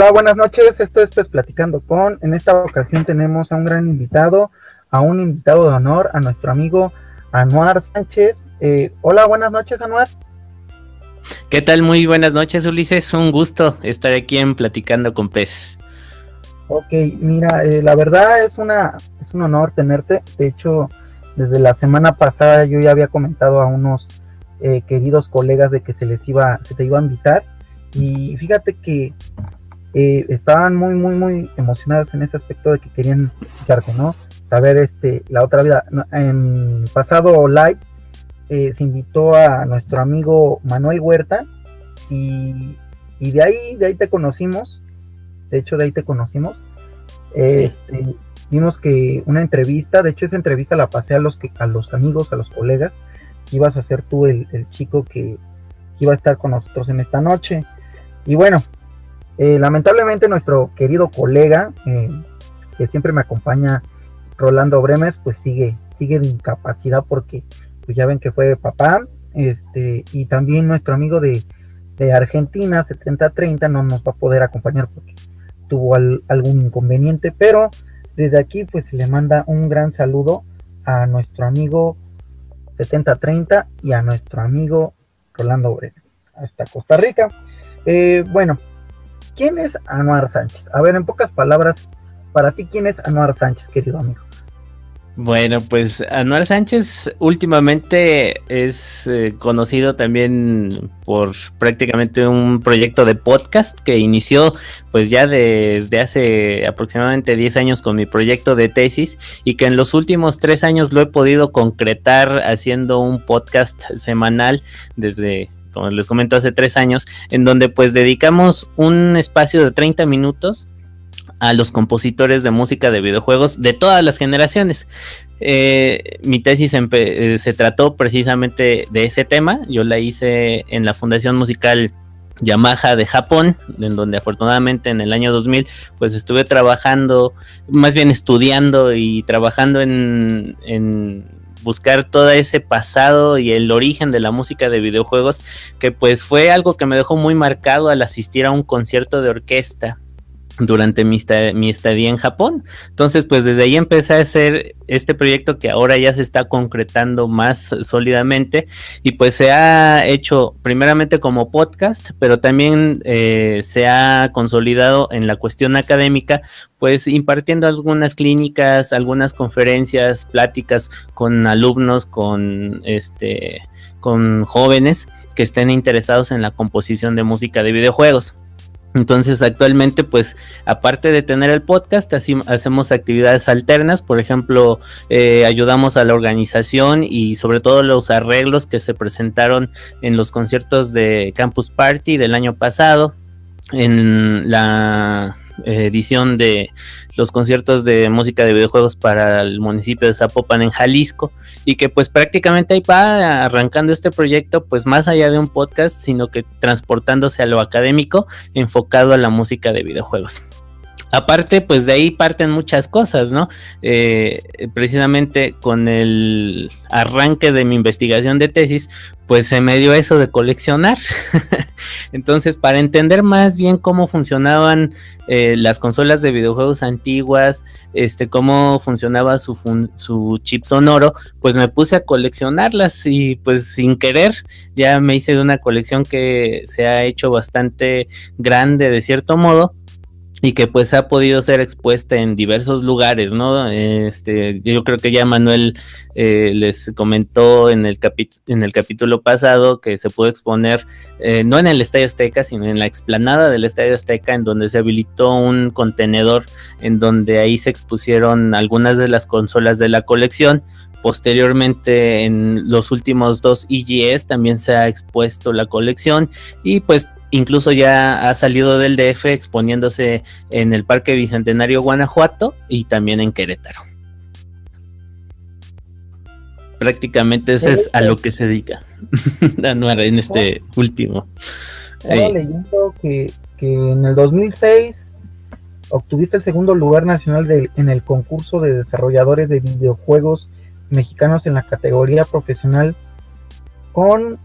Hola, buenas noches. Esto es pues Platicando con. En esta ocasión tenemos a un gran invitado, a un invitado de honor, a nuestro amigo Anuar Sánchez. Eh, hola, buenas noches, Anuar. ¿Qué tal? Muy buenas noches, Ulises. Un gusto estar aquí en Platicando con Pez. Ok, mira, eh, la verdad es una es un honor tenerte. De hecho, desde la semana pasada yo ya había comentado a unos eh, queridos colegas de que se les iba, se te iba a invitar. Y fíjate que eh, estaban muy, muy, muy emocionados en ese aspecto de que querían escucharte, ¿no? Saber este, la otra vida. En pasado live eh, se invitó a nuestro amigo Manuel Huerta y, de ahí, de ahí te conocimos. De hecho, de ahí te conocimos. Este, vimos que una entrevista, de hecho esa entrevista la pasé a los que, a los amigos, a los colegas, ibas a ser tú el, chico que, iba a estar con nosotros en esta noche. Y bueno, eh, lamentablemente nuestro querido colega, eh, que siempre me acompaña, Rolando Bremes, pues sigue, sigue de incapacidad porque pues ya ven que fue papá, este, y también nuestro amigo de, Argentina, 7030, no nos va a poder acompañar porque tuvo algún inconveniente, pero desde aquí pues le manda un gran saludo a nuestro amigo 7030 y a nuestro amigo Rolando Brenes, hasta Costa Rica. Eh, bueno, ¿Quién es Anuar Sánchez? A ver, en pocas palabras, para ti, ¿quién es Anuar Sánchez, querido amigo? Bueno, pues Anuar Sánchez últimamente es eh, conocido también por prácticamente un proyecto de podcast que inició pues ya desde hace aproximadamente 10 años con mi proyecto de tesis y que en los últimos tres años lo he podido concretar haciendo un podcast semanal desde como les comento, hace tres años, en donde pues dedicamos un espacio de 30 minutos a los compositores de música de videojuegos de todas las generaciones. Eh, mi tesis eh, se trató precisamente de ese tema. Yo la hice en la Fundación Musical Yamaha de Japón, en donde afortunadamente en el año 2000 pues estuve trabajando, más bien estudiando y trabajando en buscar todo ese pasado y el origen de la música de videojuegos, que pues fue algo que me dejó muy marcado al asistir a un concierto de orquesta durante mi, estadía en Japón. Entonces, pues desde ahí empecé a hacer este proyecto que ahora ya se está concretando más sólidamente y pues se ha hecho primeramente como podcast, pero también eh, se ha consolidado en la cuestión académica, pues impartiendo algunas clínicas, algunas conferencias, pláticas con alumnos, con este con jóvenes que estén interesados en la composición de música de videojuegos. Entonces actualmente pues aparte de tener el podcast hacemos actividades alternas, por ejemplo eh, ayudamos a la organización y sobre todo los arreglos que se presentaron en los conciertos de Campus Party del año pasado, en la edición de los conciertos de música de videojuegos para el municipio de Zapopan en Jalisco y que pues prácticamente ahí va arrancando este proyecto pues más allá de un podcast sino que transportándose a lo académico enfocado a la música de videojuegos. Aparte, pues de ahí parten muchas cosas, ¿no? Eh, precisamente con el arranque de mi investigación de tesis, pues se me dio eso de coleccionar. Entonces, para entender más bien cómo funcionaban eh, las consolas de videojuegos antiguas, este, cómo funcionaba su, su chip sonoro, pues me puse a coleccionarlas y pues sin querer ya me hice de una colección que se ha hecho bastante grande de cierto modo y que pues ha podido ser expuesta en diversos lugares, ¿no? Este, yo creo que ya Manuel eh, les comentó en el, en el capítulo pasado que se pudo exponer eh, no en el Estadio Azteca, sino en la explanada del Estadio Azteca, en donde se habilitó un contenedor en donde ahí se expusieron algunas de las consolas de la colección. Posteriormente, en los últimos dos EGS también se ha expuesto la colección y pues incluso ya ha salido del DF exponiéndose en el Parque Bicentenario Guanajuato y también en Querétaro. Prácticamente eso es a lo que se dedica Anuar en este último. Estaba leyendo que, en el 2006 obtuviste el segundo lugar nacional en el concurso de desarrolladores de videojuegos mexicanos en la categoría profesional con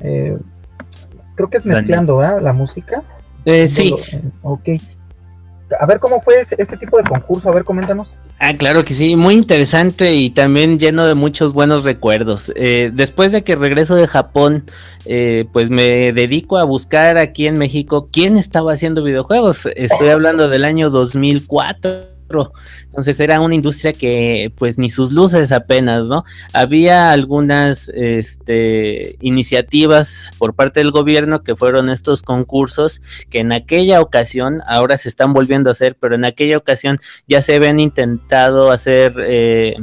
eh, creo que es mezclando la música. Eh, sí. Ok. A ver cómo fue ese, tipo de concurso, a ver, coméntanos. Ah, claro que sí, muy interesante y también lleno de muchos buenos recuerdos. Eh, después de que regreso de Japón, eh, pues me dedico a buscar aquí en México quién estaba haciendo videojuegos. Estoy hablando del año 2004 entonces era una industria que pues ni sus luces apenas, ¿no? Había algunas este, iniciativas por parte del gobierno que fueron estos concursos que en aquella ocasión, ahora se están volviendo a hacer, pero en aquella ocasión ya se habían intentado hacer... Eh,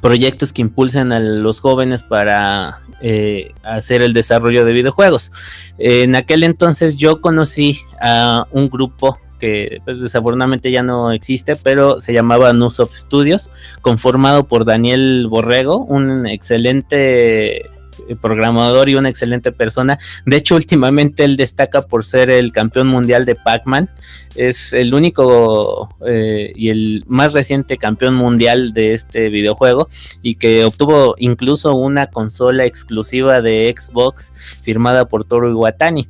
proyectos que impulsen a los jóvenes para eh, hacer el desarrollo de videojuegos. en aquel entonces yo conocí a un grupo que pues, desafortunadamente ya no existe, pero se llamaba Nusoft Studios, conformado por Daniel Borrego, un excelente eh, programador y una excelente persona. De hecho, últimamente él destaca por ser el campeón mundial de Pac-Man. Es el único eh, y el más reciente campeón mundial de este videojuego y que obtuvo incluso una consola exclusiva de Xbox firmada por Toru Iwatani.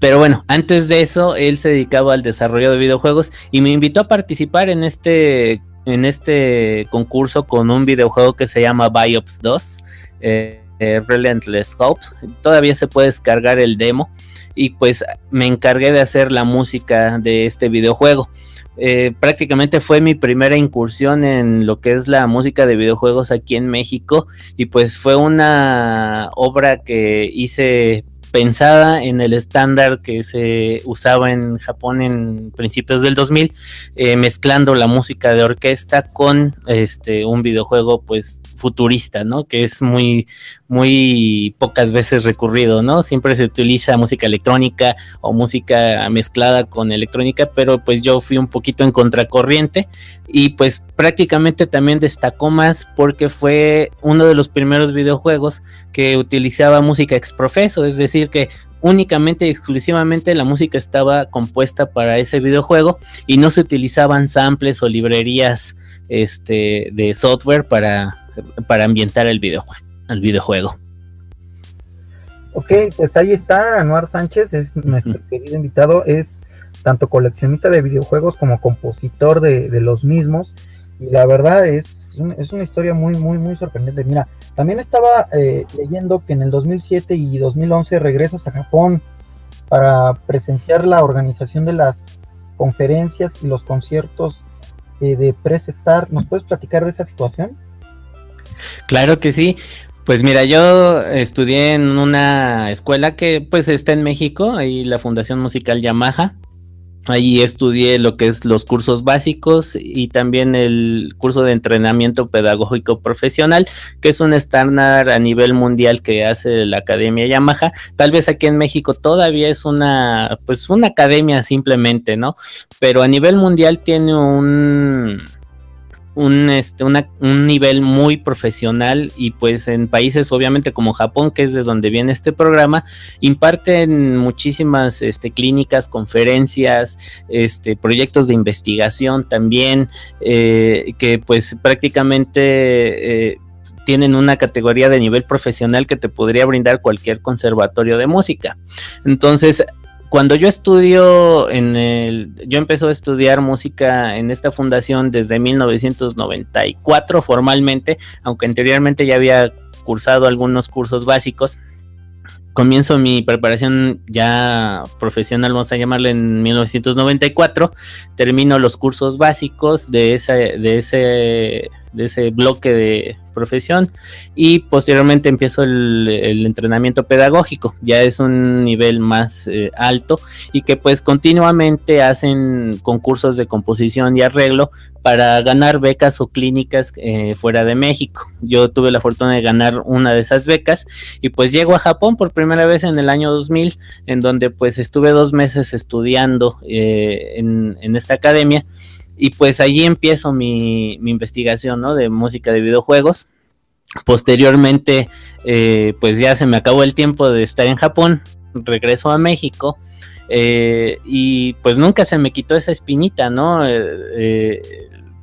Pero bueno, antes de eso, él se dedicaba al desarrollo de videojuegos y me invitó a participar en este, en este concurso con un videojuego que se llama Biops 2, eh, eh, Relentless Hopes. Todavía se puede descargar el demo y pues me encargué de hacer la música de este videojuego. Eh, prácticamente fue mi primera incursión en lo que es la música de videojuegos aquí en México y pues fue una obra que hice pensada en el estándar que se usaba en Japón en principios del 2000, eh, mezclando la música de orquesta con este un videojuego pues futurista, ¿no? Que es muy muy pocas veces recurrido, ¿no? Siempre se utiliza música electrónica o música mezclada con electrónica, pero pues yo fui un poquito en contracorriente y pues prácticamente también destacó más porque fue uno de los primeros videojuegos que utilizaba música exprofeso, es decir, que únicamente y exclusivamente la música estaba compuesta para ese videojuego y no se utilizaban samples o librerías este, de software para, para ambientar el videojuego al videojuego. Ok, pues ahí está, Anuar Sánchez es nuestro querido invitado, es tanto coleccionista de videojuegos como compositor de, los mismos, y la verdad es, es una historia muy, muy, muy sorprendente. Mira, también estaba eh, leyendo que en el 2007 y 2011 regresas a Japón para presenciar la organización de las conferencias y los conciertos eh, de Press Star. ¿Nos puedes platicar de esa situación? Claro que sí. Pues mira, yo estudié en una escuela que pues está en México, ahí la Fundación Musical Yamaha. Ahí estudié lo que es los cursos básicos y también el curso de entrenamiento pedagógico profesional, que es un estándar a nivel mundial que hace la Academia Yamaha. Tal vez aquí en México todavía es una, pues una academia simplemente, ¿no? Pero a nivel mundial tiene un, un, este, un nivel muy profesional y pues en países obviamente como Japón, que es de donde viene este programa, imparten muchísimas este, clínicas, conferencias, este, proyectos de investigación también, eh, que pues prácticamente... Eh, tienen una categoría de nivel profesional que te podría brindar cualquier conservatorio de música. Entonces, cuando yo estudio en el, yo empecé a estudiar música en esta fundación desde 1994 formalmente, aunque anteriormente ya había cursado algunos cursos básicos. Comienzo mi preparación ya profesional, vamos a llamarle en 1994. Termino los cursos básicos de, esa, de, ese, de ese bloque de profesión. Y posteriormente empiezo el, entrenamiento pedagógico, ya es un nivel más eh, alto y que pues continuamente hacen concursos de composición y arreglo para ganar becas o clínicas eh, fuera de México. Yo tuve la fortuna de ganar una de esas becas y pues llego a Japón por primera vez en el año 2000, en donde pues estuve dos meses estudiando eh, en, en esta academia y pues allí empiezo mi, investigación, ¿no? De música de videojuegos. Posteriormente, eh, pues ya se me acabó el tiempo de estar en Japón, regreso a México eh, y pues nunca se me quitó esa espinita, ¿no? Eh,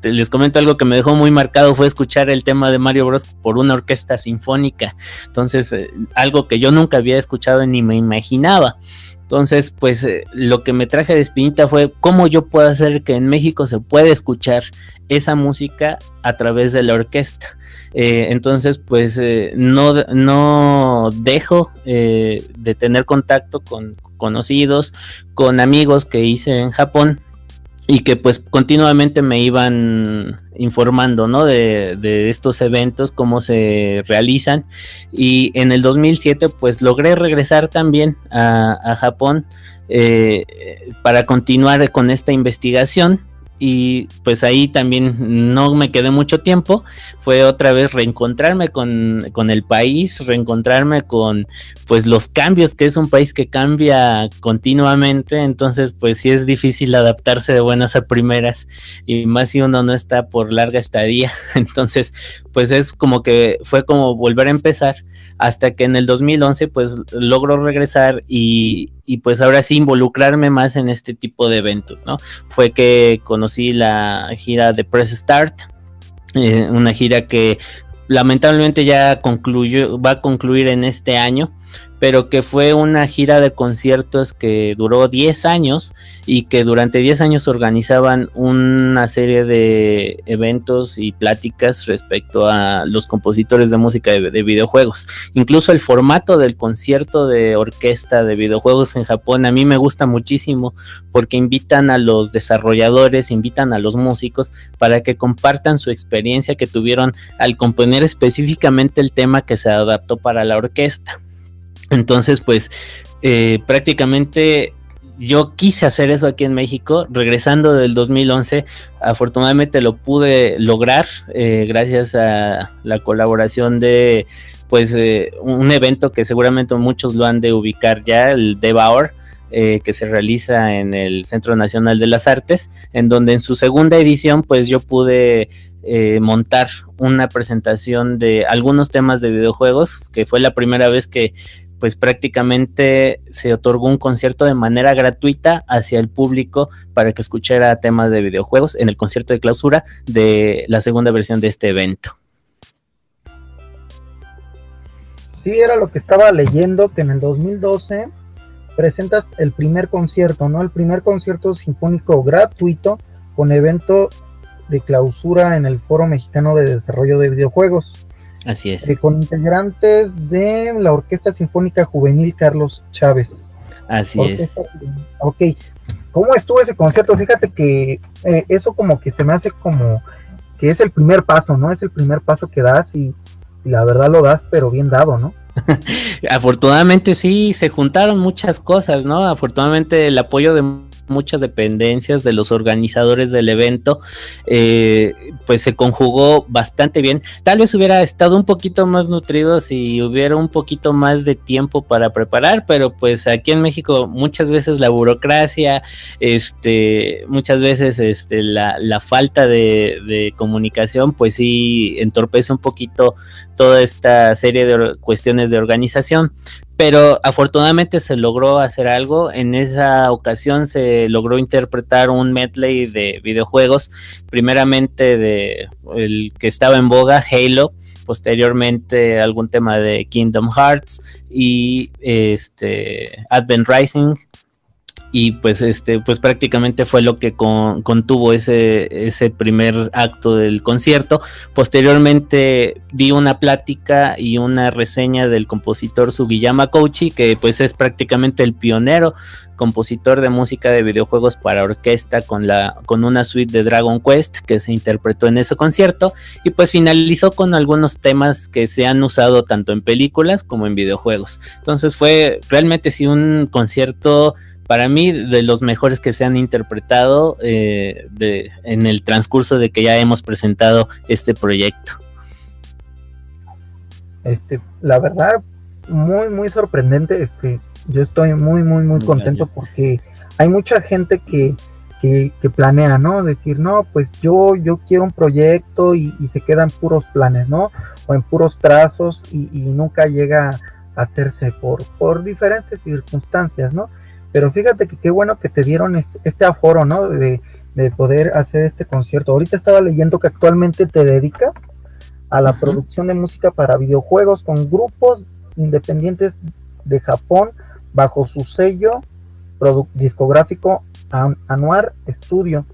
les comento algo que me dejó muy marcado fue escuchar el tema de Mario Bros por una orquesta sinfónica. Entonces, algo que yo nunca había escuchado ni me imaginaba. Entonces, pues eh, lo que me traje de espinita fue cómo yo puedo hacer que en México se pueda escuchar esa música a través de la orquesta. Eh, entonces, pues eh, no, no dejo de tener contacto con conocidos, con amigos que hice en Japón y que pues continuamente me iban informando ¿no? de, estos eventos, cómo se realizan y en el 2007 pues logré regresar también a, Japón eh, para continuar con esta investigación y pues ahí también no me quedé mucho tiempo, fue otra vez reencontrarme con, el país, reencontrarme con pues los cambios, que es un país que cambia continuamente, entonces pues sí es difícil adaptarse de buenas a primeras y más si uno no está por larga estadía, entonces pues es como que fue como volver a empezar hasta que en el 2011 pues logro regresar y, y pues ahora sí involucrarme más en este tipo de eventos, ¿no? Fue que conocí la gira de Press Start, eh, una gira que lamentablemente ya concluyó, va a concluir en este año, pero que fue una gira de conciertos que duró 10 años y que durante 10 años organizaban una serie de eventos y pláticas respecto a los compositores de música de, videojuegos. Incluso el formato del concierto de orquesta de videojuegos en Japón a mí me gusta muchísimo porque invitan a los desarrolladores, invitan a los músicos para que compartan su experiencia que tuvieron al componer específicamente el tema que se adaptó para la orquesta. Entonces, pues eh, prácticamente yo quise hacer eso aquí en México, regresando del 2011, afortunadamente lo pude lograr eh, gracias a la colaboración de pues eh, un evento que seguramente muchos lo han de ubicar ya, el Devour, que se realiza en el Centro Nacional de las Artes, en donde en su segunda edición pues yo pude montar una presentación de algunos temas de videojuegos, que fue la primera vez que pues prácticamente se otorgó un concierto de manera gratuita hacia el público para que escuchara temas de videojuegos en el concierto de clausura de la segunda versión de este evento. Sí, era lo que estaba leyendo, que en el 2012 presentas el primer concierto, ¿no? El primer concierto sinfónico gratuito con evento de clausura en el Foro Mexicano de Desarrollo de Videojuegos. Así es. Eh, con integrantes de la Orquesta Sinfónica Juvenil Carlos Chávez. Así es. Ok, ¿cómo estuvo ese concierto? Fíjate que eh, eso como que se me hace como que es el primer paso, ¿no? Es el primer paso que das y, y la verdad lo das, pero bien dado, ¿no? Afortunadamente sí, se juntaron muchas cosas, ¿no? Afortunadamente el apoyo de muchas dependencias de los organizadores del evento, eh, pues se conjugó bastante bien. Tal vez hubiera estado un poquito más nutrido si hubiera un poquito más de tiempo para preparar, pero pues aquí en México muchas veces la burocracia, este, muchas veces este, la, falta de, de, comunicación, pues sí entorpece un poquito toda esta serie de cuestiones de organización pero afortunadamente se logró hacer algo. En esa ocasión se logró interpretar un medley de videojuegos, primeramente de el que estaba en boga, Halo, posteriormente algún tema de Kingdom Hearts y este Advent Rising y pues este pues prácticamente fue lo que contuvo ese, ese primer acto del concierto. Posteriormente di una plática y una reseña del compositor Sugiyama Kouchi que pues es prácticamente el pionero compositor de música de videojuegos para orquesta con la con una suite de Dragon Quest que se interpretó en ese concierto. Y pues finalizó con algunos temas que se han usado tanto en películas como en videojuegos. Entonces fue realmente sí un concierto para mí de los mejores que se han interpretado eh, en el transcurso de que ya hemos presentado este proyecto. Este, la verdad, muy, muy sorprendente. Este, yo estoy muy, muy, muy contento porque hay mucha gente que, que, planea, ¿no? Decir, no, pues yo, yo quiero un proyecto y, se quedan puros planes, ¿no? O en puros trazos y, y nunca llega a hacerse por, por diferentes circunstancias, ¿no? Pero fíjate que qué bueno que te dieron este, aforo, ¿no? De, poder hacer este concierto. Ahorita estaba leyendo que actualmente te dedicas a la producción de música para videojuegos con grupos independientes de Japón bajo su sello discográfico Anuar Studio.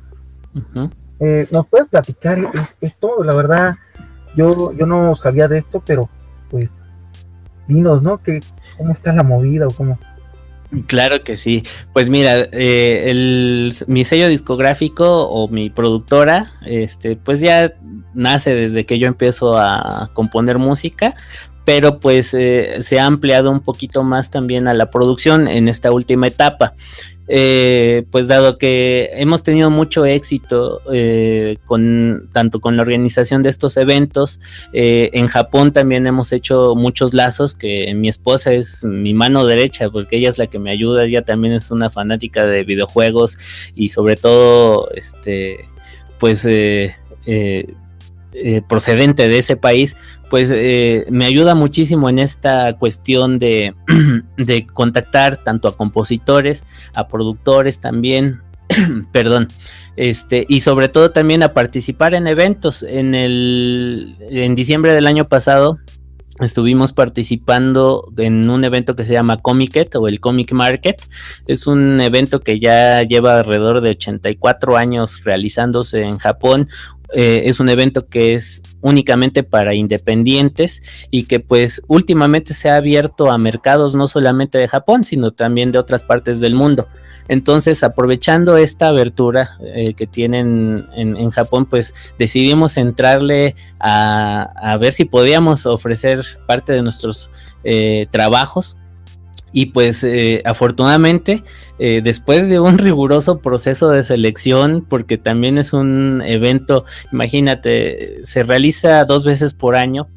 Eh, ¿Nos puedes platicar esto? La verdad, yo, yo no sabía de esto, pero pues dinos, ¿no? que ¿Cómo está la movida o cómo? Claro que sí. Pues mira, eh, el, mi sello discográfico o mi productora, este, pues ya nace desde que yo empiezo a componer música, pero pues eh, se ha ampliado un poquito más también a la producción en esta última etapa. Eh, pues dado que hemos tenido mucho éxito eh, con tanto con la organización de estos eventos, en Japón también hemos hecho muchos lazos, que mi esposa es mi mano derecha, porque ella es la que me ayuda, ella también es una fanática de videojuegos y sobre todo, este, pues procedente de ese país, pues eh, me ayuda muchísimo en esta cuestión de, de contactar tanto a compositores, a productores también, perdón, este, y sobre todo también a participar en eventos. En el en diciembre del año pasado estuvimos participando en un evento que se llama Comiket o el Comic Market. Es un evento que ya lleva alrededor de 84 años realizándose en Japón, eh, es un evento que es únicamente para independientes y que pues últimamente se ha abierto a mercados no solamente de Japón, sino también de otras partes del mundo. Entonces, aprovechando esta abertura eh, que tienen en, Japón, pues decidimos entrarle a, ver si podíamos ofrecer parte de nuestros eh, trabajos y pues afortunadamente, eh, después de un riguroso proceso de selección, porque también es un evento, imagínate, se realiza dos veces por año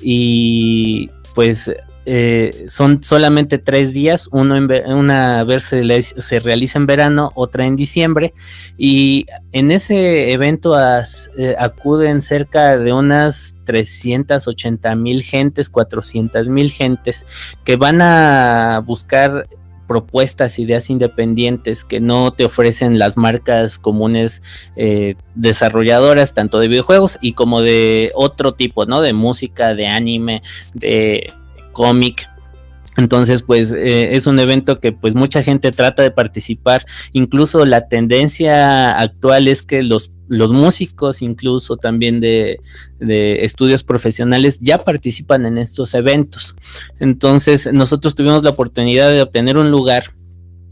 y pues eh, son solamente tres días, una vez se, realiza en verano, otra en diciembre, y en ese evento eh, acuden cerca de unas 380 mil gentes, 400 mil gentes, que van a buscar propuestas, ideas independientes que no te ofrecen las marcas comunes eh, desarrolladoras, tanto de videojuegos y como de otro tipo, ¿no? De música, de anime, de cómic. Entonces, pues eh, es un evento que pues mucha gente trata de participar. Incluso la tendencia actual es que los, los músicos, incluso también de, de, estudios profesionales, ya participan en estos eventos. Entonces, nosotros tuvimos la oportunidad de obtener un lugar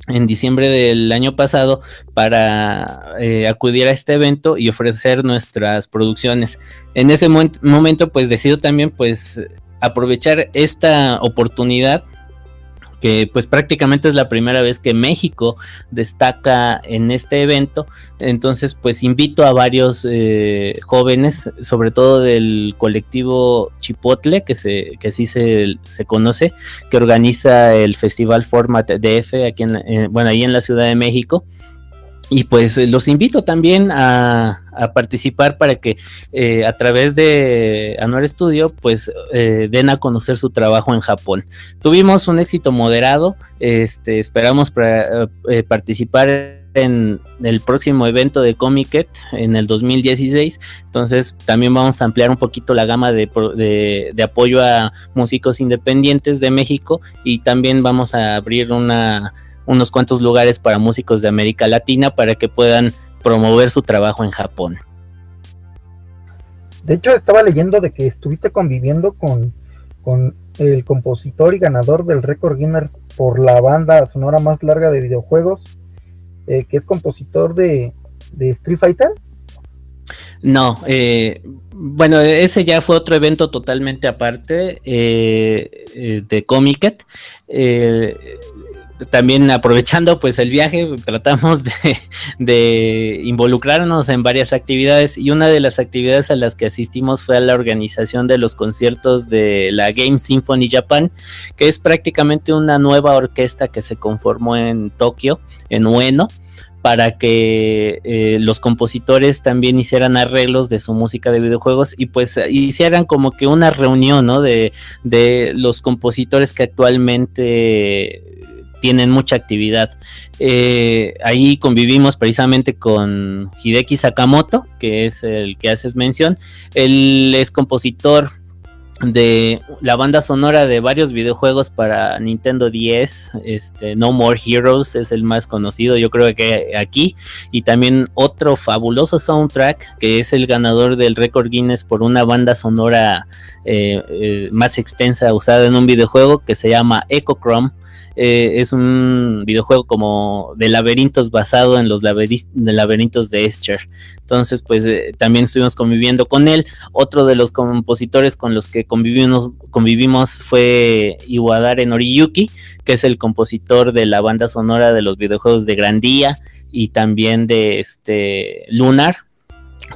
en diciembre del año pasado para eh, acudir a este evento y ofrecer nuestras producciones. En ese momento, pues decido también pues aprovechar esta oportunidad que pues prácticamente es la primera vez que México destaca en este evento. Entonces pues invito a varios eh, jóvenes, sobre todo del colectivo Chipotle, que, se, que así se, se conoce, que organiza el Festival Format DF aquí en, eh, bueno, ahí en la Ciudad de México. Y pues eh, los invito también a, participar para que eh, a través de Anuar Studio pues eh, den a conocer su trabajo en Japón. Tuvimos un éxito moderado, este, esperamos participar en el próximo evento de Comiket en el 2016. Entonces también vamos a ampliar un poquito la gama de, de, apoyo a músicos independientes de México y también vamos a abrir una unos cuantos lugares para músicos de América Latina para que puedan promover su trabajo en Japón. De hecho, estaba leyendo de que estuviste conviviendo con, con el compositor y ganador del récord Guinness por la banda sonora más larga de videojuegos, eh, que es compositor de, Street Fighter. No, eh, bueno, ese ya fue otro evento totalmente aparte eh, de Comiket también aprovechando pues el viaje, tratamos de, involucrarnos en varias actividades y una de las actividades a las que asistimos fue a la organización de los conciertos de la Game Symphony Japan, que es prácticamente una nueva orquesta que se conformó en Tokio, en Ueno para que eh, los compositores también hicieran arreglos de su música de videojuegos y pues hicieran como que una reunión ¿no? de, de los compositores que actualmente tienen mucha actividad. Eh, ahí convivimos precisamente con Hideki Sakamoto, que es el que haces mención. Él es compositor de la banda sonora de varios videojuegos para Nintendo 10, este No More Heroes es el más conocido, yo creo que aquí y también otro fabuloso soundtrack que es el ganador del récord Guinness por una banda sonora eh, eh, más extensa usada en un videojuego que se llama Echochrome eh, es un videojuego como de laberintos basado en los laberintos de Escher. Entonces, pues eh, también estuvimos conviviendo con él. Otro de los compositores con los que convivimos, convivimos fue Iwadare Noriyuki, que es el compositor de la banda sonora de los videojuegos de Grandía y también de este Lunar,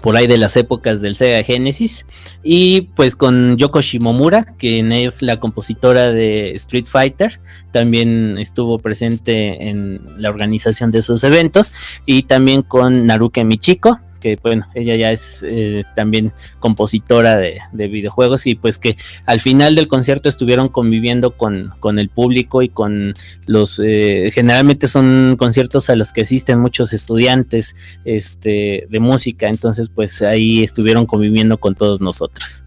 por ahí de las épocas del Sega Genesis. Y pues con Yoko Shimomura quien es la compositora de Street Fighter también estuvo presente en la organización de esos eventos. Y también con Naruke Michiko que bueno, ella ya es eh, también compositora de, videojuegos y pues que al final del concierto estuvieron conviviendo con, con el público y con los, eh, generalmente son conciertos a los que asisten muchos estudiantes este, de música, entonces pues ahí estuvieron conviviendo con todos nosotros.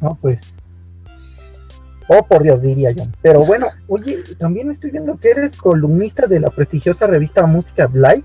No, pues Oh, por Dios, diría yo. Pero bueno, oye, también estoy viendo que eres columnista de la prestigiosa revista Música Live.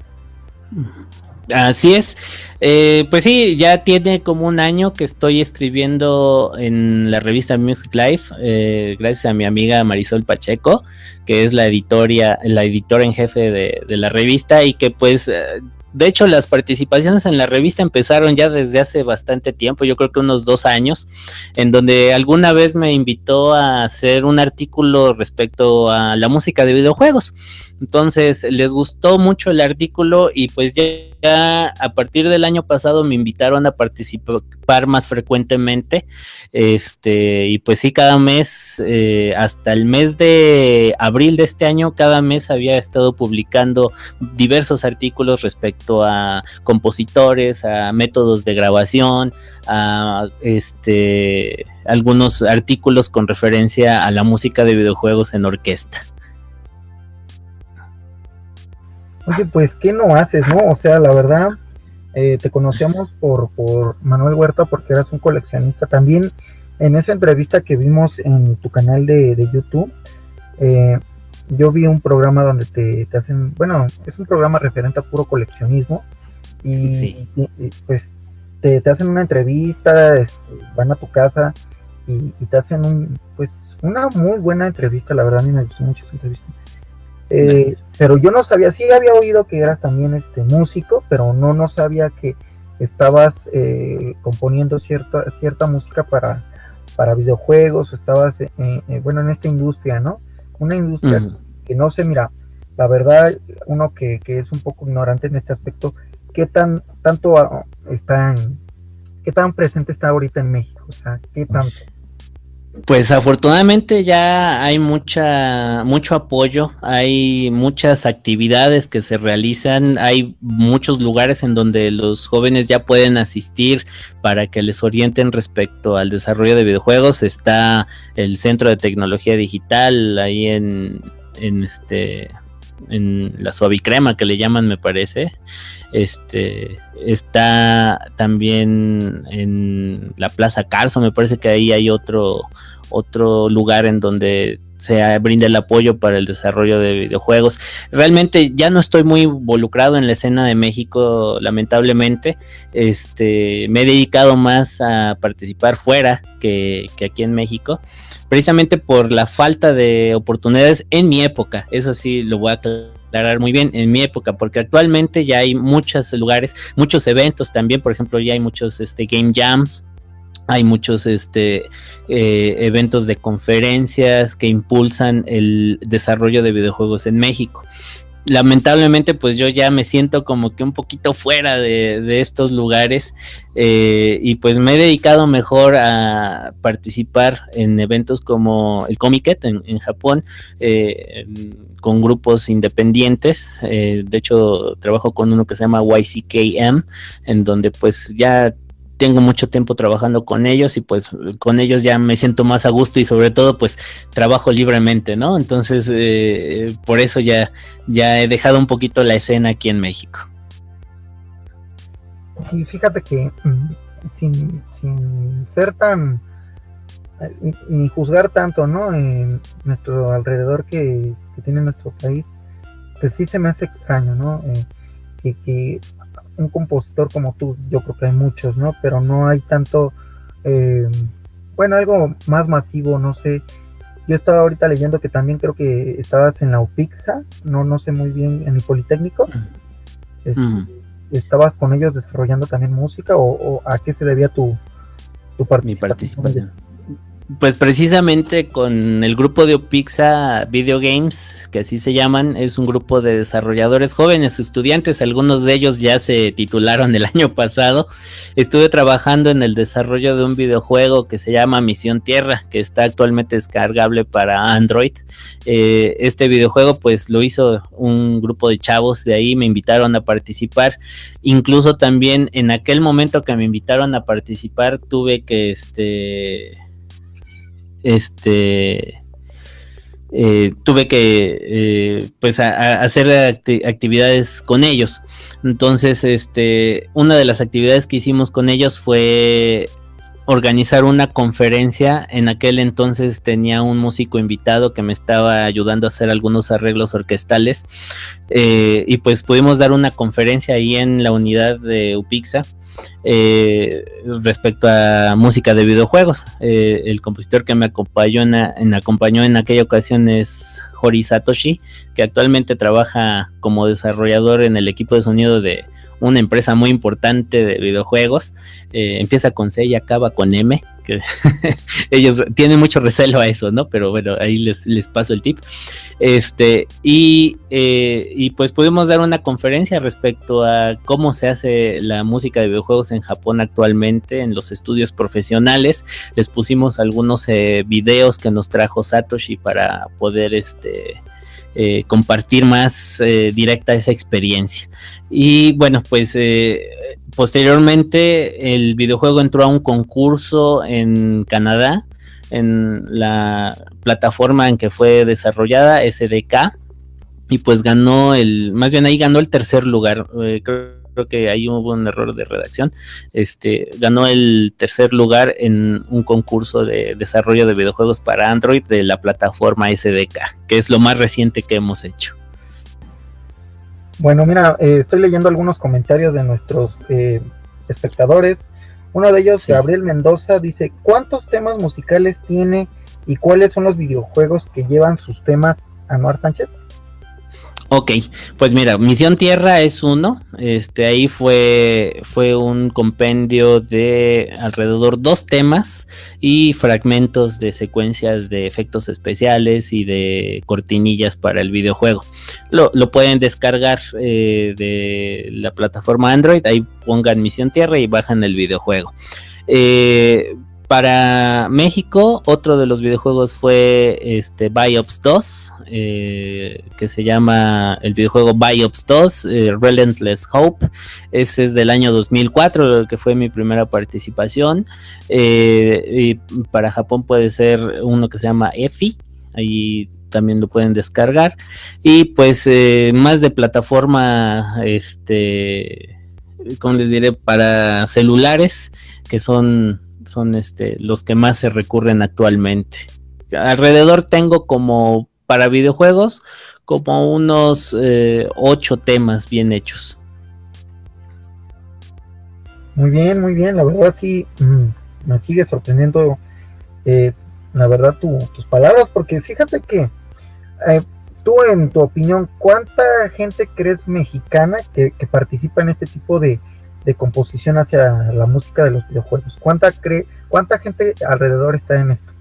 Así es. Eh, pues sí, ya tiene como un año que estoy escribiendo en la revista Music Life, eh, gracias a mi amiga Marisol Pacheco, que es la editoria, la editora en jefe de, de la revista y que pues eh, de hecho, las participaciones en la revista empezaron ya desde hace bastante tiempo, yo creo que unos dos años, en donde alguna vez me invitó a hacer un artículo respecto a la música de videojuegos. Entonces, les gustó mucho el artículo y pues ya, a partir del año pasado me invitaron a participar más frecuentemente. Este, y pues sí, cada mes, eh, hasta el mes de abril de este año, cada mes había estado publicando diversos artículos respecto a compositores, a métodos de grabación, a este algunos artículos con referencia a la música de videojuegos en orquesta. Oye, pues, ¿qué no haces, no? O sea, la verdad, eh, te conocíamos por, por Manuel Huerta porque eras un coleccionista. También en esa entrevista que vimos en tu canal de, YouTube, eh, yo vi un programa donde te, hacen, bueno, es un programa referente a puro coleccionismo y, pues te, hacen una entrevista, este, van a tu casa y, y, te hacen un, pues una muy buena entrevista, la verdad a mí me gustó mucho esa entrevista. Eh, pero yo no sabía, sí había oído que eras también este músico, pero no, no sabía que estabas eh, componiendo cierta, cierta música para, para videojuegos, estabas, eh, bueno, en esta industria, ¿no? Una industria que no sé, mira, la verdad, uno que, que, es un poco ignorante en este aspecto, ¿qué tan, tanto ah, está, qué tan presente está ahorita en México? O sea, ¿qué tanto? Pues afortunadamente ya hay mucha, mucho apoyo, hay muchas actividades que se realizan, hay muchos lugares en donde los jóvenes ya pueden asistir para que les orienten respecto al desarrollo de videojuegos. Está el Centro de Tecnología Digital ahí en, en este en la suavicrema que le llaman me parece. Este está también en la Plaza Carso, me parece que ahí hay otro otro lugar en donde se brinda el apoyo para el desarrollo de videojuegos. Realmente ya no estoy muy involucrado en la escena de México, lamentablemente. Este, me he dedicado más a participar fuera que, que, aquí en México, precisamente por la falta de oportunidades en mi época. Eso sí lo voy a aclarar muy bien en mi época, porque actualmente ya hay muchos lugares, muchos eventos también, por ejemplo, ya hay muchos este, game jams, hay muchos este, eh, eventos de conferencias que impulsan el desarrollo de videojuegos en México. Lamentablemente, pues yo ya me siento como que un poquito fuera de, estos lugares eh, y pues me he dedicado mejor a participar en eventos como el Comiket en, en Japón, eh, con grupos independientes. Eh, de hecho, trabajo con uno que se llama YCKM, en donde pues ya tengo mucho tiempo trabajando con ellos y pues con ellos ya me siento más a gusto y sobre todo pues trabajo libremente, ¿no? Entonces eh, por eso ya, ya he dejado un poquito la escena aquí en México. Sí, fíjate que mm, sin, sin ser tan ni juzgar tanto, ¿no? En nuestro alrededor que, tiene nuestro país, pues sí se me hace extraño, ¿no? que, que, un compositor como tú, yo creo que hay muchos, ¿no? Pero no hay tanto, bueno, algo más masivo, no sé. Yo estaba ahorita leyendo que también creo que estabas en la UPIXA, no, no sé muy bien, en el Politécnico. Este, ¿Estabas con ellos desarrollando también música o, a qué se debía tu, tu participación? Pues precisamente con el grupo de Opixa Video Games, que así se llaman, es un grupo de desarrolladores jóvenes, estudiantes, algunos de ellos ya se titularon el año pasado. Estuve trabajando en el desarrollo de un videojuego que se llama Misión Tierra, que está actualmente descargable para Android. Eh, este videojuego pues lo hizo un grupo de chavos de ahí, me invitaron a participar. Incluso también en aquel momento que me invitaron a participar tuve que este este, eh, tuve que eh, pues hacer actividades con ellos. Entonces, este, una de las actividades que hicimos con ellos fue organizar una conferencia. En aquel entonces tenía un músico invitado que me estaba ayudando a hacer algunos arreglos orquestales. Eh, y pues pudimos dar una conferencia ahí en la unidad de Upixa eh, respecto a música de videojuegos. Eh, el compositor que me acompañó en, acompañó en aquella ocasión es Hori Satoshi, que actualmente trabaja como desarrollador en el equipo de sonido de una empresa muy importante de videojuegos. Eh, empieza con C y acaba con M, que ellos tienen mucho recelo a eso, ¿no? Pero bueno, ahí les, les paso el tip. Este, y, eh, y pues pudimos dar una conferencia respecto a cómo se hace la música de videojuegos en Japón actualmente en los estudios profesionales. Les pusimos algunos eh, videos que nos trajo Satoshi para poder este eh, compartir más eh, directa esa experiencia. Y bueno, pues eh, posteriormente el videojuego entró a un concurso en Canadá, en la plataforma en que fue desarrollada, SDK, y pues ganó el, más bien ahí ganó el tercer lugar. creo creo que ahí hubo un error de redacción, este, ganó el tercer lugar en un concurso de desarrollo de videojuegos para Android de la plataforma SDK, que es lo más reciente que hemos hecho. Bueno, mira, eh, estoy leyendo algunos comentarios de nuestros eh, espectadores. Uno de ellos, Gabriel Mendoza, dice, ¿cuántos temas musicales tiene y cuáles son los videojuegos que llevan sus temas Anuar Sánchez? Ok, pues mira, Misión Tierra es uno. Este ahí fue, fue un compendio de alrededor dos temas y fragmentos de secuencias de efectos especiales y de cortinillas para el videojuego. Lo, pueden descargar eh, de la plataforma Android. Ahí pongan Misión Tierra y bajan el videojuego. Eh, para México, otro de los videojuegos fue este Biops 2, eh, que se llama el videojuego Biops 2, eh, Relentless Hope. Ese es del año 2004, que fue mi primera participación. Eh, para Japón puede ser uno que se llama EFI, ahí también lo pueden descargar. Y pues más de plataforma, este, ¿cómo les diré? Para celulares, que son son este, los que más se recurren actualmente. Alrededor tengo como para videojuegos como unos eh, ocho temas bien hechos. Muy bien, muy bien. La verdad sí mm, me sigue sorprendiendo, eh, la verdad, tus palabras, porque fíjate que eh, tú, en tu opinión, ¿cuánta gente crees mexicana que participa en este tipo de, de composición hacia la música de los videojuegos? ¿Cuánta, cree, cuánta gente alrededor está en esto?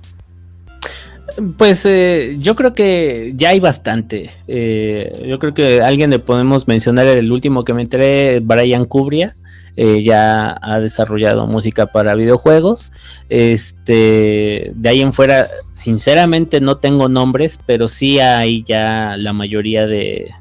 Pues eh, yo creo que ya hay bastante. Eh, yo creo que alguien le podemos mencionar el último que me enteré, Brian Cubria. Eh, ya ha desarrollado música para videojuegos. Este, de ahí en fuera, sinceramente no tengo nombres, pero sí hay ya la mayoría de,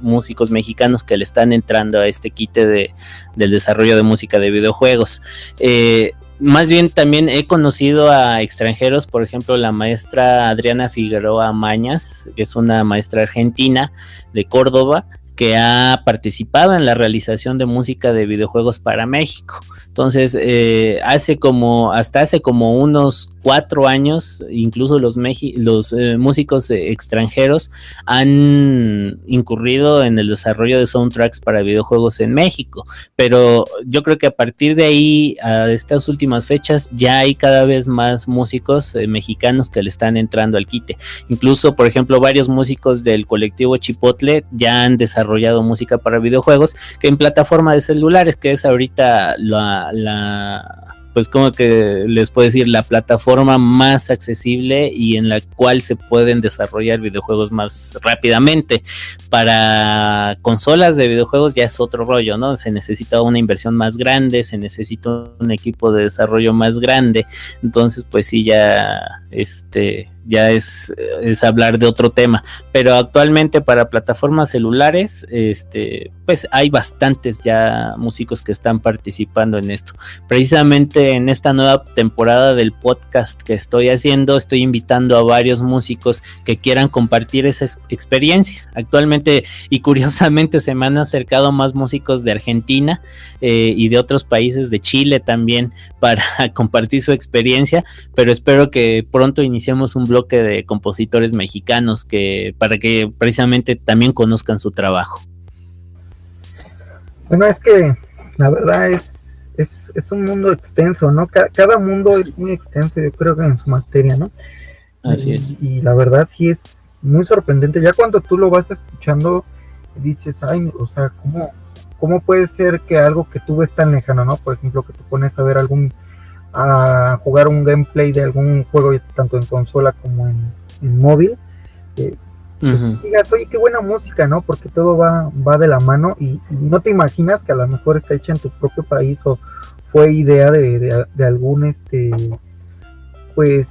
músicos mexicanos que le están entrando a este quite de, del desarrollo de música de videojuegos. Eh, más bien también he conocido a extranjeros, por ejemplo, la maestra Adriana Figueroa Mañas, que es una maestra argentina de Córdoba, que ha participado en la realización de música de videojuegos para México. Entonces, eh, hace como, hasta hace como unos cuatro años, incluso los, los eh, músicos eh, extranjeros han incurrido en el desarrollo de soundtracks para videojuegos en México. Pero yo creo que a partir de ahí, a estas últimas fechas, ya hay cada vez más músicos mexicanos que le están entrando al quite. Incluso, por ejemplo, varios músicos del colectivo Chipotle ya han desarrollado música para videojuegos que en plataforma de celulares, que es ahorita la la, pues como que les puedo decir, la plataforma más accesible y en la cual se pueden desarrollar videojuegos más rápidamente. Para consolas de videojuegos ya es otro rollo, ¿no? Se necesita una inversión más grande, se necesita un equipo de desarrollo más grande. Entonces, pues sí, ya este ya es, es, hablar de otro tema. Pero actualmente para plataformas celulares, este, pues hay bastantes ya músicos que están participando en esto. Precisamente en esta nueva temporada del podcast que estoy haciendo, estoy invitando a varios músicos que quieran compartir esa experiencia. Actualmente y curiosamente se me han acercado más músicos de Argentina eh, y de otros países, de Chile también, para compartir su experiencia, pero espero que pronto iniciemos un blog de compositores mexicanos que para que precisamente también conozcan su trabajo. Bueno, es que la verdad es, es, un mundo extenso, ¿no? Cada, mundo es muy extenso, yo creo que en su materia, ¿no? Así es. Y la verdad sí es muy sorprendente. Ya cuando tú lo vas escuchando, dices, ay, o sea, ¿cómo, cómo puede ser que algo que tú ves tan lejano, ¿no? Por ejemplo, que tú pones a ver algún a jugar un gameplay de algún juego tanto en consola como en, móvil, eh, pues digas, oye, qué buena música, ¿no? Porque todo va, va de la mano y, no te imaginas que a lo mejor está hecha en tu propio país o fue idea de, algún, este, pues,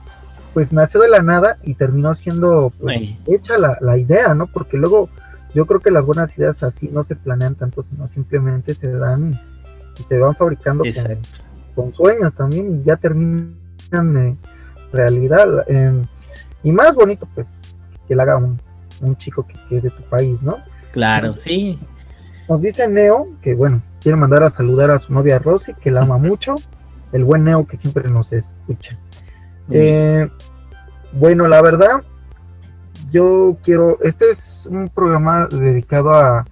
pues nació de la nada y terminó siendo pues, hecha la, la idea, ¿no? Porque luego yo creo que las buenas ideas así no se planean tanto, sino simplemente se dan y se van fabricando con sueños también y ya terminan de realidad. Em, y más bonito, pues, que le haga un, chico que, es de tu país, ¿no? Claro, sí. Nos dice Neo que, bueno, quiere mandar a saludar a su novia Rosy, que la ama mucho. El buen Neo que siempre nos escucha. Eh, bueno, la verdad, yo quiero. Este es un programa dedicado a,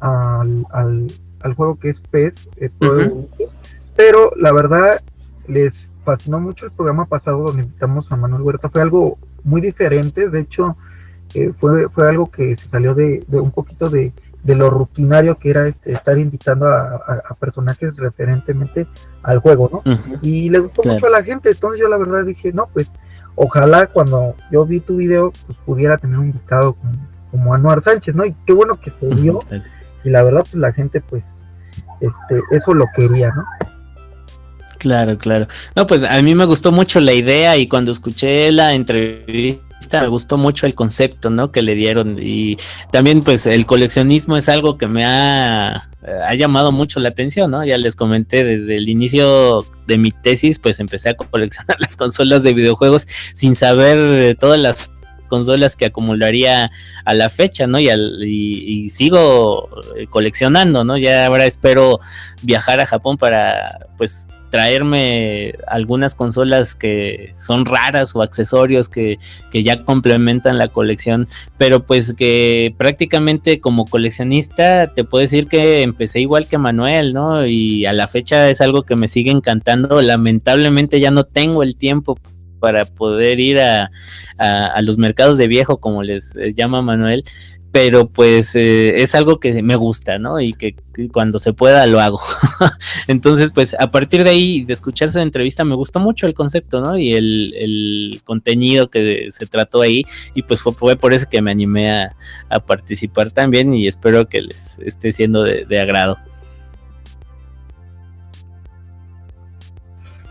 al, al, juego que es PES, eh, pero la verdad, les fascinó mucho el programa pasado donde invitamos a Manuel Huerta. Fue algo muy diferente, de hecho, eh, fue, fue algo que se salió de, un poquito de, lo rutinario que era este, estar invitando a, personajes referentemente al juego, ¿no? Y le gustó mucho a la gente, entonces yo la verdad dije, no, pues ojalá cuando yo vi tu video, pues pudiera tener un invitado como, como Anuar Sánchez, ¿no? Y qué bueno que se dio, y la verdad, pues la gente, pues, este, eso lo quería, ¿no? Claro, claro. No, pues a mí me gustó mucho la idea y cuando escuché la entrevista me gustó mucho el concepto, ¿no? Que le dieron y también pues el coleccionismo es algo que me ha, ha llamado mucho la atención, ¿no? Ya les comenté desde el inicio de mi tesis, pues empecé a coleccionar las consolas de videojuegos sin saber todas las consolas que acumularía a la fecha, ¿no? Y, y, sigo eh, coleccionando, ¿no? Ya ahora espero viajar a Japón para, pues, traerme algunas consolas que son raras o accesorios que, que, ya complementan la colección, pero pues que prácticamente como coleccionista te puedo decir que empecé igual que Manuel, ¿no? Y a la fecha es algo que me sigue encantando, lamentablemente ya no tengo el tiempo para poder ir a, los mercados de viejo, como les eh, llama Manuel, pero pues eh, es algo que me gusta, ¿no? Y que, cuando se pueda lo hago. Entonces, pues a partir de ahí, de escuchar su entrevista, me gustó mucho el concepto, ¿no? Y el, contenido que se trató ahí, y pues fue, por eso que me animé a, participar también y espero que les esté siendo de agrado.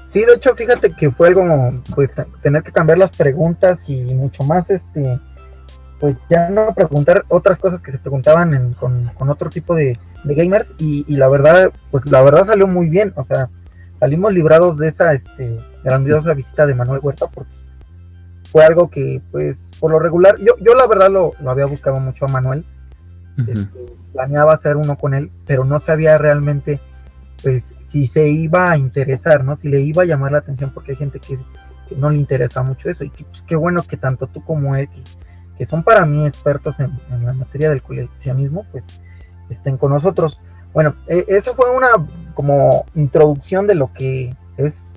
Sí, de hecho, fíjate que fue algo, pues, tener que cambiar las preguntas y mucho más, este, pues ya no preguntar otras cosas que se preguntaban con, otro tipo de, gamers y, la verdad, pues la verdad salió muy bien, o sea, salimos librados de esa, este, grandiosa visita de Manuel Huerta porque fue algo que, pues, por lo regular, yo, yo la verdad lo, había buscado mucho a Manuel, este, planeaba hacer uno con él, pero no sabía realmente, pues, si se iba a interesar, ¿no? Si le iba a llamar la atención, porque hay gente que, no le interesa mucho eso, y que, pues, qué bueno que tanto tú como él, que, son para mí expertos en, la materia del coleccionismo, pues, estén con nosotros. Bueno, e, eso fue una como introducción de lo que es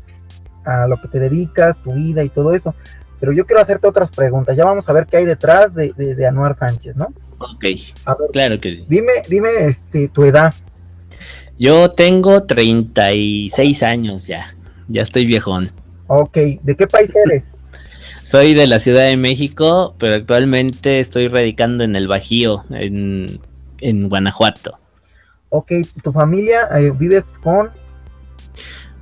a lo que te dedicas, tu vida y todo eso. Pero yo quiero hacerte otras preguntas. Ya vamos a ver qué hay detrás de, de, Anuar Sánchez, ¿no? Ok, claro que sí. Dime, dime este, tu edad. Yo tengo 36 años ya. Ya estoy viejón. Ok, ¿de qué país eres? Soy de la Ciudad de México, pero actualmente estoy radicando en el Bajío, en, en Guanajuato. Ok, ¿tu familia eh, vives con?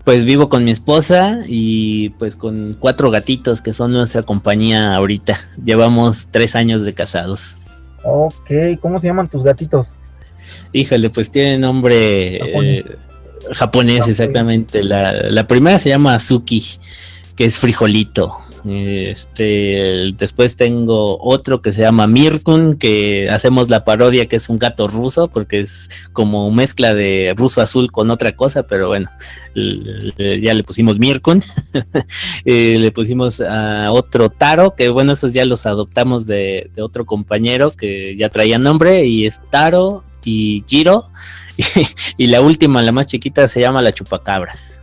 Pues vivo con mi esposa y pues con cuatro gatitos que son nuestra compañía ahorita. Llevamos tres años de casados. Ok, ¿cómo se llaman tus gatitos? Híjole, pues tiene nombre japonés, eh, exactamente. La, la, primera se llama Azuki, que es frijolito. Este, después tengo otro que se llama Mirkun, que hacemos la parodia que es un gato ruso, porque es como mezcla de ruso azul con otra cosa, pero bueno, ya le pusimos Mirkun. Eh, le pusimos a otro Taro, que bueno, esos ya los adoptamos de, otro compañero que ya traía nombre, y es Taro y Giro. Y, y la última, la más chiquita, se llama la Chupacabras.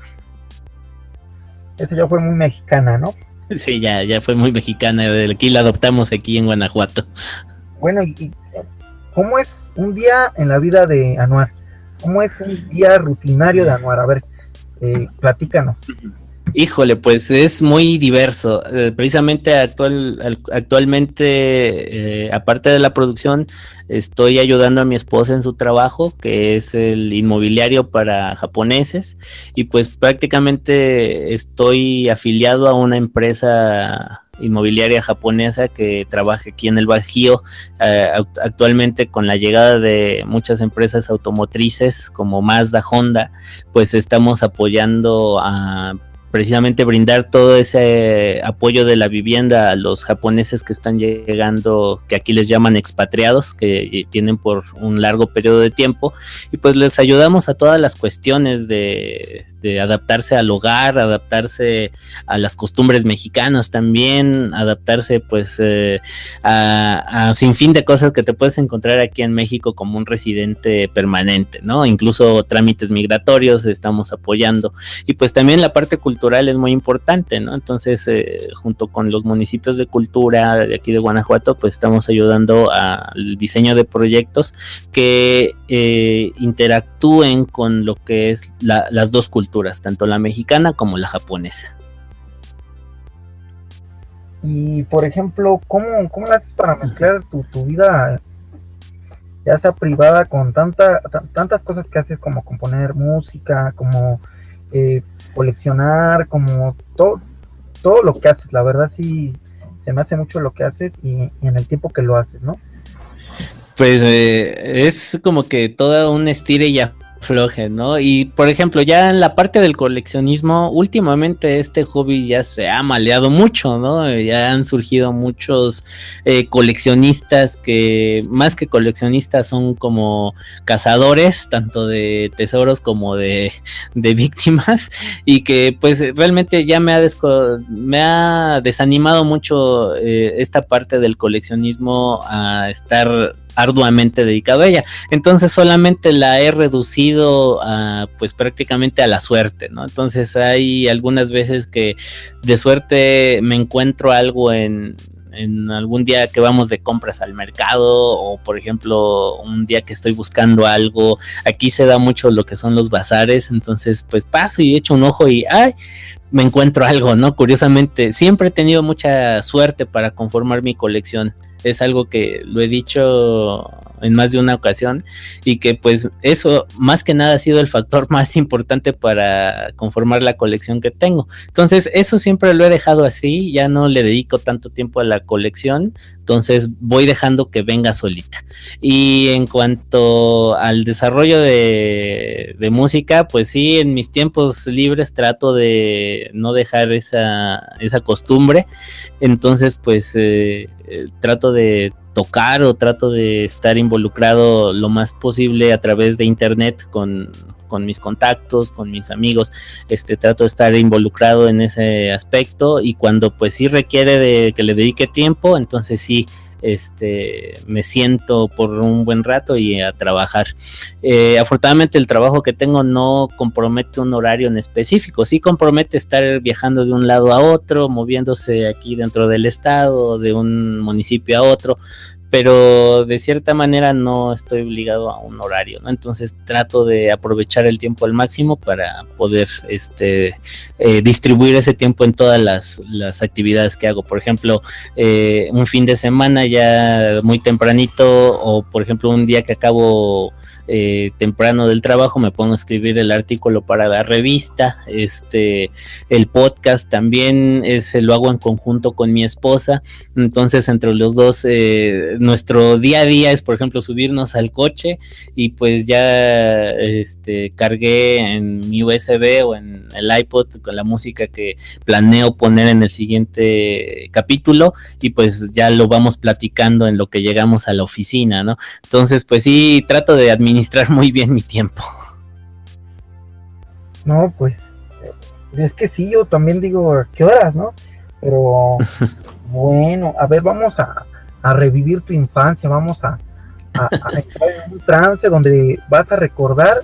Esa ya fue muy mexicana, ¿no? Sí, ya, ya fue muy mexicana. Aquí la adoptamos aquí en Guanajuato. Bueno, ¿y cómo es un día en la vida de Anuar? ¿Cómo es un día rutinario de Anuar? A ver, eh, platícanos. Híjole, pues es muy diverso. Eh, precisamente actual, actualmente, eh, aparte de la producción, estoy ayudando a mi esposa en su trabajo, que es el inmobiliario para japoneses, y pues prácticamente estoy afiliado a una empresa inmobiliaria japonesa que trabaja aquí en el Bajío eh, actualmente con la llegada de muchas empresas automotrices como Mazda, Honda, pues estamos apoyando a precisamente brindar todo ese apoyo de la vivienda a los japoneses que están llegando, que aquí les llaman expatriados, que tienen por un largo periodo de tiempo, y pues les ayudamos a todas las cuestiones de, adaptarse al hogar, adaptarse a las costumbres mexicanas también, adaptarse pues eh, a, a sin fin de cosas que te puedes encontrar aquí en México como un residente permanente, ¿no? Incluso trámites migratorios estamos apoyando, y pues también la parte cultural es muy importante, ¿no? Entonces, eh, junto con los municipios de cultura de aquí de Guanajuato, pues estamos ayudando al diseño de proyectos que eh, interactúen con lo que es las dos culturas, tanto la mexicana como la japonesa. Y, por ejemplo, ¿cómo, cómo haces para mezclar tu, tu vida ya sea privada con tanta, tantas cosas que haces como componer música, como eh, coleccionar, como todo, todo lo que haces, la verdad sí se me hace mucho lo que haces y, en el tiempo que lo haces, ¿no? Pues eh, es como que toda un estire ya floje, ¿no? Y por ejemplo, ya en la parte del coleccionismo, últimamente este hobby ya se ha maleado mucho, ¿no? Ya han surgido muchos eh, coleccionistas que más que coleccionistas son como cazadores, tanto de tesoros como de, víctimas, y que pues realmente ya me ha, me ha desanimado mucho eh, esta parte del coleccionismo a estar arduamente dedicado a ella. Entonces solamente la he reducido a, pues prácticamente a la suerte, ¿no? Entonces hay algunas veces que de suerte me encuentro algo en, en algún día que vamos de compras al mercado o por ejemplo un día que estoy buscando algo, aquí se da mucho lo que son los bazares, entonces pues paso y echo un ojo y ay, me encuentro algo, ¿no? Curiosamente, siempre he tenido mucha suerte para conformar mi colección es algo que lo he dicho en más de una ocasión y que pues eso más que nada ha sido el factor más importante para conformar la colección que tengo. Entonces eso siempre lo he dejado así, ya no le dedico tanto tiempo a la colección, entonces voy dejando que venga solita. Y en cuanto al desarrollo de, música, pues sí, en mis tiempos libres trato de no dejar esa, esa costumbre, entonces pues... Eh, eh, trato de tocar o trato de estar involucrado lo más posible a través de internet con, con mis contactos, con mis amigos, este trato de estar involucrado en ese aspecto y cuando pues sí requiere de que le dedique tiempo, entonces sí este, me siento por un buen rato y a trabajar. Eh, afortunadamente el trabajo que tengo no compromete un horario en específico, sí compromete estar viajando de un lado a otro, moviéndose aquí dentro del estado, de un municipio a otro, pero de cierta manera no estoy obligado a un horario, ¿no? Entonces trato de aprovechar el tiempo al máximo para poder este, eh, distribuir ese tiempo en todas las, las actividades que hago. Por ejemplo, eh, un fin de semana ya muy tempranito o por ejemplo un día que acabo eh, temprano del trabajo me pongo a escribir el artículo para la revista, este, el podcast también es, lo hago en conjunto con mi esposa, entonces entre los dos eh, nuestro día a día es por ejemplo subirnos al coche y pues ya este, cargué en mi USB o en el iPod con la música que planeo poner en el siguiente capítulo y pues ya lo vamos platicando en lo que llegamos a la oficina, ¿no? Entonces pues sí trato de administrar administrar muy bien mi tiempo. No, pues es que sí, yo también digo, ¿qué horas, no? Pero bueno, a ver, vamos a, revivir tu infancia, vamos a, a, entrar en un trance donde vas a recordar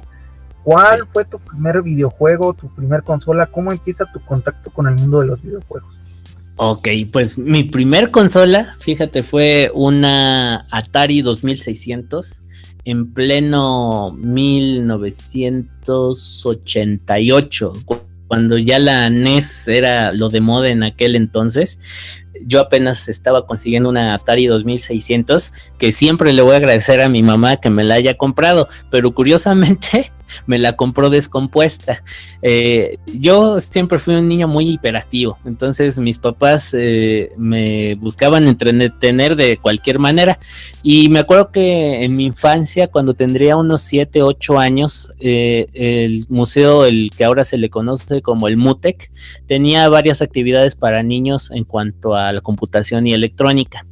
cuál fue tu primer videojuego, tu primer consola, cómo empieza tu contacto con el mundo de los videojuegos. Ok, pues mi primer consola, fíjate, fue una Atari 2600 en pleno 1988, cuando ya la NES era lo de moda en aquel entonces. Yo apenas estaba consiguiendo una Atari 2600 que siempre le voy a agradecer a mi mamá que me la haya comprado, pero curiosamente me la compró descompuesta. Eh, yo siempre fui un niño muy hiperactivo, entonces mis papás eh, me buscaban entretener de cualquier manera y me acuerdo que en mi infancia, cuando tendría unos 7, 8 años, eh, el museo, el que ahora se le conoce como el MUTEC, tenía varias actividades para niños en cuanto a la computación y electrónica.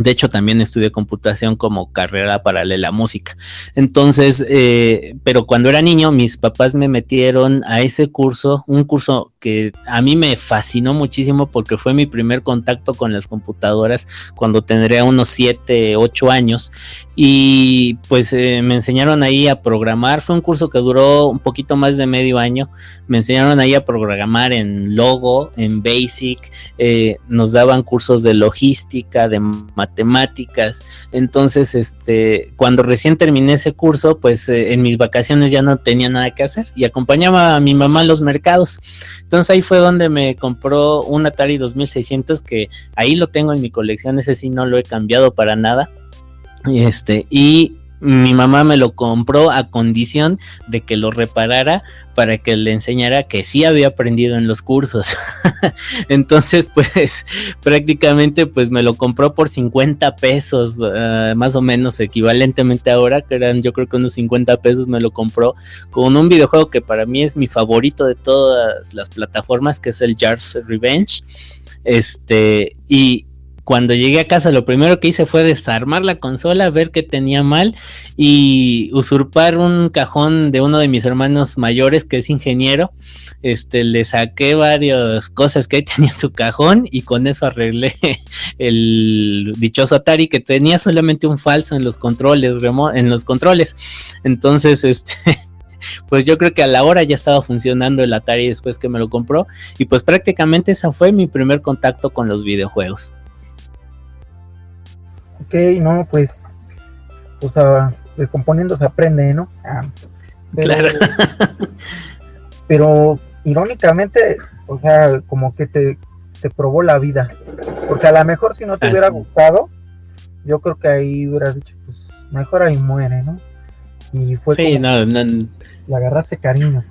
De hecho, también estudié computación como carrera paralela a música. Entonces, eh, pero cuando era niño, mis papás me metieron a ese curso, un curso que a mí me fascinó muchísimo porque fue mi primer contacto con las computadoras cuando tendría unos 7, 8 años. Y pues eh, me enseñaron ahí a programar. Fue un curso que duró un poquito más de medio año. Me enseñaron ahí a programar en Logo, en Basic. Eh, nos daban cursos de logística, de matemáticas. Entonces, este, cuando recién terminé ese curso, pues eh, en mis vacaciones ya no tenía nada que hacer y acompañaba a mi mamá a los mercados. Entonces ahí fue donde me compró un Atari 2600 que ahí lo tengo en mi colección, ese sí no lo he cambiado para nada. Y este, y mi mamá me lo compró a condición de que lo reparara para que le enseñara que sí había aprendido en los cursos. Entonces, pues prácticamente pues me lo compró por 50 pesos, ah, más o menos equivalentemente ahora, que eran yo creo que unos 50 pesos me lo compró con un videojuego que para mí es mi favorito de todas las plataformas, que es el Jars Revenge. Este, y, cuando llegué a casa lo primero que hice fue desarmar la consola, ver qué tenía mal y usurpar un cajón de uno de mis hermanos mayores que es ingeniero. Este, le saqué varias cosas que tenía en su cajón y con eso arreglé el dichoso Atari que tenía solamente un falso en los controles, en los controles. Entonces, este pues yo creo que a la hora ya estaba funcionando el Atari después que me lo compró y pues prácticamente ese fue mi primer contacto con los videojuegos no, pues, o sea, descomponiendo se aprende, ¿no? Ah, pero, claro. pero irónicamente, o sea, como que te, te probó la vida. Porque a lo mejor si no te hubiera gustado, yo creo que ahí hubieras dicho, pues mejor ahí muere, ¿no? Y fue sí, no, no, le agarraste cariño.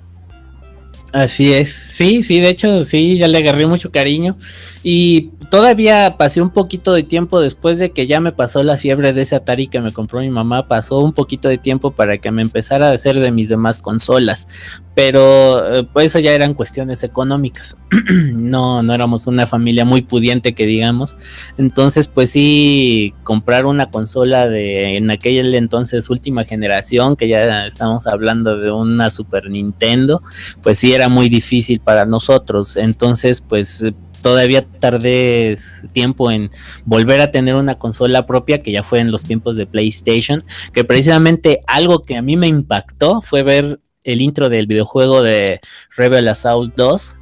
Así es, sí, sí, de hecho, sí, ya le agarré mucho cariño. Y todavía pasé un poquito de tiempo después de que ya me pasó la fiebre de ese Atari que me compró mi mamá, pasó un poquito de tiempo para que me empezara a hacer de mis demás consolas. Pero eh, pues eso ya eran cuestiones económicas. no, no éramos una familia muy pudiente que digamos. Entonces, pues sí, comprar una consola de en aquel entonces última generación, que ya estamos hablando de una Super Nintendo, pues sí era muy difícil para nosotros. Entonces, pues todavía tardé tiempo en volver a tener una consola propia, que ya fue en los tiempos de PlayStation, que precisamente algo que a mí me impactó fue ver el intro del videojuego de Rebel Assault 2,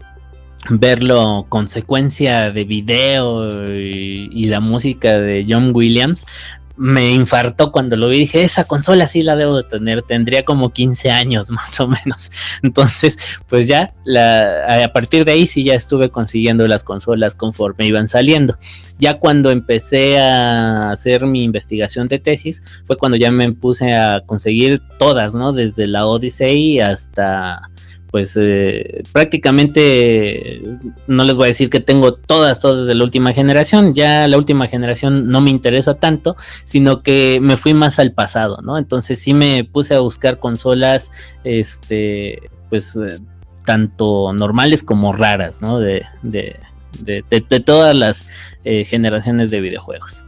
verlo con secuencia de video y, la música de John Williams, me infartó cuando lo vi. Dije, esa consola sí la debo de tener. Tendría como 15 años más o menos. Entonces, pues ya, la, a partir de ahí sí ya estuve consiguiendo las consolas conforme iban saliendo. Ya cuando empecé a hacer mi investigación de tesis, fue cuando ya me puse a conseguir todas, ¿no? Desde la Odyssey hasta pues eh, prácticamente no les voy a decir que tengo todas, todas de la última generación, ya la última generación no me interesa tanto, sino que me fui más al pasado, ¿no? Entonces sí me puse a buscar consolas, este, pues eh, tanto normales como raras, ¿no? De, de, de, de todas las eh, generaciones de videojuegos.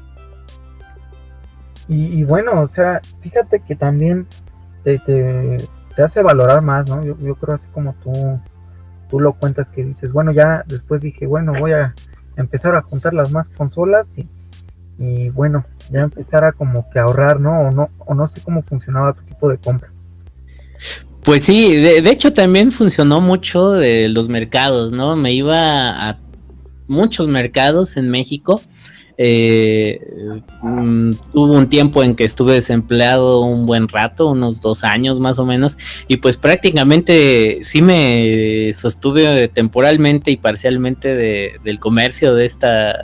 Y, bueno, o sea, fíjate que también te, te te hace valorar más, ¿no? Yo, creo así como tú, tú lo cuentas que dices, bueno, ya después dije, bueno, voy a empezar a juntar las más consolas y, y bueno, ya empezar a como que ahorrar, ¿no? O no, o no sé cómo funcionaba tu tipo de compra. Pues sí, de, de, hecho también funcionó mucho de los mercados, ¿no? Me iba a muchos mercados en México eh, mm, hubo un tiempo en que estuve desempleado un buen rato, unos dos años más o menos, y pues prácticamente sí me sostuve temporalmente y parcialmente de, del comercio de esta,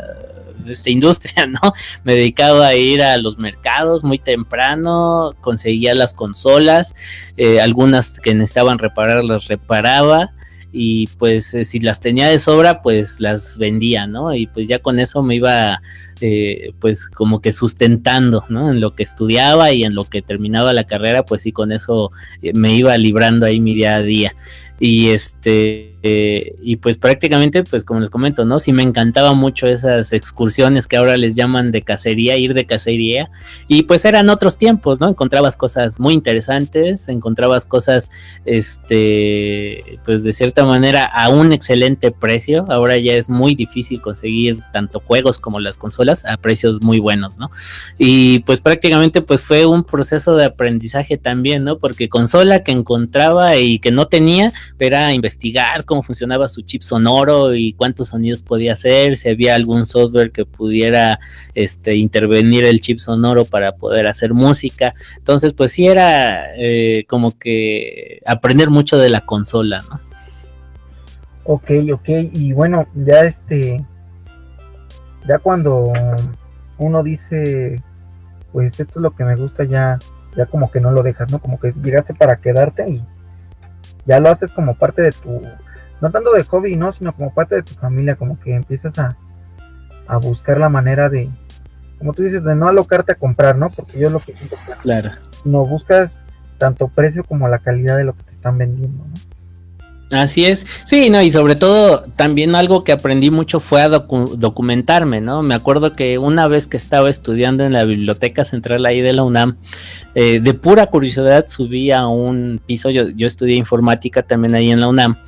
de esta industria, ¿no? Me dedicaba a ir a los mercados muy temprano, conseguía las consolas, eh, algunas que necesitaban reparar las reparaba y pues eh, si las tenía de sobra pues las vendía, ¿no? Y pues ya con eso me iba eh, pues como que sustentando, ¿no? En lo que estudiaba y en lo que terminaba la carrera pues sí con eso eh, me iba librando ahí mi día a día. Y este eh, y pues prácticamente pues como les comento no sí me encantaba mucho esas excursiones que ahora les llaman de cacería ir de cacería. Y pues eran otros tiempos no encontrabas cosas muy interesantes encontrabas cosas este pues de cierta manera a un excelente precio. Ahora ya es muy difícil conseguir tanto juegos como las consolas a precios muy buenos no y pues prácticamente pues fue un proceso de aprendizaje también no porque consola que encontraba y que no tenía era investigar cómo funcionaba su chip sonoro y cuántos sonidos podía hacer, si había algún software que pudiera este, intervenir el chip sonoro para poder hacer música. Entonces, pues sí era eh, como que aprender mucho de la consola, ¿no? Ok, ok, y bueno, ya este, ya cuando uno dice, pues esto es lo que me gusta, ya, ya como que no lo dejas, ¿no? Como que llegaste para quedarte y ya lo haces como parte de tu, no tanto de hobby, ¿no? Sino como parte de tu familia, como que empiezas a, a buscar la manera de, como tú dices, de no alocarte a comprar, ¿no? Porque yo lo que claro. no buscas tanto precio como la calidad de lo que te están vendiendo, ¿no? Así es, sí, no, y sobre todo también algo que aprendí mucho fue a docu documentarme, ¿no? Me acuerdo que una vez que estaba estudiando en la biblioteca central ahí de la UNAM, eh, de pura curiosidad subí a un piso, yo, yo estudié informática también ahí en la UNAM,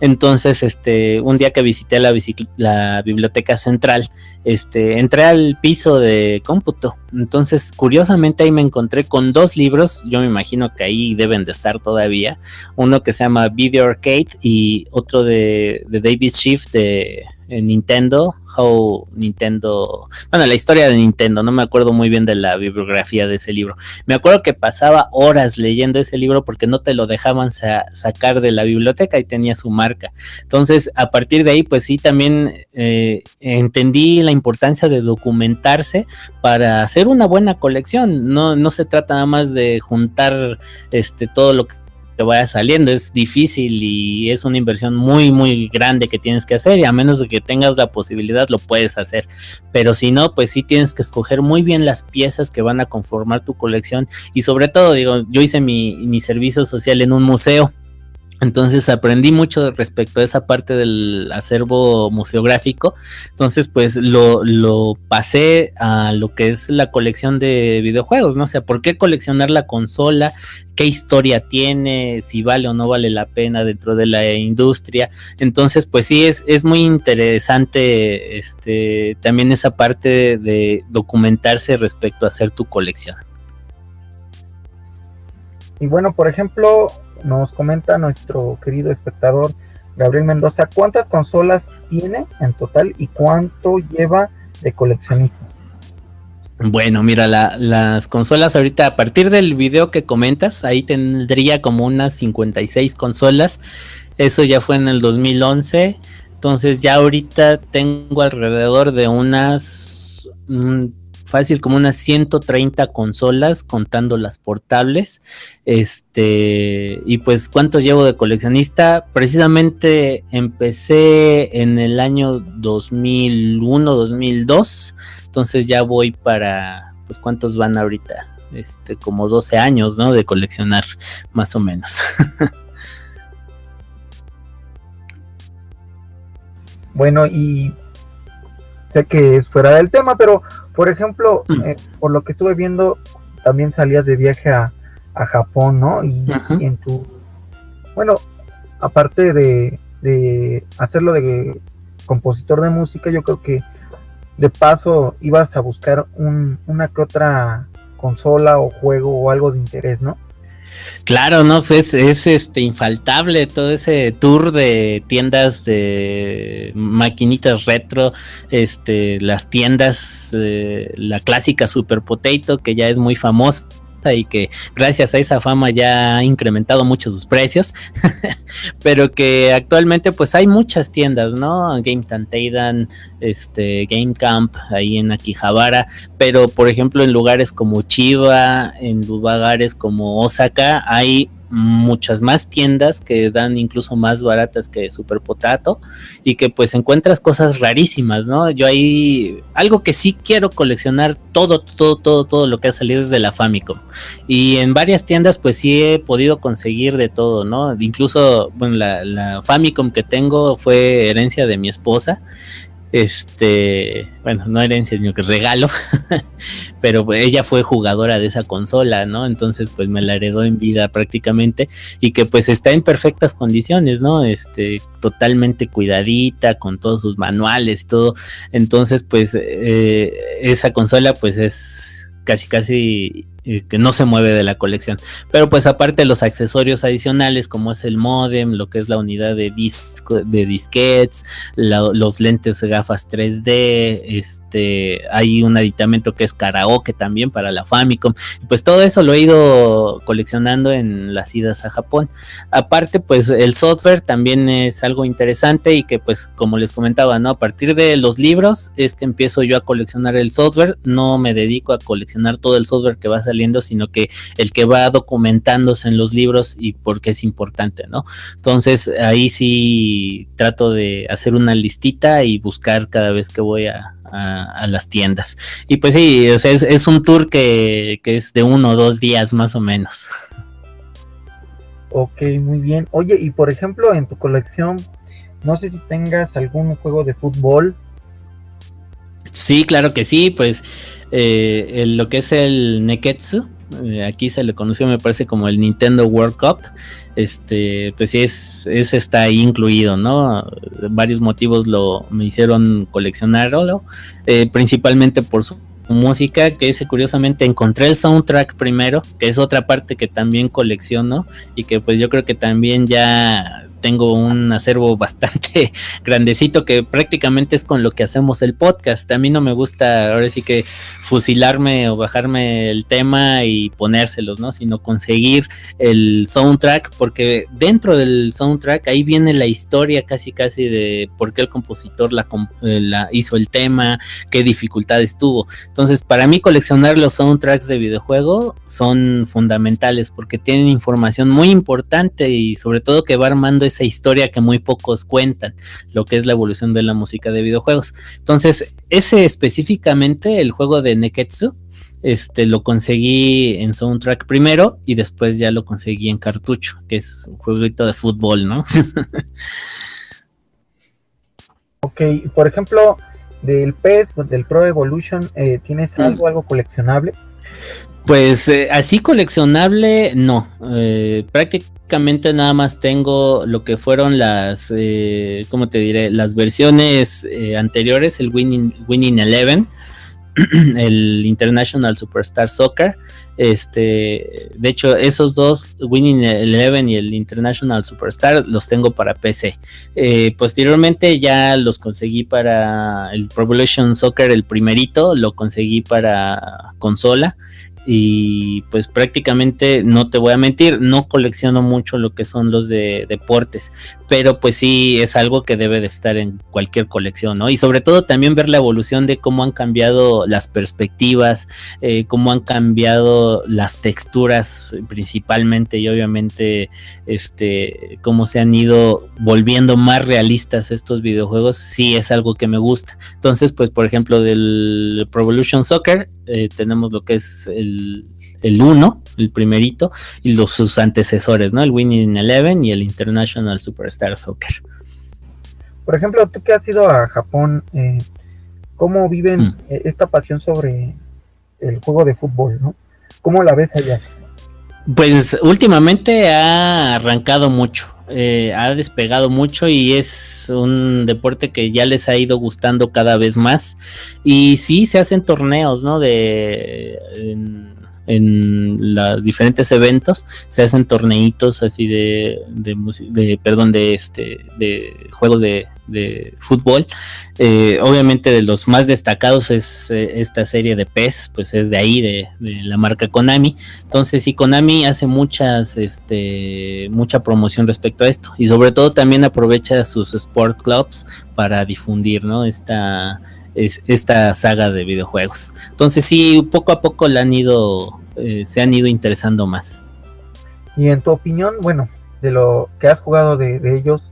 entonces, este, un día que visité la, la, biblioteca central, este, entré al piso de cómputo. Entonces, curiosamente ahí me encontré con dos libros, yo me imagino que ahí deben de estar todavía. Uno que se llama Video Arcade y otro de, de David Schiff de Nintendo, How Nintendo, bueno, la historia de Nintendo, no me acuerdo muy bien de la bibliografía de ese libro. Me acuerdo que pasaba horas leyendo ese libro porque no te lo dejaban sa sacar de la biblioteca y tenía su marca. Entonces, a partir de ahí, pues sí, también eh, entendí la importancia de documentarse para hacer una buena colección. No, no se trata nada más de juntar este todo lo que vaya saliendo. Es difícil y es una inversión muy, muy grande que tienes que hacer y a menos de que tengas la posibilidad lo puedes hacer. Pero si no, pues sí tienes que escoger muy bien las piezas que van a conformar tu colección y sobre todo, digo, yo hice mi, mi servicio social en un museo entonces aprendí mucho respecto a esa parte del acervo museográfico. Entonces, pues lo, lo, pasé a lo que es la colección de videojuegos, ¿no? O sea, ¿por qué coleccionar la consola? ¿Qué historia tiene? Si vale o no vale la pena dentro de la industria. Entonces, pues sí, es, es muy interesante este, también esa parte de documentarse respecto a hacer tu colección. Y bueno, por ejemplo, nos comenta nuestro querido espectador Gabriel Mendoza, ¿cuántas consolas tiene en total y cuánto lleva de coleccionista? Bueno, mira, las consolas ahorita, a partir del video que comentas, ahí tendría como unas 56 consolas. Eso ya fue en el 2011. Entonces ya ahorita tengo alrededor de unas fácil como unas 130 consolas contando las portables. Este, y pues cuánto llevo de coleccionista? Precisamente empecé en el año 2001, 2002. Entonces ya voy para pues cuántos van ahorita? Este, como 12 años, ¿no? De coleccionar más o menos. bueno, y sé que es fuera del tema, pero por ejemplo, mm. eh, por lo que estuve viendo, también salías de viaje a, Japón, ¿no? Y, en tu, bueno, aparte de, de hacerlo de compositor de música, yo creo que de paso ibas a buscar un, una que otra consola o juego o algo de interés, ¿no? Claro, no, pues es, este infaltable todo ese tour de tiendas de maquinitas retro, este, las tiendas, eh, la clásica Super Potato, que ya es muy famosa y que gracias a esa fama ya ha incrementado mucho sus precios, pero que actualmente pues hay muchas tiendas, ¿no? Game Tanteidan, este, Game Camp, ahí en Akihabara, pero por ejemplo en lugares como Chiba, en lugares como Osaka, hay muchas más tiendas que dan incluso más baratas que Super Potato y que pues encuentras cosas rarísimas, ¿no? Yo ahí algo que sí quiero coleccionar todo, todo, todo, todo lo que ha salido desde la Famicom y en varias tiendas pues sí he podido conseguir de todo, ¿no? Incluso, bueno, la, la Famicom que tengo fue herencia de mi esposa este, bueno, no herencia, sino que regalo, pero ella fue jugadora de esa consola, ¿no? Entonces, pues me la heredó en vida prácticamente y que pues está en perfectas condiciones, ¿no? Este, totalmente cuidadita, con todos sus manuales y todo. Entonces, pues eh, esa consola pues es casi, casi que no se mueve de la colección. Pero pues aparte los accesorios adicionales como es el modem, lo que es la unidad de disco, de disquets, los lentes gafas 3D, este, hay un aditamento que es karaoke también para la Famicom. Pues todo eso lo he ido coleccionando en las idas a Japón. Aparte pues el software también es algo interesante y que pues como les comentaba, ¿no? A partir de los libros es que empiezo yo a coleccionar el software, no me dedico a coleccionar todo el software que va a salir sino que el que va documentándose en los libros y porque es importante, ¿no? Entonces ahí sí trato de hacer una listita y buscar cada vez que voy a, las tiendas. Y pues sí, es, un tour que, que es de uno o dos días más o menos. Ok, muy bien. Oye, y por ejemplo, en tu colección, no sé si tengas algún juego de fútbol. Sí, claro que sí, pues eh, lo que es el Neketsu. Eh, aquí se le conoció, me parece, como el Nintendo World Cup. Este, pues sí, es, está ahí incluido, ¿no? Varios motivos lo me hicieron coleccionarlo, eh, principalmente por su música, que ese curiosamente encontré el soundtrack primero, que es otra parte que también colecciono y que pues yo creo que también ya tengo un acervo bastante grandecito que prácticamente es con lo que hacemos el podcast. A mí no me gusta ahora sí que fusilarme o bajarme el tema y ponérselos, ¿no? Sino conseguir el soundtrack, porque dentro del soundtrack ahí viene la historia casi casi de por qué el compositor la, eh, la hizo el tema, qué dificultades tuvo. Entonces, para mí coleccionar los soundtracks de videojuego son fundamentales porque tienen información muy importante y sobre todo que va armando esa historia que muy pocos cuentan, lo que es la evolución de la música de videojuegos. Entonces, ese específicamente, el juego de Neketsu, este lo conseguí en soundtrack primero y después ya lo conseguí en cartucho, que es un jueguito de fútbol, ¿no? ok, por ejemplo, del PES, del Pro Evolution, eh, ¿tienes mm. algo, algo coleccionable? Pues eh, así coleccionable, no. Eh, prácticamente nada más tengo lo que fueron las, eh, ¿cómo te diré? Las versiones anteriores, el Winning, Winning Eleven, el International Superstar Soccer. Este, de hecho, esos dos, Winning Eleven y el International Superstar, los tengo para PC. posteriormente ya los conseguí para el Pro Evolution Soccer, el primerito, lo conseguí para consola y pues prácticamente no te voy a mentir, no colecciono mucho lo que son los de deportes, pero pues sí es algo que debe de estar en cualquier colección, ¿no? Y sobre todo también ver la evolución de cómo han cambiado las perspectivas, eh, cómo han cambiado las texturas principalmente y obviamente este cómo se han ido volviendo más realistas estos videojuegos, sí es algo que me gusta. Entonces, pues por ejemplo del Pro Soccer eh, tenemos lo que es el el 1, el primerito, y los sus antecesores, ¿no? El Winning Eleven y el International Superstar Soccer. Por ejemplo, tú que has ido a Japón, eh, ¿cómo viven mm. eh, esta pasión sobre el juego de fútbol, ¿no? ¿Cómo la ves allá? Pues últimamente ha arrancado mucho, eh, ha despegado mucho y es un deporte que ya les ha ido gustando cada vez más. Y sí, se hacen torneos, ¿no? De los diferentes eventos se hacen torneitos así de, de, perdón de este de juegos de, de fútbol. Eh, obviamente de los más destacados es eh, esta serie de PES pues es de ahí de, la marca Konami. Entonces sí Konami hace muchas este mucha promoción respecto a esto. Y sobre todo también aprovecha sus sport clubs para difundir no esta esta saga de videojuegos. Entonces sí, poco a poco le han ido, eh, se han ido interesando más. Y en tu opinión, bueno, de lo que has jugado de, ellos,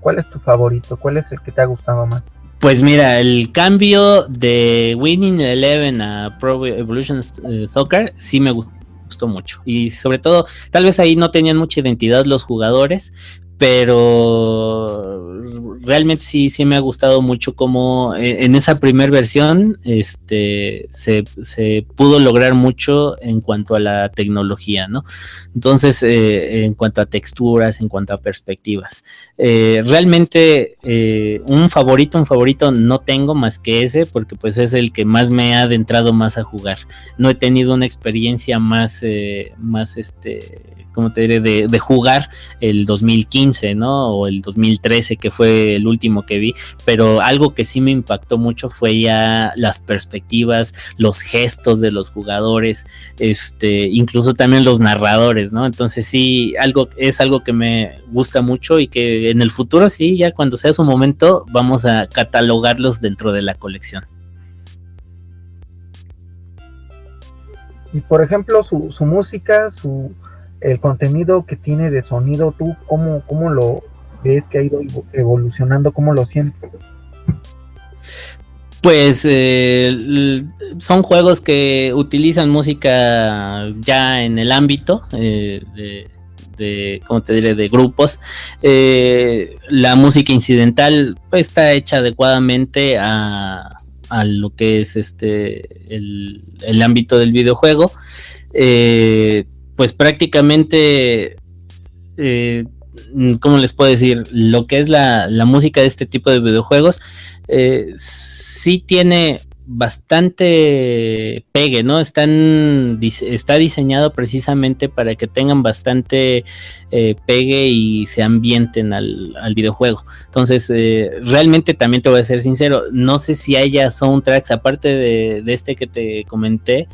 ¿cuál es tu favorito? ¿Cuál es el que te ha gustado más? Pues mira, el cambio de Winning Eleven a Pro Evolution eh, Soccer sí me gustó mucho. Y sobre todo, tal vez ahí no tenían mucha identidad los jugadores, pero realmente sí, sí me ha gustado mucho cómo eh, en esa primera versión este, se, pudo lograr mucho en cuanto a la tecnología, ¿no? Entonces, eh, en cuanto a texturas, en cuanto a perspectivas. Eh, realmente un favorito, un favorito no tengo más que ese, porque pues es el que más me ha adentrado más a jugar. No he tenido una experiencia más, más este como te diré, de, jugar el 2015, ¿no? O el 2013, que fue el último que vi, pero algo que sí me impactó mucho fue ya las perspectivas, los gestos de los jugadores, este, incluso también los narradores, ¿no? Entonces sí, algo, es algo que me gusta mucho y que en el futuro sí, ya cuando sea su momento, vamos a catalogarlos dentro de la colección. Y por ejemplo, su, su música, su, el contenido que tiene de sonido, ¿tú cómo, cómo lo ves que ha ido evolucionando? ¿Cómo lo sientes? Pues eh, son juegos que utilizan música ya en el ámbito eh, de, de, ¿cómo te diré?, de grupos. Eh, la música incidental pues, está hecha adecuadamente a, a, lo que es este el, el ámbito del videojuego. Eh, pues prácticamente, eh, ¿cómo les puedo decir? Lo que es la, música de este tipo de videojuegos, eh, sí tiene bastante pegue, ¿no? Están, está diseñado precisamente para que tengan bastante eh, pegue y se ambienten al, videojuego. Entonces, eh, realmente también te voy a ser sincero, no sé si haya soundtracks, aparte de, de este que te comenté,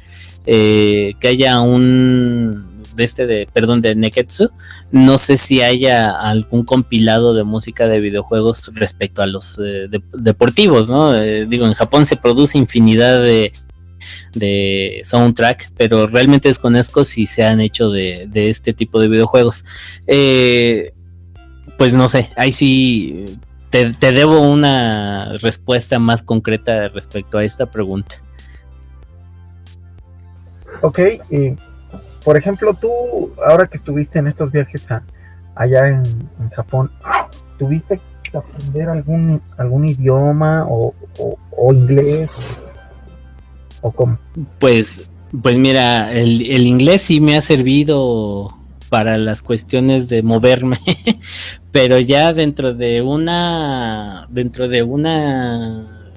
que haya un de este de, perdón, de Neketsu, no sé si haya algún compilado de música de videojuegos respecto a los eh, deportivos, ¿no? Eh, digo, en Japón se produce infinidad de, de soundtrack, pero realmente desconozco si se han hecho de, este tipo de videojuegos. Eh, pues no sé, ahí sí te, te, debo una respuesta más concreta respecto a esta pregunta. Ok, por ejemplo, tú, ahora que estuviste en estos viajes allá en, Japón, ¿tuviste que aprender algún, algún idioma o, inglés? ¿O cómo? Pues, pues mira, el, el inglés sí me ha servido para las cuestiones de moverme, pero ya dentro de una, dentro de una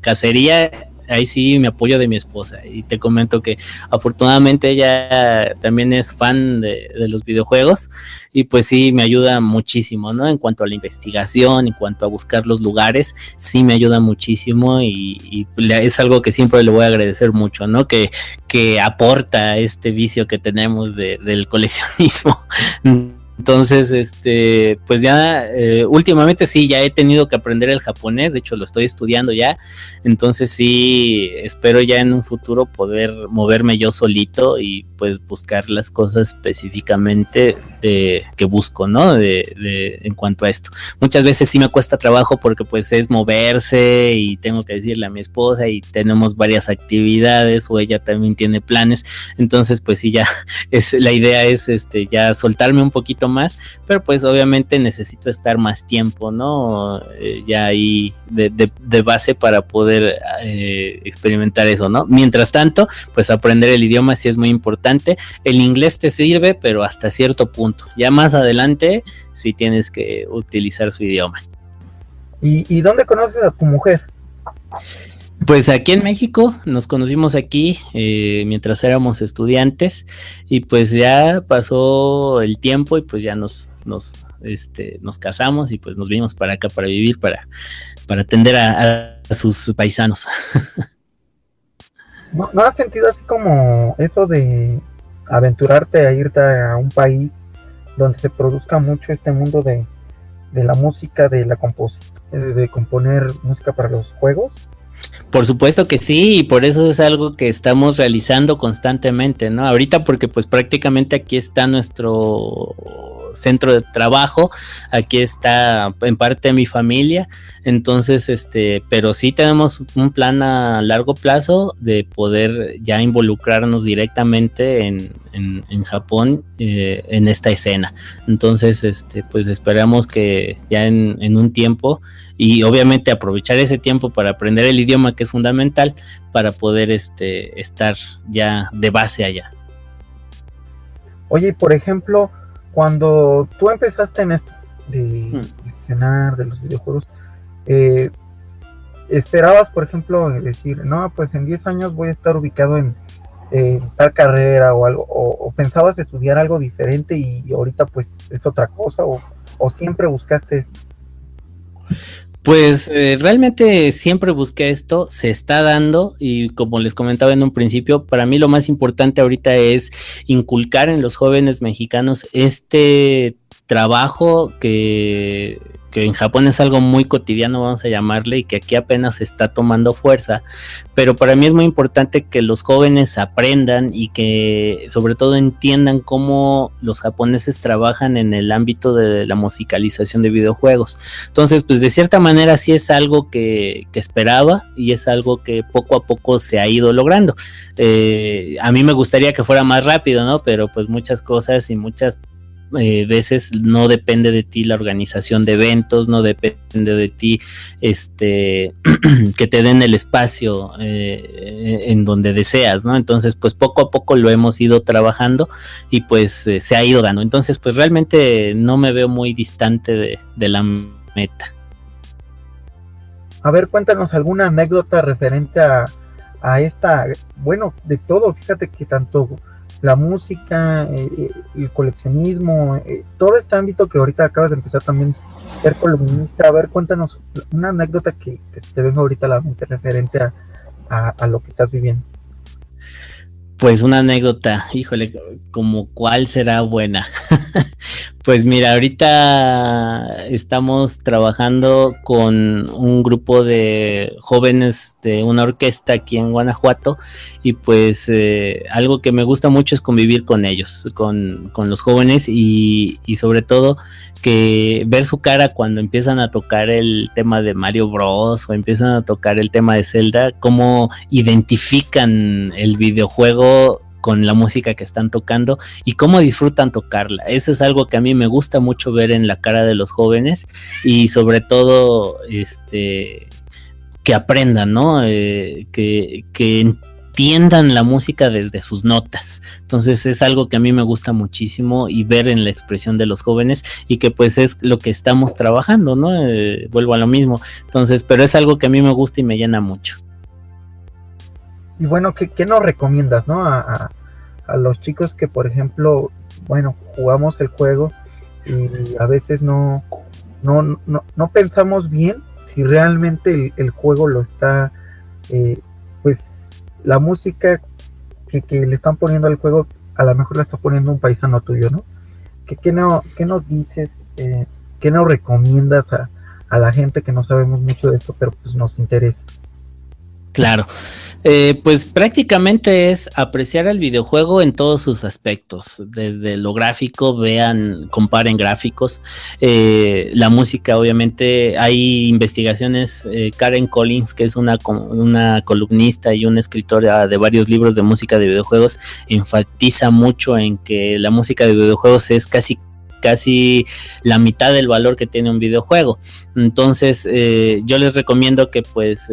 cacería ahí sí me apoyo de mi esposa y te comento que afortunadamente ella también es fan de, los videojuegos y pues sí me ayuda muchísimo, ¿no? En cuanto a la investigación, en cuanto a buscar los lugares, sí me ayuda muchísimo y, es algo que siempre le voy a agradecer mucho, ¿no? Que, que aporta este vicio que tenemos del coleccionismo. Entonces, este, pues ya eh, últimamente sí, ya he tenido que aprender el japonés, de hecho lo estoy estudiando ya, entonces sí, espero ya en un futuro poder moverme yo solito y pues buscar las cosas específicamente de, que busco, ¿no? De, en cuanto a esto. Muchas veces sí me cuesta trabajo porque pues es moverse y tengo que decirle a mi esposa y tenemos varias actividades o ella también tiene planes, entonces pues sí, ya es, la idea es este, ya soltarme un poquito más, pero pues obviamente necesito estar más tiempo, ¿no? Eh, ya ahí de, base para poder eh, experimentar eso, ¿no? Mientras tanto, pues aprender el idioma sí es muy importante. El inglés te sirve, pero hasta cierto punto. Ya más adelante, sí tienes que utilizar su idioma. ¿Y, y dónde conoces a tu mujer? Pues aquí en México nos conocimos aquí eh, mientras éramos estudiantes y pues ya pasó el tiempo y pues ya nos, nos, este, nos casamos y pues nos vinimos para acá para vivir, para, para atender a, sus paisanos. ¿No, ¿No, has sentido así como eso de aventurarte a irte a un país donde se produzca mucho este mundo de, de la música, de la composición, de componer música para los juegos? Por supuesto que sí, y por eso es algo que estamos realizando constantemente, ¿no? Ahorita porque pues prácticamente aquí está nuestro centro de trabajo, aquí está en parte mi familia, entonces, este, pero sí tenemos un plan a largo plazo de poder ya involucrarnos directamente en, en, Japón eh, en esta escena. Entonces, este, pues esperamos que ya en, en un tiempo y obviamente aprovechar ese tiempo para aprender el idioma que es fundamental para poder este, estar ya de base allá. Oye, por ejemplo, cuando tú empezaste en esto de hmm. de los videojuegos, eh, esperabas, por ejemplo, decir, no, pues en 10 años voy a estar ubicado en tal carrera o algo, o, pensabas estudiar algo diferente y ahorita pues es otra cosa, o, o siempre buscaste esto? Pues eh, realmente siempre busqué esto, se está dando y como les comentaba en un principio, para mí lo más importante ahorita es inculcar en los jóvenes mexicanos este trabajo que que en Japón es algo muy cotidiano, vamos a llamarle, y que aquí apenas está tomando fuerza. Pero para mí es muy importante que los jóvenes aprendan y que sobre todo entiendan cómo los japoneses trabajan en el ámbito de la musicalización de videojuegos. Entonces, pues de cierta manera sí es algo que, esperaba y es algo que poco a poco se ha ido logrando. Eh, a mí me gustaría que fuera más rápido, ¿no? Pero pues muchas cosas y muchas eh, veces no depende de ti la organización de eventos, no depende de ti este que te den el espacio eh, en donde deseas, ¿no? Entonces, pues poco a poco lo hemos ido trabajando y pues eh, se ha ido dando. Entonces, pues realmente no me veo muy distante de, de la meta. A ver, cuéntanos alguna anécdota referente a, a esta, bueno, de todo, fíjate que tanto la música, eh, eh, el coleccionismo, eh, todo este ámbito que ahorita acabas de empezar también ser columnista, a ver, cuéntanos una anécdota que, te venga ahorita a la mente referente a lo que estás viviendo. Pues una anécdota, híjole, como cuál será buena. pues mira, ahorita estamos trabajando con un grupo de jóvenes de una orquesta aquí en Guanajuato y pues eh, algo que me gusta mucho es convivir con ellos, con, con los jóvenes y, y sobre todo que ver su cara cuando empiezan a tocar el tema de Mario Bros o empiezan a tocar el tema de Zelda, cómo identifican el videojuego con la música que están tocando y cómo disfrutan tocarla. Eso es algo que a mí me gusta mucho ver en la cara de los jóvenes y sobre todo este que aprendan, ¿no? Eh, que, que entiendan la música desde sus notas. Entonces es algo que a mí me gusta muchísimo y ver en la expresión de los jóvenes y que pues es lo que estamos trabajando, ¿no? Eh, vuelvo a lo mismo. Entonces, pero es algo que a mí me gusta y me llena mucho. Y bueno, ¿qué, qué nos recomiendas, no? A, los chicos que, por ejemplo, bueno, jugamos el juego y a veces no, no, no, pensamos bien si realmente el, juego lo está, eh, pues la música que, le están poniendo al juego, a lo mejor la está poniendo un paisano tuyo, ¿no? ¿Qué, qué, no, qué nos dices, eh, qué nos recomiendas a, a la gente que no sabemos mucho de esto, pero pues nos interesa? Claro. Eh, pues prácticamente es apreciar el videojuego en todos sus aspectos, desde lo gráfico, vean, comparen gráficos, eh, la música, obviamente hay investigaciones, eh, Karen Collins, que es una, una columnista y una escritora de varios libros de música de videojuegos, enfatiza mucho en que la música de videojuegos es casi casi la mitad del valor que tiene un videojuego. Entonces, yo les recomiendo que pues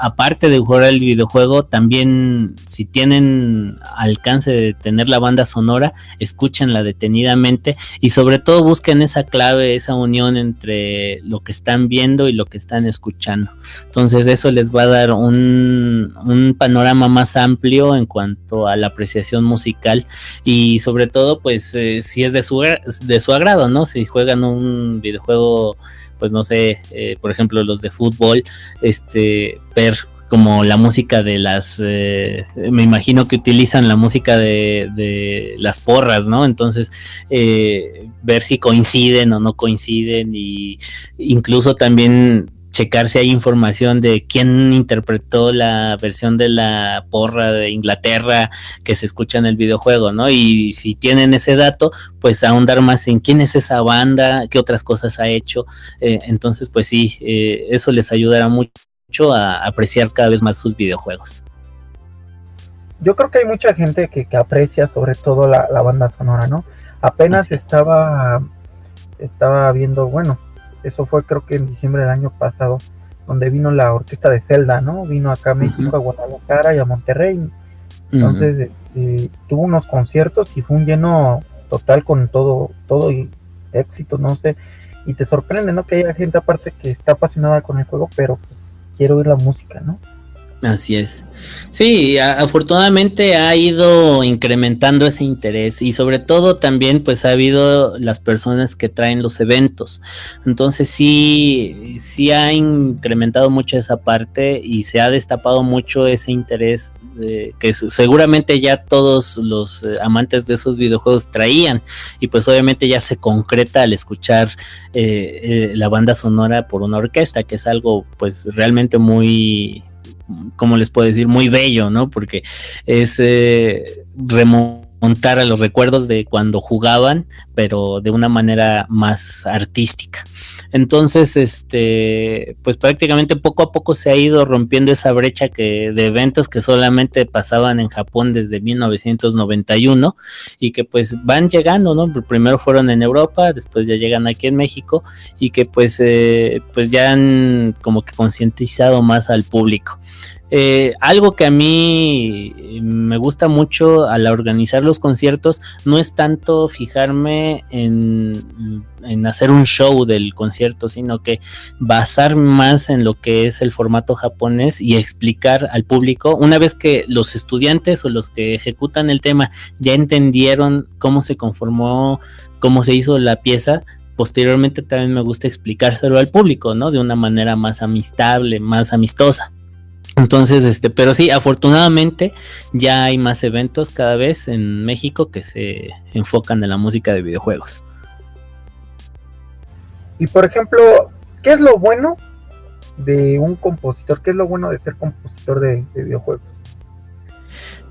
aparte de jugar el videojuego, también si tienen alcance de tener la banda sonora, escúchenla detenidamente y sobre todo busquen esa clave, esa unión entre lo que están viendo y lo que están escuchando. Entonces eso les va a dar un, un panorama más amplio en cuanto a la apreciación musical y sobre todo pues eh, si es de su, de su agrado, ¿no? Si juegan un videojuego pues no sé, eh, por ejemplo, los de fútbol, este, ver como la música de las, eh, me imagino que utilizan la música de, las porras, ¿no? Entonces, eh, ver si coinciden o no coinciden y incluso también checar si hay información de quién interpretó la versión de la porra de Inglaterra que se escucha en el videojuego, ¿no? Y si tienen ese dato, pues ahondar más en quién es esa banda, qué otras cosas ha hecho. Eh, entonces, pues sí, eh, eso les ayudará mucho a apreciar cada vez más sus videojuegos. Yo creo que hay mucha gente que, aprecia sobre todo la, banda sonora, ¿no? Apenas estaba, estaba viendo, bueno, eso fue creo que en diciembre del año pasado, donde vino la orquesta de Zelda, ¿no? Vino acá a México, a Guadalajara y a Monterrey. Entonces eh, tuvo unos conciertos y fue un lleno total con todo, todo y éxito, no sé. Y te sorprende, ¿no? Que haya gente aparte que está apasionada con el juego, pero pues quiere oír la música, ¿no? Así es. Sí, afortunadamente ha ido incrementando ese interés y sobre todo también pues ha habido las personas que traen los eventos. Entonces sí, sí ha incrementado mucho esa parte y se ha destapado mucho ese interés que seguramente ya todos los eh, amantes de esos videojuegos traían y pues obviamente ya se concreta al escuchar eh, eh, la banda sonora por una orquesta, que es algo pues realmente muy como les puedo decir? Muy bello, ¿no? Porque es eh, remontar a los recuerdos de cuando jugaban, pero de una manera más artística. Entonces, este, pues prácticamente poco a poco se ha ido rompiendo esa brecha que de eventos que solamente pasaban en Japón desde 1991 y que pues van llegando, ¿no? Primero fueron en Europa, después ya llegan aquí en México y que pues, eh, pues ya han como que concientizado más al público. Eh, algo que a mí me gusta mucho al organizar los conciertos no es tanto fijarme en, en hacer un show del concierto, sino que basar más en lo que es el formato japonés y explicar al público, una vez que los estudiantes o los que ejecutan el tema ya entendieron cómo se conformó, cómo se hizo la pieza, posteriormente también me gusta explicárselo al público, ¿no? De una manera más amistable, más amistosa. Entonces, este, pero sí, afortunadamente ya hay más eventos cada vez en México que se enfocan en la música de videojuegos. Y por ejemplo, ¿qué es lo bueno de un compositor? ¿Qué es lo bueno de ser compositor de, videojuegos?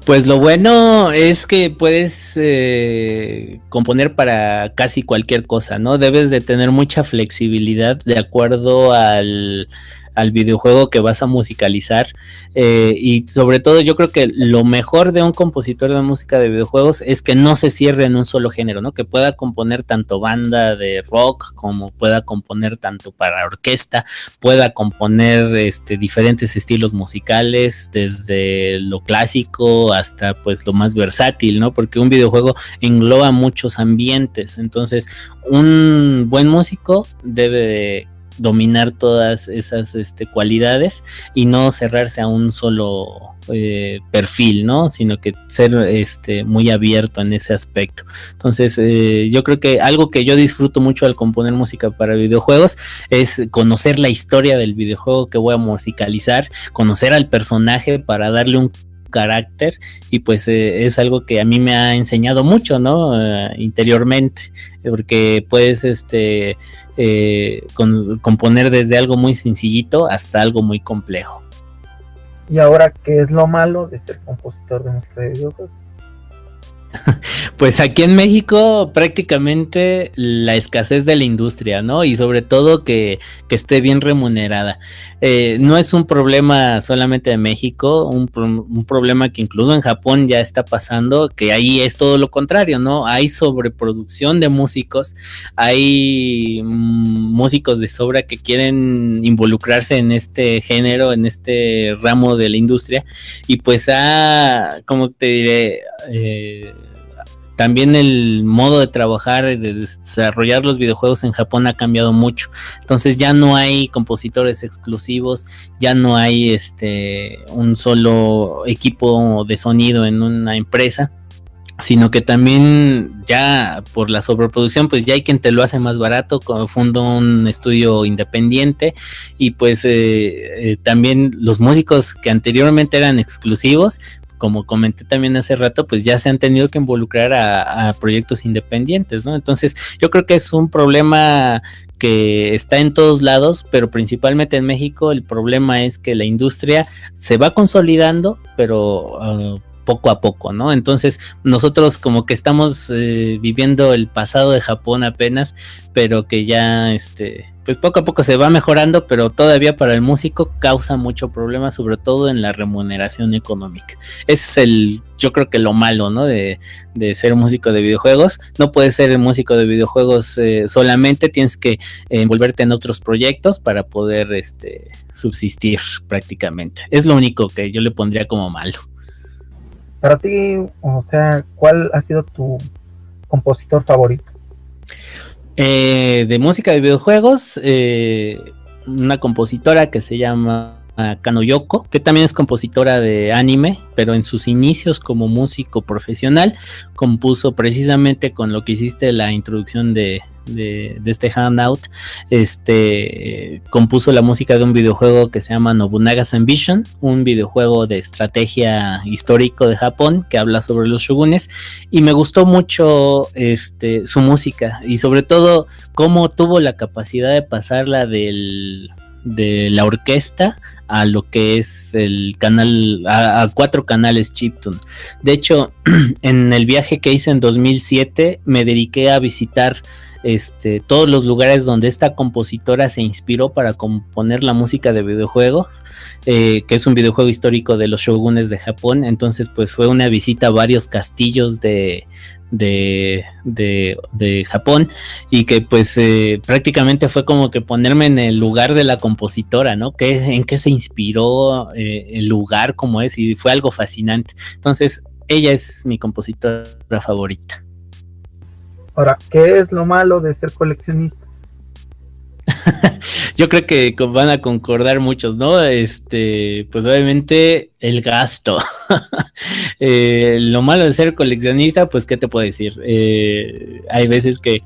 Pues lo bueno es que puedes eh, componer para casi cualquier cosa, ¿no? Debes de tener mucha flexibilidad de acuerdo al, al videojuego que vas a musicalizar. Eh, y sobre todo yo creo que lo mejor de un compositor de música de videojuegos es que no se cierre en un solo género, ¿no? Que pueda componer tanto banda de rock como pueda componer tanto para orquesta, pueda componer este, diferentes estilos musicales, desde lo clásico hasta pues lo más versátil, ¿no? Porque un videojuego engloba muchos ambientes. Entonces, un buen músico debe de dominar todas esas este, cualidades y no cerrarse a un solo eh, perfil, ¿no? Sino que ser este, muy abierto en ese aspecto. Entonces, eh, yo creo que algo que yo disfruto mucho al componer música para videojuegos es conocer la historia del videojuego que voy a musicalizar, conocer al personaje para darle un carácter y pues eh, es algo que a mí me ha enseñado mucho, ¿no? interiormente, porque puedes este eh, componer desde algo muy sencillito hasta algo muy complejo. ¿Y ahora qué es lo malo de ser compositor de música de videojuegos? Pues aquí en México prácticamente la escasez de la industria, ¿no? Y sobre todo que, esté bien remunerada. Eh, no es un problema solamente de México, un, problema que incluso en Japón ya está pasando, que ahí es todo lo contrario, ¿no? Hay sobreproducción de músicos, hay mm, músicos de sobra que quieren involucrarse en este género, en este ramo de la industria, y pues ha, como te diré, eh, también el modo de trabajar, de desarrollar los videojuegos en Japón ha cambiado mucho. Entonces ya no hay compositores exclusivos, ya no hay este un solo equipo de sonido en una empresa sino que también ya por la sobreproducción, pues ya hay quien te lo hace más barato, fundo un estudio independiente y pues eh, eh, también los músicos que anteriormente eran exclusivos, como comenté también hace rato, pues ya se han tenido que involucrar a, proyectos independientes, ¿no? Entonces, yo creo que es un problema que está en todos lados, pero principalmente en México el problema es que la industria se va consolidando, pero ah, poco a poco, ¿no? Entonces nosotros como que estamos eh, viviendo el pasado de Japón apenas, pero que ya, este, pues poco a poco se va mejorando, pero todavía para el músico causa mucho problema, sobre todo en la remuneración económica. es el, yo creo que lo malo, ¿no? De, de ser músico de videojuegos. No puedes ser músico de videojuegos eh, solamente, tienes que envolverte en otros proyectos para poder, este, subsistir prácticamente. Es lo único que yo le pondría como malo. Para ti, o sea, ¿cuál ha sido tu compositor favorito? Eh, de música de videojuegos, eh, una compositora que se llama Kano Yoko, que también es compositora de anime, pero en sus inicios como músico profesional, compuso precisamente con lo que hiciste la introducción de, de, este Handout, este, compuso la música de un videojuego que se llama Nobunaga's Ambition, un videojuego de estrategia histórico de Japón que habla sobre los shogunes y me gustó mucho este, su música y sobre todo cómo tuvo la capacidad de pasarla del de la orquesta a lo que es el canal, a, cuatro canales chiptune. De hecho, en el viaje que hice en 2007 me dediqué a visitar este, todos los lugares donde esta compositora se inspiró para componer la música de videojuegos, eh, que es un videojuego histórico de los shogunes de Japón. Entonces, pues fue una visita a varios castillos de, Japón y que pues eh, prácticamente fue como que ponerme en el lugar de la compositora, ¿no? Que, ¿En qué se inspiró eh, el lugar como es? Y fue algo fascinante. Entonces, ella es mi compositora favorita. Ahora, ¿qué es lo malo de ser coleccionista? Yo creo que van a concordar muchos, ¿no? Este, pues obviamente el gasto. Eh, lo malo de ser coleccionista, pues, ¿qué te puedo decir? Eh, hay veces que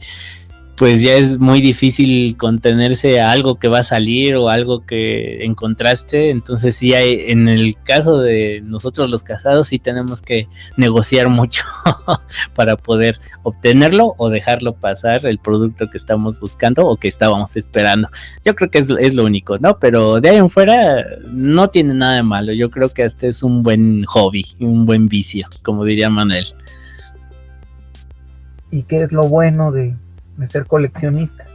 pues ya es muy difícil contenerse a algo que va a salir o algo que encontraste. Entonces sí hay, en el caso de nosotros los casados, sí tenemos que negociar mucho para poder obtenerlo o dejarlo pasar el producto que estamos buscando o que estábamos esperando. Yo creo que es, es lo único, ¿no? Pero de ahí en fuera no tiene nada de malo. Yo creo que este es un buen hobby, un buen vicio, como diría Manuel. ¿Y qué es lo bueno de, de ser coleccionista?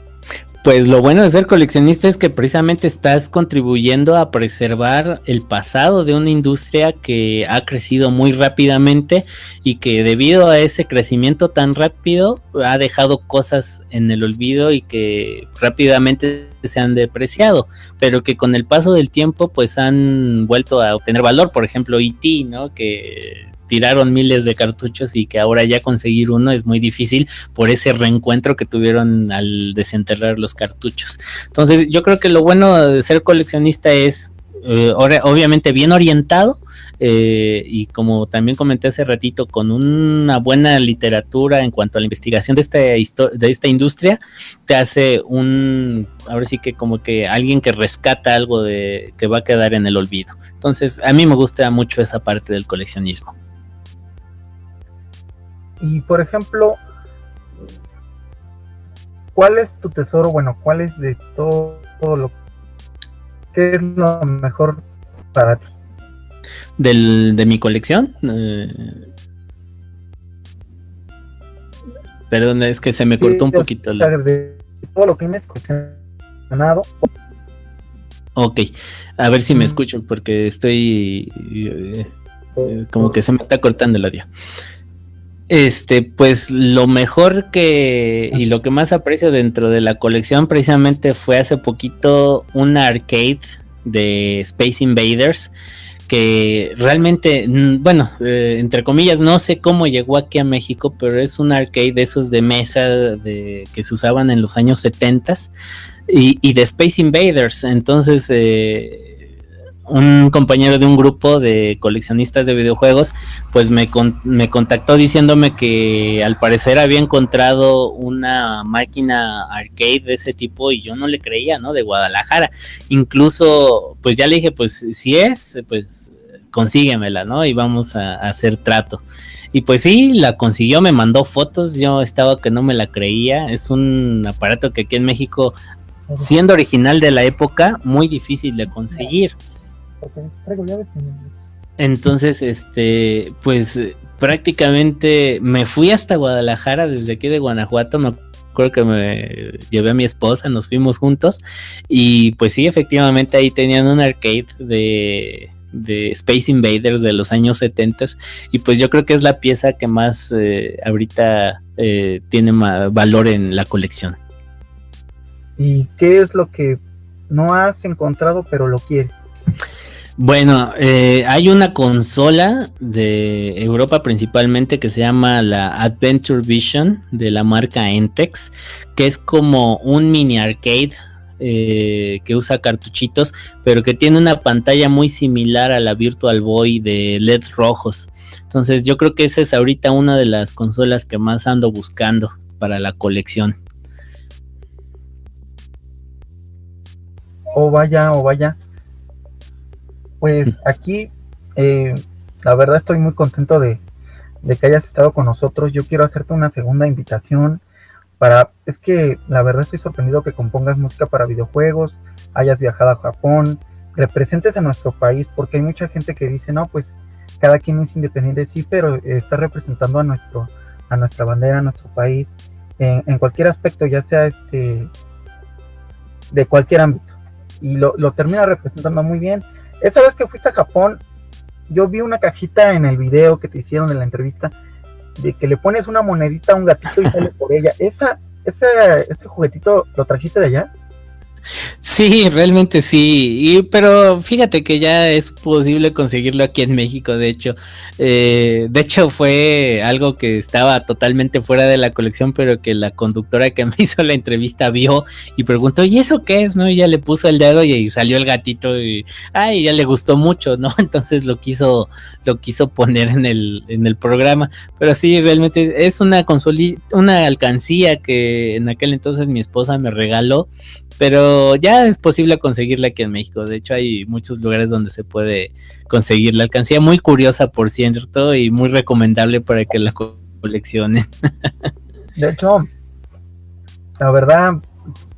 Pues lo bueno de ser coleccionista es que precisamente estás contribuyendo a preservar el pasado de una industria que ha crecido muy rápidamente y que debido a ese crecimiento tan rápido ha dejado cosas en el olvido y que rápidamente se han depreciado, pero que con el paso del tiempo pues han vuelto a obtener valor, por ejemplo E.T., ¿no? Que tiraron miles de cartuchos y que ahora ya conseguir uno es muy difícil por ese reencuentro que tuvieron al desenterrar los cartuchos. Entonces yo creo que lo bueno de ser coleccionista es eh, obviamente bien orientado eh, y como también comenté hace ratito, con una buena literatura en cuanto a la investigación de esta, de esta industria, te hace un, ahora sí que como que alguien que rescata algo de que va a quedar en el olvido. Entonces, a mí me gusta mucho esa parte del coleccionismo. Y por ejemplo, ¿cuál es tu tesoro? Bueno, ¿cuál es de todo, lo que es lo mejor para ti? Del, de mi colección. Eh, perdón, es que se me cortó un poquito. De todo lo que me ganado. Ok, a ver si me escucho porque estoy eh, eh, como que se me está cortando el audio. Este, pues lo mejor que y lo que más aprecio dentro de la colección precisamente fue hace poquito una arcade de Space Invaders que realmente, bueno, eh, entre comillas, no sé cómo llegó aquí a México, pero es un arcade de esos de mesa de, que se usaban en los años 70 y, y de Space Invaders. Entonces, eh, un compañero de un grupo de coleccionistas de videojuegos, pues me, me contactó diciéndome que al parecer había encontrado una máquina arcade de ese tipo y yo no le creía, ¿no? De Guadalajara. Incluso, pues ya le dije, pues si es, pues consíguemela, ¿no? Y vamos a, a hacer trato. Y pues sí, la consiguió, me mandó fotos, yo estaba que no me la creía. Es un aparato que aquí en México, siendo original de la época, muy difícil de conseguir. Entonces, este, pues prácticamente me fui hasta Guadalajara desde aquí de Guanajuato, me acuerdo que me llevé a mi esposa, nos fuimos juntos y pues sí, efectivamente ahí tenían un arcade de, Space Invaders de los años 70 y pues yo creo que es la pieza que más eh, ahorita eh, tiene valor en la colección. ¿Y qué es lo que no has encontrado pero lo quieres? Bueno, eh, hay una consola de Europa principalmente que se llama la Adventure Vision de la marca Entex, que es como un mini arcade eh, que usa cartuchitos, pero que tiene una pantalla muy similar a la Virtual Boy de LED rojos. Entonces yo creo que esa es ahorita una de las consolas que más ando buscando para la colección. O vaya, o vaya. Pues aquí, eh, la verdad estoy muy contento de, que hayas estado con nosotros. Yo quiero hacerte una segunda invitación para, es que la verdad estoy sorprendido que compongas música para videojuegos, hayas viajado a Japón, representes a nuestro país, porque hay mucha gente que dice, no, pues cada quien es independiente, sí, pero está representando a nuestro, a nuestra bandera, a nuestro país, en, en cualquier aspecto, ya sea este de cualquier ámbito. Y lo, lo termina representando muy bien. Esa vez que fuiste a Japón, yo vi una cajita en el video que te hicieron en la entrevista de que le pones una monedita a un gatito y sale por ella. Esa, ese, ese juguetito lo trajiste de allá. Sí, realmente sí, pero fíjate que ya es posible conseguirlo aquí en México, de hecho. Eh, de hecho fue algo que estaba totalmente fuera de la colección, pero que la conductora que me hizo la entrevista vio y preguntó, ¿y eso qué es? ¿No? Y ya le puso el dedo y, salió el gatito y, ay, ya le gustó mucho, ¿no? Entonces lo quiso, lo quiso poner en el, en el programa. Pero sí, realmente es una una alcancía que en aquel entonces mi esposa me regaló pero ya es posible conseguirla aquí en México. De hecho, hay muchos lugares donde se puede conseguir la alcancía. Muy curiosa, por cierto, y muy recomendable para que la coleccionen. De hecho, la verdad,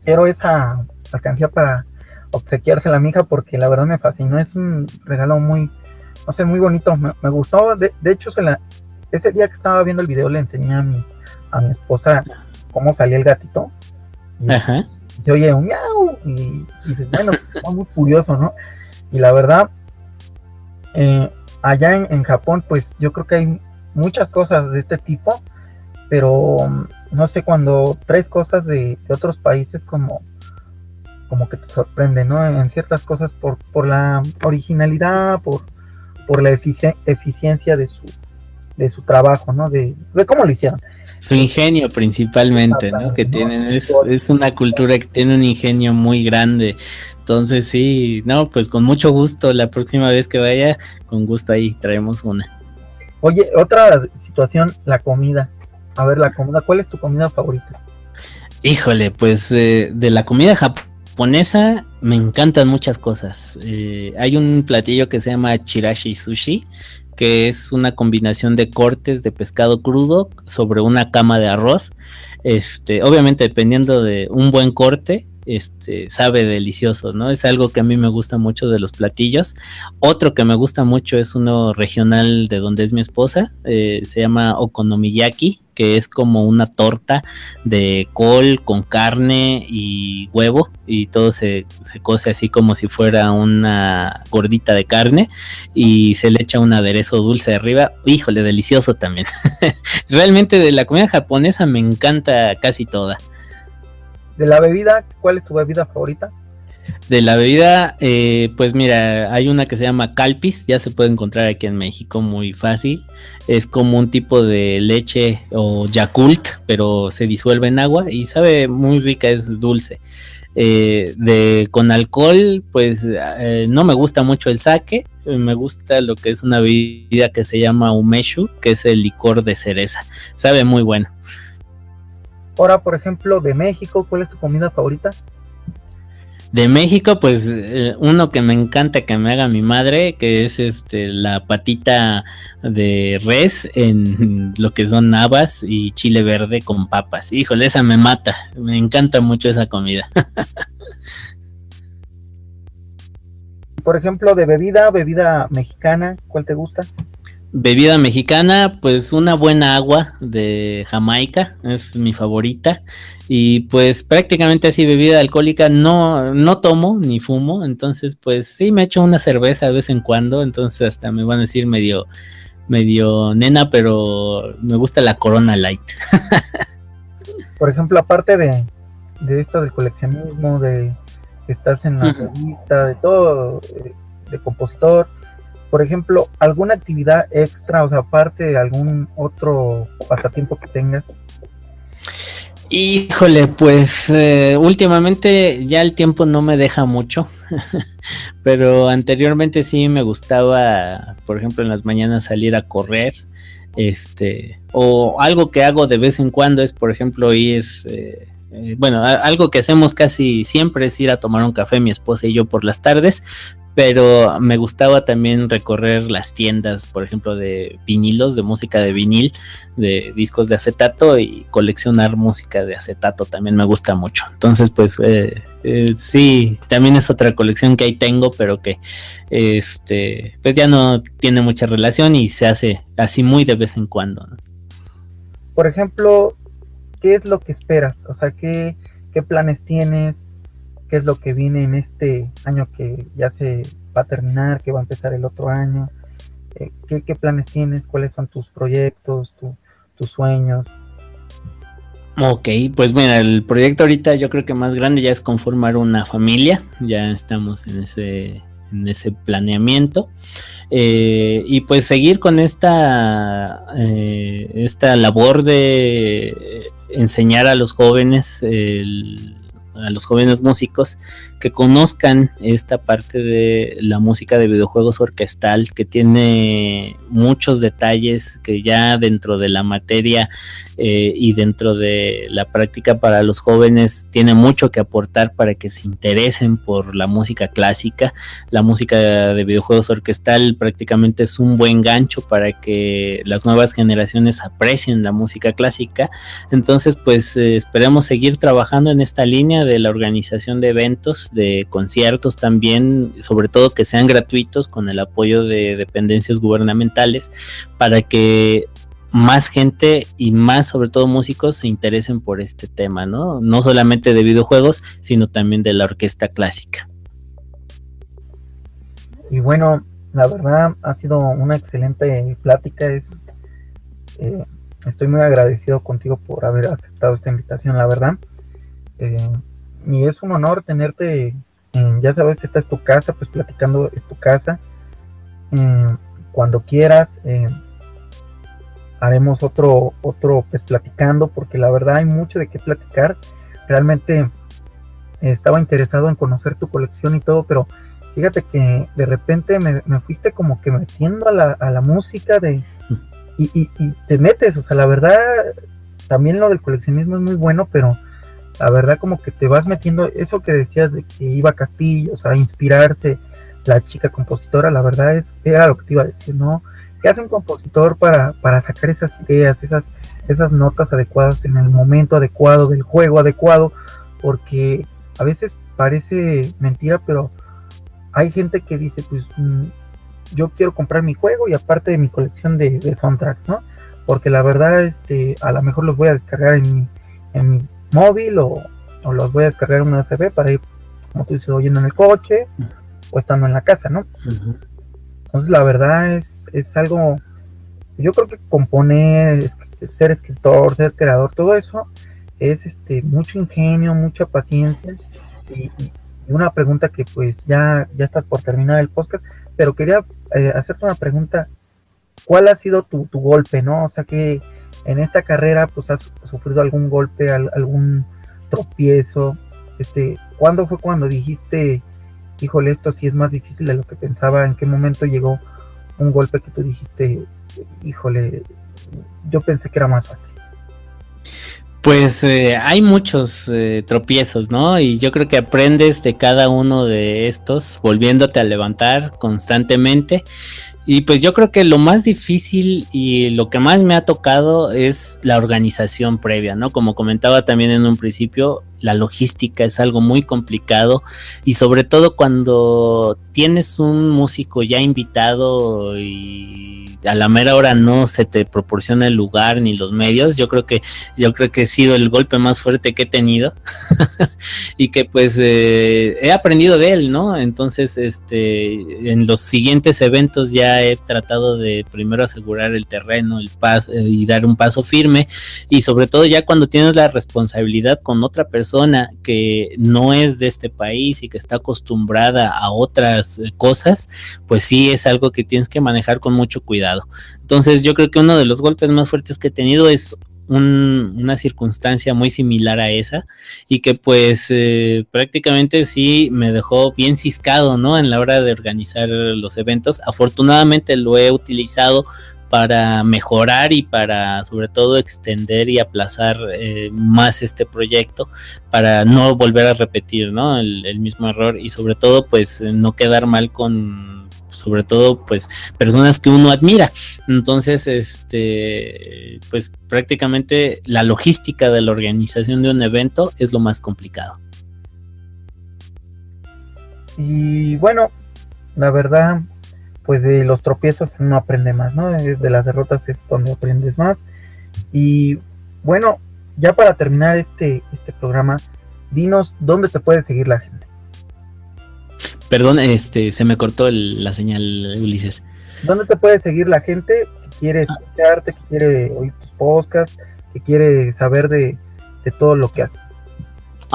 quiero esa alcancía para obsequiársela a mi hija porque la verdad me fascinó. Es un regalo muy, no sé, muy bonito. Me, gustó. De, hecho, se la, ese día que estaba viendo el video le enseñé a mi, a mi esposa cómo salía el gatito. Ajá te oye un miau y, dices, bueno, es muy curioso, ¿no? Y la verdad, eh, allá en, Japón, pues yo creo que hay muchas cosas de este tipo, pero mm, no sé, cuando traes cosas de, otros países como, como que te sorprende, ¿no? En ciertas cosas por, por la originalidad, por, por la eficiencia de su, de su trabajo, ¿no? De, de cómo lo hicieron. Su ingenio principalmente, ¿no? Que tienen, es, una cultura que tiene un ingenio muy grande. Entonces sí, no, pues con mucho gusto, la próxima vez que vaya, con gusto ahí traemos una. Oye, otra situación, la comida. A ver, la comida, ¿cuál es tu comida favorita? Híjole, pues eh, de la comida japonesa me encantan muchas cosas. Eh, hay un platillo que se llama chirashi sushi, que es una combinación de cortes de pescado crudo sobre una cama de arroz. Este, obviamente dependiendo de un buen corte, este, sabe delicioso, ¿no? Es algo que a mí me gusta mucho de los platillos. Otro que me gusta mucho es uno regional de donde es mi esposa, eh, se llama okonomiyaki, que es como una torta de col con carne y huevo y todo se, se cose así como si fuera una gordita de carne y se le echa un aderezo dulce arriba. Híjole, delicioso también. Realmente de la comida japonesa me encanta casi toda. De la bebida, ¿cuál es tu bebida favorita? De la bebida, eh, pues mira, hay una que se llama Calpis, ya se puede encontrar aquí en México muy fácil. Es como un tipo de leche o Yakult, pero se disuelve en agua y sabe muy rica, es dulce. Eh, de con alcohol, pues eh, no me gusta mucho el sake, me gusta lo que es una bebida que se llama umeshu, que es el licor de cereza. Sabe muy bueno. Ahora, por ejemplo, de México, ¿cuál es tu comida favorita? De México, pues eh, uno que me encanta que me haga mi madre, que es este la patita de res en lo que son habas y chile verde con papas. Híjole, esa me mata. Me encanta mucho esa comida. Por ejemplo, de bebida, bebida mexicana, ¿cuál te gusta? Bebida mexicana, pues una buena agua de Jamaica, es mi favorita. Y pues prácticamente así bebida alcohólica no, no tomo ni fumo, entonces pues sí me echo una cerveza de vez en cuando, entonces hasta me van a decir medio, medio nena, pero me gusta la Corona Light. Por ejemplo, aparte de, de esto del coleccionismo, de estás en la revista, de todo, eh, de compositor, por ejemplo, alguna actividad extra, o sea, aparte de algún otro pasatiempo que tengas. Híjole, pues eh, últimamente ya el tiempo no me deja mucho, pero anteriormente sí me gustaba, por ejemplo, en las mañanas salir a correr, este, o algo que hago de vez en cuando es, por ejemplo, ir, eh, eh, bueno, algo que hacemos casi siempre es ir a tomar un café mi esposa y yo por las tardes, pero me gustaba también recorrer las tiendas, por ejemplo, de vinilos, de música de vinil, de discos de acetato y coleccionar música de acetato también me gusta mucho. Entonces, pues eh, eh, sí, también es otra colección que ahí tengo, pero que este, pues ya no tiene mucha relación y se hace así muy de vez en cuando. Por ejemplo, ¿qué es lo que esperas? O sea, ¿qué, qué planes tienes? Qué es lo que viene en este año que ya se va a terminar, que va a empezar el otro año, eh, ¿qué, planes tienes, cuáles son tus proyectos, tus sueños. Ok, pues bueno, el proyecto ahorita yo creo que más grande ya es conformar una familia, ya estamos en ese, en ese planeamiento. Eh, y pues seguir con esta, eh, esta labor de enseñar a los jóvenes el a los jóvenes músicos que conozcan esta parte de la música de videojuegos orquestal que tiene muchos detalles que ya dentro de la materia eh, y dentro de la práctica para los jóvenes tiene mucho que aportar para que se interesen por la música clásica. La música de videojuegos orquestal prácticamente es un buen gancho para que las nuevas generaciones aprecien la música clásica. Entonces, pues eh, esperemos seguir trabajando en esta línea de la organización de eventos, de conciertos también, sobre todo que sean gratuitos con el apoyo de dependencias gubernamentales para que más gente y más sobre todo músicos se interesen por este tema, ¿no? No solamente de videojuegos, sino también de la orquesta clásica. Y bueno, la verdad ha sido una excelente plática. Es, eh, estoy muy agradecido contigo por haber aceptado esta invitación, la verdad. Eh, y es un honor tenerte, ya sabes, esta es tu casa, pues platicando es tu casa. Eh, cuando quieras, eh, haremos otro, otro, pues platicando, porque la verdad hay mucho de qué platicar. Realmente estaba interesado en conocer tu colección y todo, pero fíjate que de repente me, fuiste como que metiendo a la, a la música de... Y, y, y, te metes, o sea, la verdad, también lo del coleccionismo es muy bueno, pero la verdad como que te vas metiendo eso que decías de que iba a Castillos a inspirarse la chica compositora, la verdad es era lo que te iba a decir, ¿no? ¿Qué hace un compositor para, para sacar esas ideas, esas, esas notas adecuadas en el momento adecuado, del juego adecuado? Porque a veces parece mentira, pero hay gente que dice, pues mm, yo quiero comprar mi juego y aparte de mi colección de, de soundtracks, ¿no? Porque la verdad, este, a lo mejor los voy a descargar en mi, en mi móvil o, los voy a descargar en un USB para ir, como tú dices, oyendo en el coche o estando en la casa, ¿no? Entonces la verdad es, es algo, yo creo que componer, ser escritor, ser creador, todo eso es este mucho ingenio, mucha paciencia y, una pregunta que pues ya, ya está por terminar el podcast, pero quería eh, hacerte una pregunta, ¿cuál ha sido tu, tu golpe, no? O sea, que en esta carrera pues has sufrido algún golpe, algún tropiezo. Este, ¿Cuándo fue cuando dijiste, híjole, esto sí es más difícil de lo que pensaba? ¿En qué momento llegó un golpe que tú dijiste, híjole, yo pensé que era más fácil? Pues eh, hay muchos eh, tropiezos, ¿no? Y yo creo que aprendes de cada uno de estos, volviéndote a levantar constantemente. Y pues yo creo que lo más difícil y lo que más me ha tocado es la organización previa, ¿no? Como comentaba también en un principio, la logística es algo muy complicado y sobre todo cuando tienes un músico ya invitado y a la mera hora no se te proporciona el lugar ni los medios, yo creo que yo creo que ha sido el golpe más fuerte que he tenido y que pues eh, he aprendido de él, ¿no? Entonces, este, en los siguientes eventos ya he tratado de primero asegurar el terreno, el paso y dar un paso firme y sobre todo ya cuando tienes la responsabilidad con otra persona que no es de este país y que está acostumbrada a otras eh, cosas, pues sí es algo que tienes que manejar con mucho cuidado. Entonces yo creo que uno de los golpes más fuertes que he tenido es una circunstancia muy similar a esa y que pues eh, prácticamente sí me dejó bien ciscado, ¿no? En la hora de organizar los eventos. Afortunadamente lo he utilizado para mejorar y para sobre todo extender y aplazar eh, más este proyecto para no volver a repetir ¿no? el, el mismo error y sobre todo pues no quedar mal con sobre todo pues personas que uno admira. Entonces, este, pues prácticamente la logística de la organización de un evento es lo más complicado. Y bueno, la verdad, pues de los tropiezos uno aprende más, ¿no? De las derrotas es donde aprendes más. Y bueno, ya para terminar este, este programa, dinos dónde te puede seguir la gente. Perdón, este, se me cortó la señal, Ulises. ¿Dónde te puede seguir la gente que quiere escucharte, que quiere oír tus podcasts, que quiere saber de, de todo lo que haces.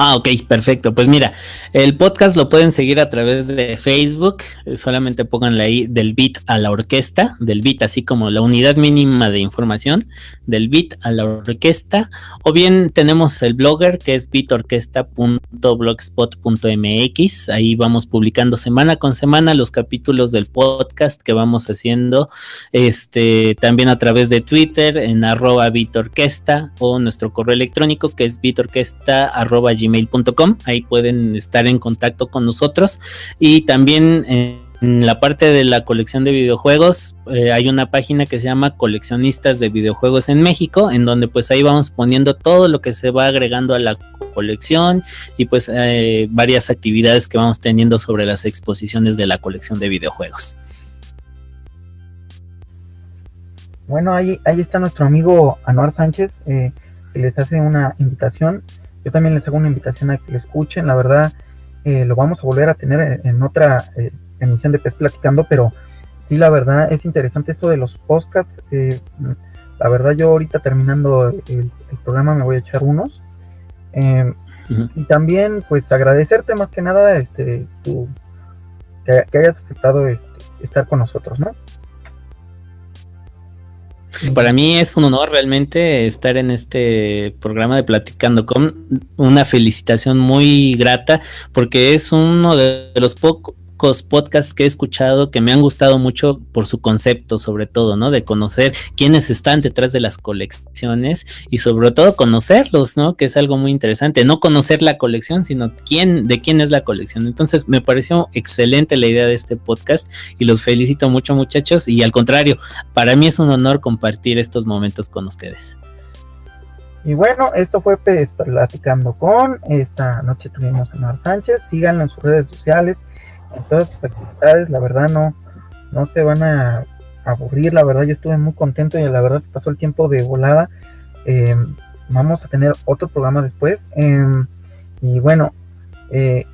Ah, ok, perfecto. Pues mira, el podcast lo pueden seguir a través de Facebook. Solamente pónganle ahí del beat a la orquesta, del beat así como la unidad mínima de información, del beat a la orquesta. O bien tenemos el blogger que es beatorquesta.blogspot.mx. Ahí vamos publicando semana con semana los capítulos del podcast que vamos haciendo. Este también a través de Twitter en arroba beatorquesta o nuestro correo electrónico que es beatorquesta arroba gmail.com. Ahí pueden estar en contacto con nosotros. Y también en la parte de la colección de videojuegos eh, hay una página que se llama Coleccionistas de Videojuegos en México, en donde pues ahí vamos poniendo todo lo que se va agregando a la colección y pues eh, varias actividades que vamos teniendo sobre las exposiciones de la colección de videojuegos. Bueno, ahí, ahí está nuestro amigo Anuar Sánchez, eh, que les hace una invitación yo también les hago una invitación a que lo escuchen. La verdad, eh, lo vamos a volver a tener en, otra eh, emisión de PES Platicando, pero sí, la verdad es interesante eso de los podcasts. Eh, la verdad, yo ahorita terminando el, programa me voy a echar unos. Y también, pues, agradecerte más que nada este, que, que hayas aceptado este, estar con nosotros, ¿no? Para mí es un honor realmente estar en este programa de Platicando con una felicitación muy grata porque es uno de los pocos podcasts que he escuchado que me han gustado mucho por su concepto, sobre todo, ¿no? De conocer quiénes están detrás de las colecciones y sobre todo conocerlos, ¿no? Que es algo muy interesante. No conocer la colección, sino quién, de quién es la colección. Entonces, me pareció excelente la idea de este podcast y los felicito mucho, muchachos. Y al contrario, para mí es un honor compartir estos momentos con ustedes. Y bueno, esto fue Platicando con. Esta noche tuvimos a Mar Sánchez. Síganlo en sus redes sociales todas sus actividades, la verdad no, no se van a aburrir, la verdad yo estuve muy contento y la verdad se pasó el tiempo de volada. Em, vamos a tener otro programa después. Em, y bueno, eh,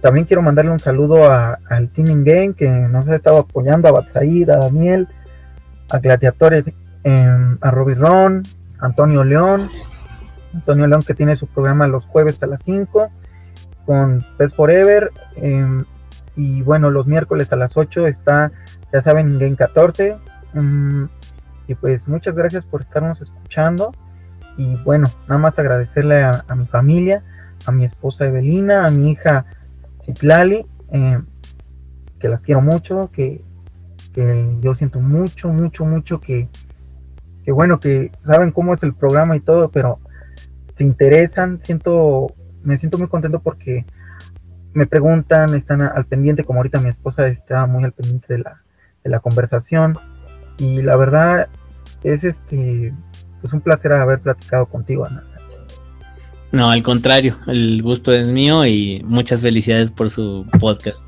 también quiero mandarle un saludo al Team Game que nos ha estado apoyando, a Batsaid, a Daniel, a Gladiatores, em, a Robbie Ron, Antonio León, Antonio León que tiene su programa los jueves a las 5 con Pes Forever, y bueno, los miércoles a las 8 está, ya saben, Game 14. Mm, y pues muchas gracias por estarnos escuchando. Y bueno, nada más agradecerle a, mi familia, a mi esposa Evelina, a mi hija Citlali, eh, que las quiero mucho, que, que, yo siento mucho, mucho, mucho que, que bueno, que saben cómo es el programa y todo, pero se interesan, siento, me siento muy contento porque me preguntan, están al pendiente, como ahorita mi esposa está muy al pendiente de la, de la conversación. Y la verdad es este pues un placer haber platicado contigo, Ana. No, al contrario, el gusto es mío y muchas felicidades por su podcast.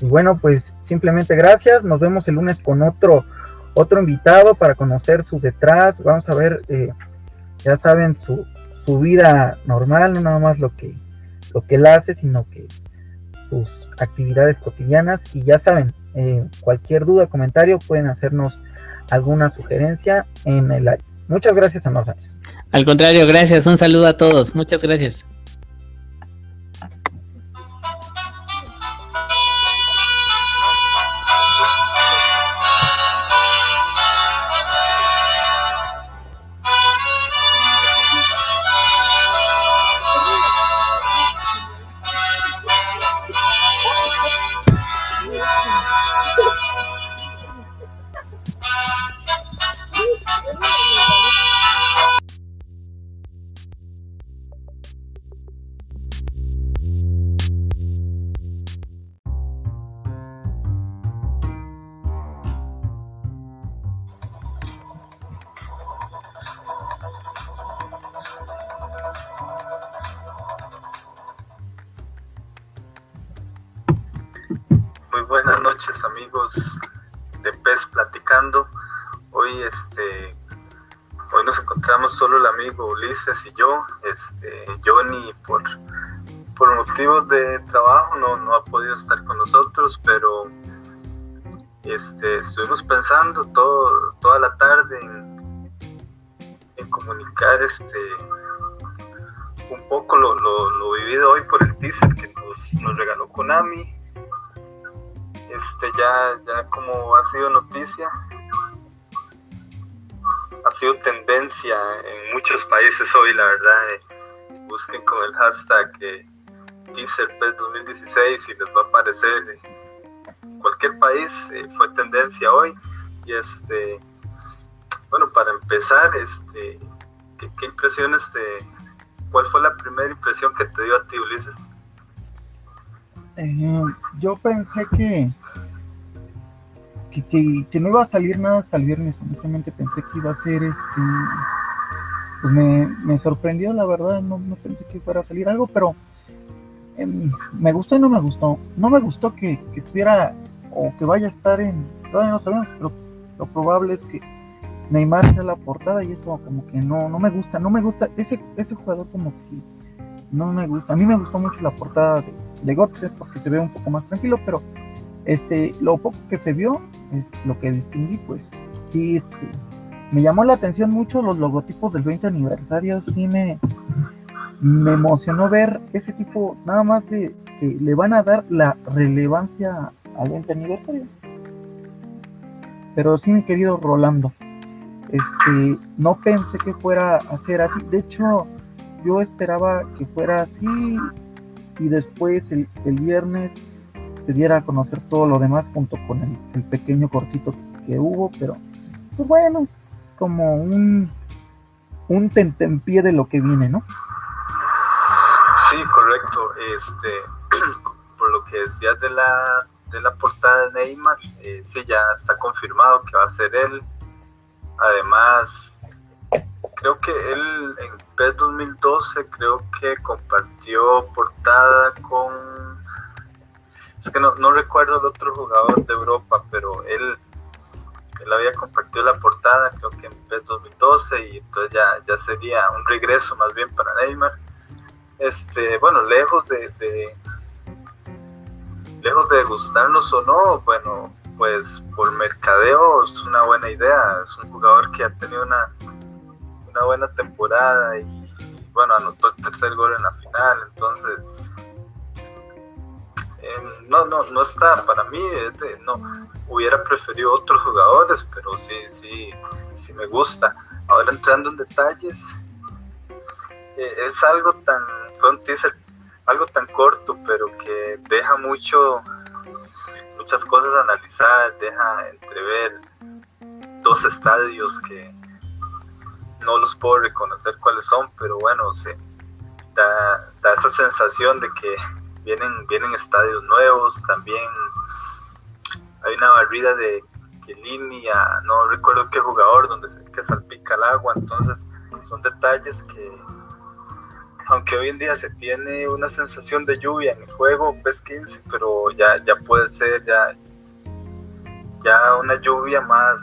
Y bueno, pues simplemente gracias. Nos vemos el lunes con otro otro invitado para conocer su detrás. Vamos a ver, eh, ya saben, su, su vida normal, no nada más lo que lo que él hace, sino que sus actividades cotidianas. Y ya saben, eh, cualquier duda, comentario, pueden hacernos alguna sugerencia en el live. Muchas gracias, a nosotros Al contrario, gracias. Un saludo a todos. Muchas gracias. Ya, como ha sido noticia, ha sido tendencia en muchos países hoy, la verdad. Eh, busquen con el hashtag eh, teaser 2016 y les va a aparecer. Eh, cualquier país eh, fue tendencia hoy. Y este, bueno, para empezar, este, ¿qué, impresiones te, cuál fue la primera impresión que te dio a ti, Ulises? yo pensé que que, no iba a salir nada hasta el viernes, honestamente pensé que iba a ser este, pues me, sorprendió la verdad, no, pensé que fuera a salir algo, pero em, me gustó y no me gustó, no me gustó que, estuviera o que vaya a estar en, todavía no sabemos, pero lo probable es que Neymar sea la portada y eso como que no, no me gusta, no me gusta, ese, ese jugador como que no me gusta, a mí me gustó mucho la portada de, de porque se ve un poco más tranquilo, pero este, lo poco que se vio, es lo que distinguí, pues sí, este, me llamó la atención mucho los logotipos del 20 aniversario, sí me, me emocionó ver ese tipo, nada más de que le van a dar la relevancia al 20 aniversario. Pero sí, mi querido Rolando, este, no pensé que fuera a ser así. De hecho, yo esperaba que fuera así y después el, el viernes se diera a conocer todo lo demás junto con el, pequeño cortito que hubo, pero pues bueno, es como un, un tentempié de lo que viene, ¿no? Sí, correcto. Este, por lo que decías de la, de la portada de Neymar, eh, sí, ya está confirmado que va a ser él. Además, creo que él en PES 2012 creo que compartió portada con es que no, recuerdo el otro jugador de Europa, pero él, él había compartido la portada, creo que en PES 2012, y entonces ya, ya sería un regreso más bien para Neymar. Este, bueno, lejos de, de lejos de gustarnos o no, bueno, pues por mercadeo es una buena idea. Es un jugador que ha tenido una, una buena temporada y, bueno, anotó el tercer gol en la final, entonces Em, no, no, no está para mí, no, hubiera preferido otros jugadores, pero sí, sí, sí me gusta. Ahora entrando en detalles, eh, es algo tan, fue un teaser, algo tan corto, pero que deja mucho, muchas cosas a analizar, deja entrever dos estadios que no los puedo reconocer cuáles son, pero bueno, se da, da esa sensación de que vienen, vienen estadios nuevos, también hay una barrida de línea, no recuerdo qué jugador, donde se que salpica el agua, entonces son detalles que, aunque hoy en día se tiene una sensación de lluvia en el juego PES 15, pero ya, ya puede ser ya, ya una lluvia más,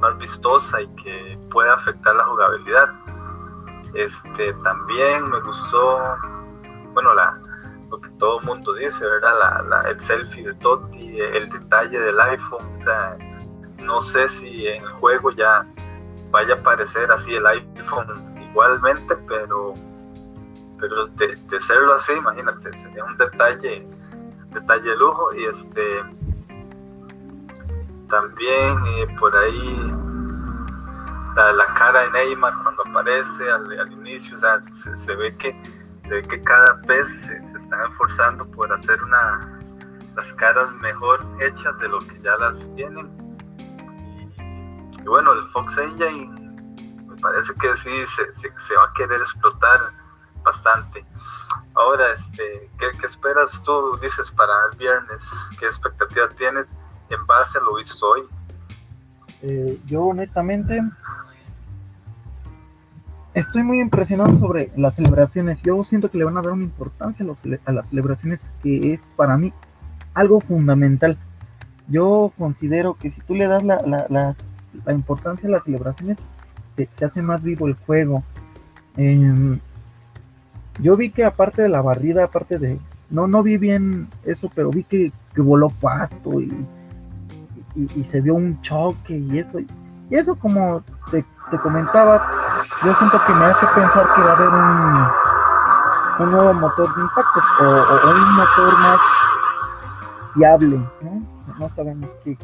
más vistosa y que puede afectar la jugabilidad. Este también me gustó, bueno, la, que todo el mundo dice, ¿verdad? La, el selfie de Totti, el detalle del iPhone, no sé si en el juego ya vaya a aparecer así el iPhone igualmente, pero pero de, serlo así, imagínate, sería un detalle, detalle de lujo y este también eh, por ahí la, cara de Neymar cuando aparece al, inicio, o sea, se, ve que se ve que cada se, están esforzando por hacer una, las caras mejor hechas de lo que ya las tienen. Y, bueno, el Fox Engine me parece que sí se, va a querer explotar bastante. Ahora, este, ¿qué, esperas tú, dices, para el viernes? ¿Qué expectativas tienes en base a lo visto hoy? Eh, yo honestamente Estoy muy impresionado sobre las celebraciones. Yo siento que le van a dar una importancia a, las celebraciones que es para mí algo fundamental. Yo considero que si tú le das la, importancia a las celebraciones, se, hace más vivo el juego. Em, yo vi que aparte de la barrida, aparte de... No, no vi bien eso, pero vi que, voló pasto y, y, se vio un choque y eso. Y eso como te, comentaba, yo siento que me hace pensar que va a haber un, un nuevo motor de impactos o, un motor más fiable, ¿no? sabemos qué,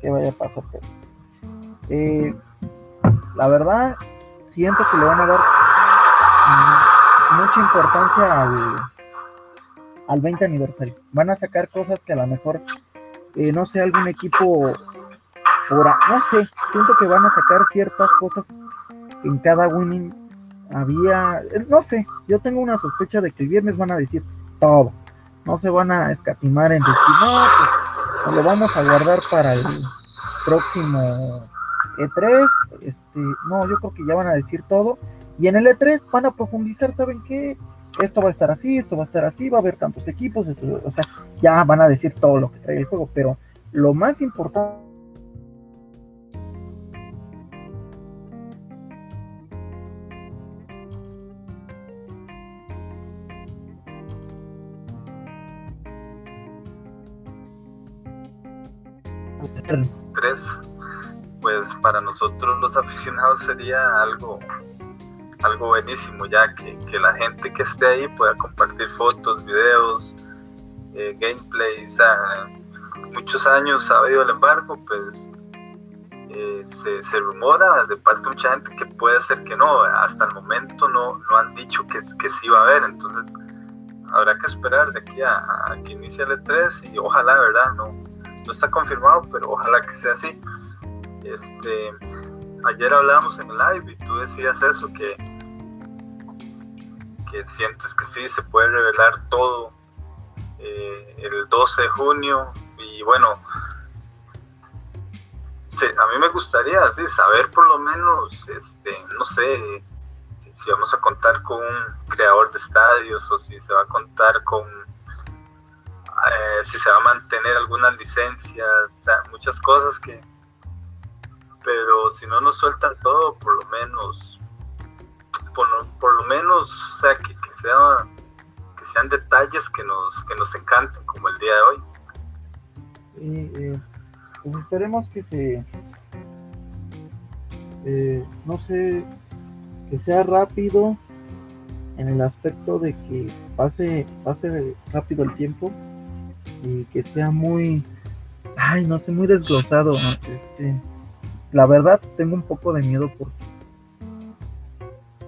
qué, vaya a pasar, pero eh, la verdad siento que le van a dar mucha importancia al, al 20 aniversario. Van a sacar cosas que a lo mejor, eh, no sé, algún equipo, por, no sé, siento que van a sacar ciertas cosas en cada winning había, eh, no sé, yo tengo una sospecha de que el viernes van a decir todo. No se van a escatimar en decir, no, pues lo vamos a guardar para el próximo E3. Este, no, yo creo que ya van a decir todo. Y en el E3 van a profundizar, ¿saben qué? esto va a estar así, esto va a estar así, va a haber tantos equipos, o sea, ya van a decir todo lo que trae el juego, pero lo más importante tres pues para nosotros los aficionados sería algo algo buenísimo ya que, que, la gente que esté ahí pueda compartir fotos, videos, eh, gameplay. muchos años ha habido el embargo, pues eh, se, se, rumora de parte de mucha gente que puede ser que no. Hasta el momento no, no han dicho que, que sí va a haber, entonces habrá que esperar de aquí a, que inicie el E3 y ojalá, ¿verdad? No, no está confirmado, pero ojalá que sea así. Este, ayer hablábamos en live y tú decías eso, que, que sientes que sí, se puede revelar todo eh, el 12 de junio y bueno, a mí me gustaría saber por lo menos, este, no sé, si, vamos a contar con un creador de estadios o si se va a contar con, eh, si se va a mantener algunas licencias, muchas cosas que pero si no nos sueltan todo, por lo menos, por, lo menos, o sea, que, que sean detalles que nos, que nos encanten, como el día de hoy. Eh, pues esperemos que se, eh, no sé, que sea rápido en el aspecto de que pase, pase rápido el tiempo y que sea muy, ay, no sé, muy desglosado, este, la verdad tengo un poco de miedo porque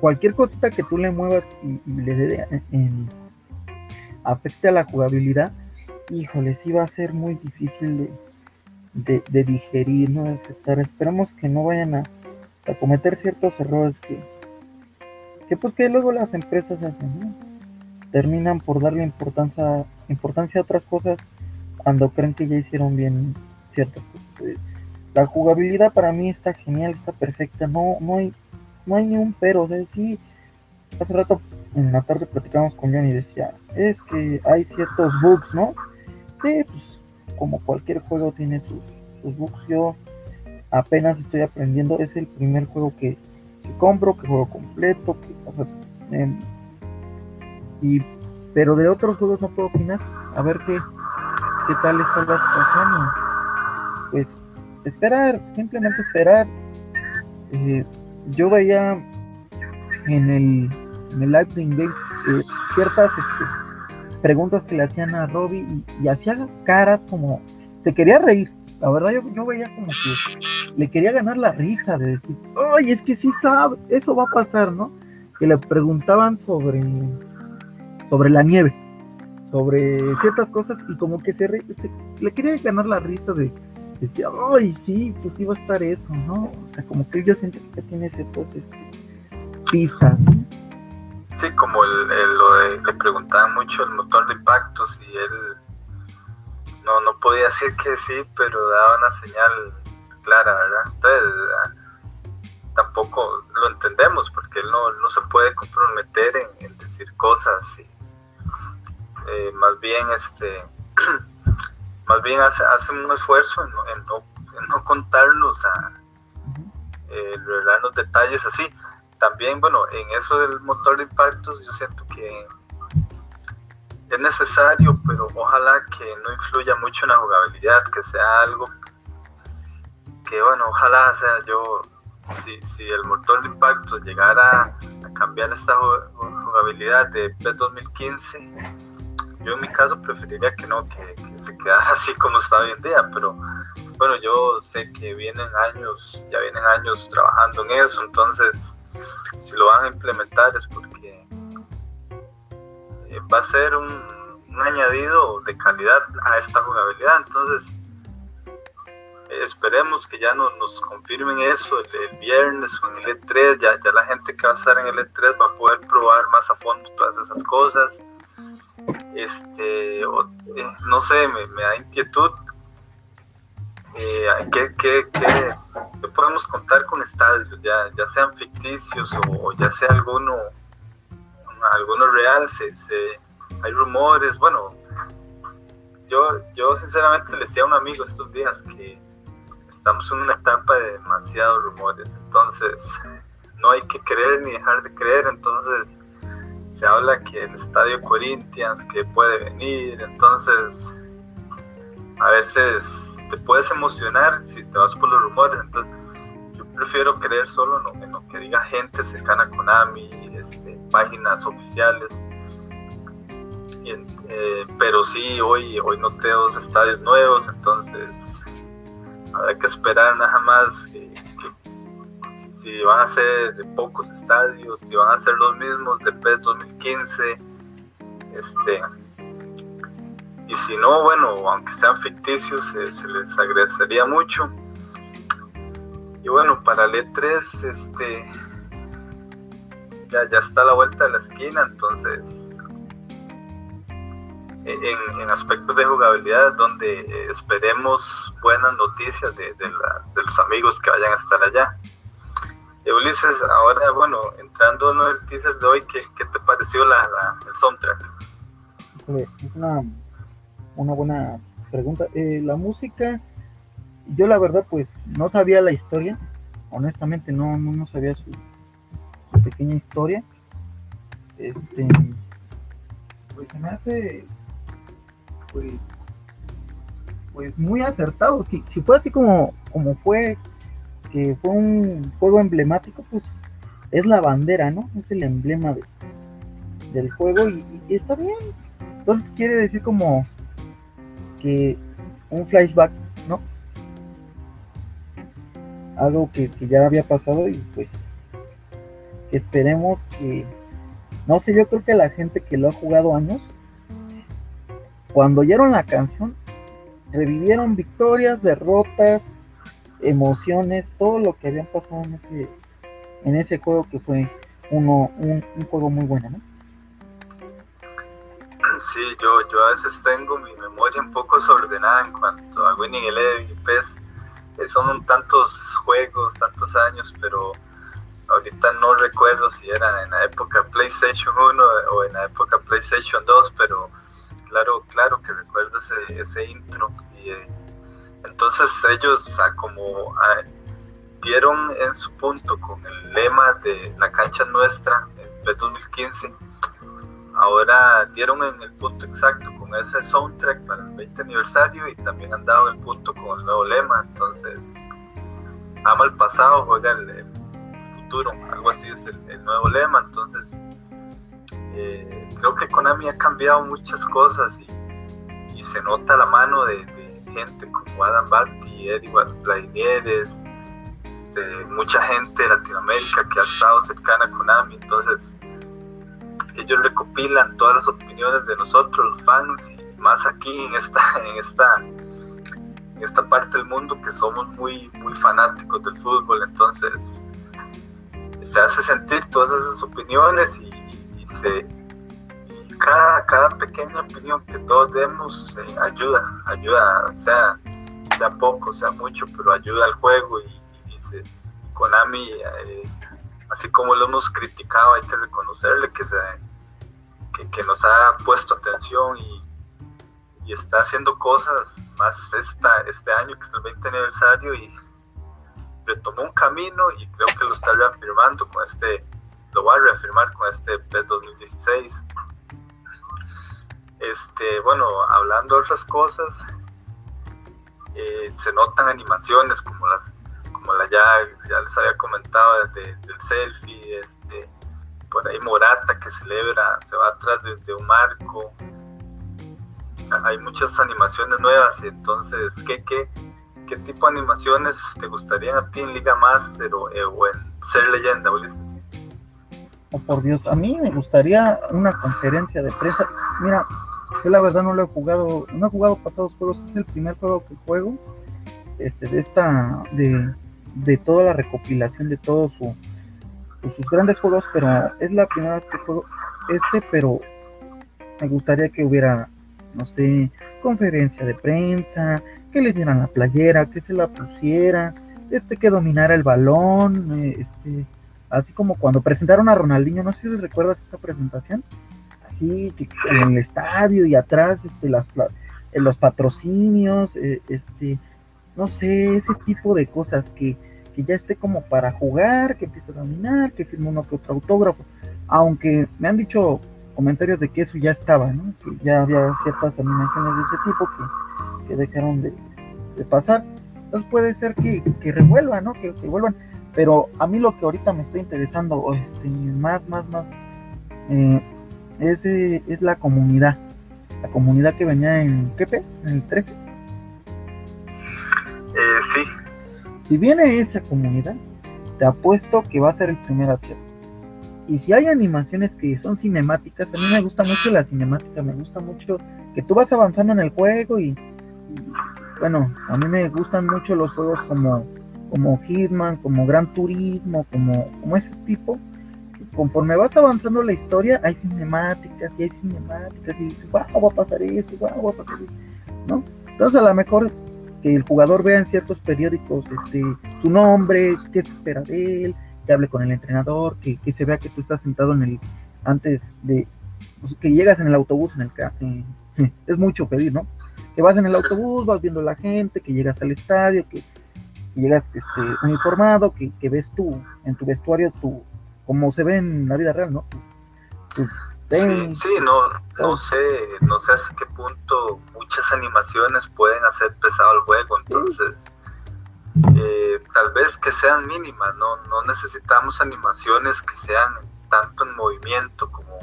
cualquier cosita que tú le muevas y, le dé afecte a la jugabilidad, híjole, sí va a ser muy difícil de, digerir, ¿no? De aceptar. Esperamos que no vayan a, cometer ciertos errores que, que pues que luego las empresas hacen, Terminan por darle importancia, importancia a otras cosas cuando creen que ya hicieron bien ciertas cosas. La jugabilidad para mí está genial, está perfecta, no, no hay, no hay ni un pero, o sea, sí, hace rato en la tarde platicamos con Johnny y decía, es que hay ciertos bugs, ¿no? Sí, pues como cualquier juego tiene sus, bugs, yo apenas estoy aprendiendo, es el primer juego que, compro, que juego completo, que, o em, y, pero de otros juegos no puedo opinar, a ver qué, qué tal está la situación, pues esperar, simplemente esperar. Eh, yo veía en el, en el live de Ingame eh, ciertas este, preguntas que le hacían a Robbie y, hacía caras como se quería reír. La verdad yo, yo veía como que le quería ganar la risa de decir, ay, es que sí sabe, eso va a pasar, ¿no? Que le preguntaban sobre, sobre la nieve, sobre ciertas cosas y como que se, se le quería ganar la risa de, decía, ay, sí, pues iba a estar eso, ¿no? O sea, como que yo siento que tiene ciertas este, pistas, ¿no? Sí, como el, lo de, le preguntaban mucho el motor de impactos y él no, no podía decir que sí, pero daba una señal clara, ¿verdad? Entonces, tampoco lo entendemos porque él no, no se puede comprometer en, decir cosas y eh, más bien este más bien hacen un esfuerzo en, no, no, contarnos, a eh, los detalles así. También, bueno, en eso del motor de impactos, yo siento que es necesario, pero ojalá que no influya mucho en la jugabilidad, que sea algo que bueno, ojalá, sea, yo, si, si el motor de impacto llegara a cambiar esta jugabilidad de PES 2015, yo en mi caso preferiría que no, que, se quedara así como está hoy en día, pero bueno, yo sé que vienen años, ya vienen años trabajando en eso, entonces si lo van a implementar es porque eh, va a ser un, añadido de calidad a esta jugabilidad, entonces esperemos que ya no, nos confirmen eso el, viernes o en el E3, ya, ya la gente que va a estar en el E3 va a poder probar más a fondo todas esas cosas. Este, eh, no sé, me, da inquietud. Eh, ¿qué, qué, qué, podemos contar con estadios, ya, ya sean ficticios o, ya sea alguno, alguno real? Se, se, hay rumores, bueno, yo, yo sinceramente le decía a un amigo estos días que estamos en una etapa de demasiados rumores, entonces no hay que creer ni dejar de creer, entonces se habla que el estadio Corinthians que puede venir, entonces a veces te puedes emocionar si te vas por los rumores, entonces yo prefiero creer solo en lo, que diga gente cercana a Konami, este, páginas oficiales, eh, pero sí, hoy, hoy noté dos estadios nuevos, entonces Habrá que esperar nada más si van a ser de pocos estadios, si van a ser los mismos de PES 2015. Este, y si no, bueno, aunque sean ficticios, eh, se les agradecería mucho. Y bueno, para el E3, este, ya, ya está a la vuelta de la esquina, entonces en, aspectos de jugabilidad donde eh, esperemos buenas noticias de, los amigos que vayan a estar allá. Ulises, ahora bueno, entrando en el teaser de hoy, ¿qué, te pareció la, el soundtrack? Es una, una buena pregunta. Eh, la música, yo la verdad pues no sabía la historia, honestamente no, no, sabía su, su, pequeña historia. Este, pues se me hace pues, pues muy acertado. Si, si fue así como, como fue, que fue un juego emblemático, pues es la bandera, ¿no? Es el emblema de, del juego y, está bien. Entonces quiere decir como que un flashback, ¿no? Algo que, que ya había pasado y pues esperemos que, no sé, yo creo que la gente que lo ha jugado años, cuando oyeron la canción, revivieron victorias, derrotas, emociones, todo lo que habían pasado en ese, en ese juego que fue uno, un, juego muy bueno, ¿no? Sí, yo, yo a veces tengo mi memoria un poco desordenada en cuanto a Winning Eleven y PES. Eh, son tantos juegos, tantos años, pero ahorita no recuerdo si era en la época PlayStation 1 o en la época PlayStation 2, pero claro, claro que recuerdo ese, ese intro. Y, eh, entonces ellos como dieron en su punto con el lema de la cancha nuestra en 2015, ahora dieron en el punto exacto con ese soundtrack para el 20 aniversario y también han dado el punto con el nuevo lema. Entonces, ama el pasado, juega el, futuro, algo así es el nuevo lema. Entonces, eh, creo que Konami ha cambiado muchas cosas y, se nota la mano de, gente como Adam Batti, Eddie Vladimieres, de mucha gente de Latinoamérica que ha estado cercana a Konami, entonces ellos recopilan todas las opiniones de nosotros, los fans, y más aquí en esta, en esta, en esta parte del mundo que somos muy, muy fanáticos del fútbol, entonces se hace sentir todas esas opiniones y cada, cada pequeña opinión que todos demos eh, ayuda, ayuda, sea, sea poco, sea mucho, pero ayuda al juego y, Konami, eh, así como lo hemos criticado, hay que reconocerle que, se, que, nos ha puesto atención y, y, está haciendo cosas más esta, este año que es el 20 aniversario y retomó un camino y creo que lo está reafirmando con este lo voy a reafirmar con este PES 2016. Este, bueno, hablando de otras cosas, eh, se notan animaciones como las como la ya, les había comentado del selfie, este, por ahí Morata que celebra, se va atrás de, un marco. Hay muchas animaciones nuevas, entonces, ¿qué, qué, qué tipo de animaciones te gustaría a ti en Liga Master o, eh, en Ser Leyenda? Oh, por Dios, a mí me gustaría una conferencia de prensa. Mira, yo la verdad no lo he jugado, no he jugado pasados juegos, es el primer juego que juego este, de esta, de, de toda la recopilación de todos su, sus grandes juegos, pero es la primera vez que juego este, pero me gustaría que hubiera, no sé, conferencia de prensa, que le dieran la playera, que se la pusiera, este que dominara el balón, eh, este, así como cuando presentaron a Ronaldinho, no sé si recuerdas esa presentación, que en el estadio y atrás, este, las, los patrocinios, eh, este, no sé, ese tipo de cosas que que ya esté como para jugar, que empiece a dominar, que firme uno que otro autógrafo. Aunque me han dicho comentarios de que eso ya estaba, ¿no? que ya había ciertas animaciones de ese tipo que, que dejaron de, pasar. Entonces puede ser que, que revuelvan, ¿no? Que, vuelvan. Pero a mí lo que ahorita me está interesando, este, más, más, más, eh, es, es la comunidad. La comunidad que venía en, ¿qué pez? En el 13. Eh, sí, si viene esa comunidad, te apuesto que va a ser el primer acierto. Y si hay animaciones que son cinemáticas, a mí me gusta mucho la cinemática, me gusta mucho que tú vas avanzando en el juego y, bueno, a mí me gustan mucho los juegos como, como Hitman, como Gran Turismo, como, como ese tipo. Conforme vas avanzando la historia, hay cinemáticas y hay cinemáticas y dices, wow, va a pasar eso, wow, va a pasar eso, ¿no? Entonces a lo mejor que el jugador vea en ciertos periódicos este, su nombre, qué se espera de él, que hable con el entrenador, que, se vea que tú estás sentado en el, antes de, pues, que llegas en el autobús, en el eh, es mucho pedir, ¿no? Que vas en el autobús, vas viendo la gente, que llegas al estadio, que, llegas este, uniformado, que, que, ves tú en tu vestuario, tu, como se ve en la vida real, ¿no? Sí, no, no sé, no sé hasta qué punto muchas animaciones pueden hacer pesado el juego, entonces eh, tal vez que sean mínimas, no, no necesitamos animaciones que sean tanto en movimiento como,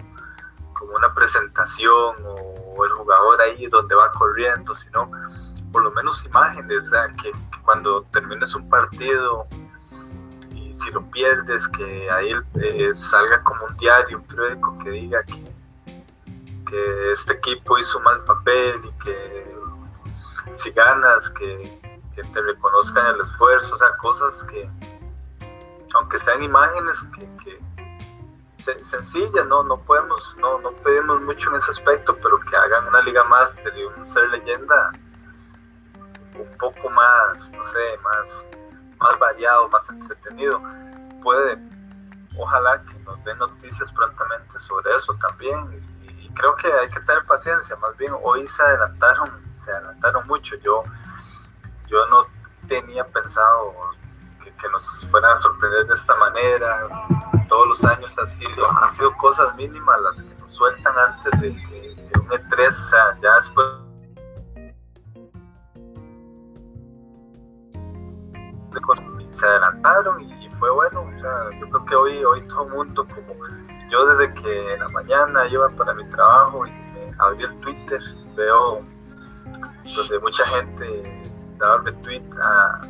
como una presentación o el jugador ahí donde va corriendo, sino por lo menos imágenes, o sea, que cuando termines un partido si lo pierdes, que ahí eh, salga como un diario, un periódico que diga que, que este equipo hizo mal papel y que si ganas, que, te reconozcan el esfuerzo, o sea, cosas que, aunque sean imágenes que, sencillas, no, no podemos, no, no pedimos mucho en ese aspecto, pero que hagan una liga master y un ser leyenda un poco más, no sé, más más variado, más entretenido. Puede, ojalá que nos den noticias prontamente sobre eso también. Y, creo que hay que tener paciencia, más bien hoy se adelantaron, se adelantaron mucho. Yo, yo no tenía pensado que, nos fueran a sorprender de esta manera. Todos los años ha sido, han sido cosas mínimas las que nos sueltan antes de, de un E3, o sea, ya después se adelantaron y fue bueno. O sea, yo creo que hoy, hoy todo el mundo, como yo desde que en la mañana iba para mi trabajo y me abrí el Twitter, veo donde mucha gente daba retweet a,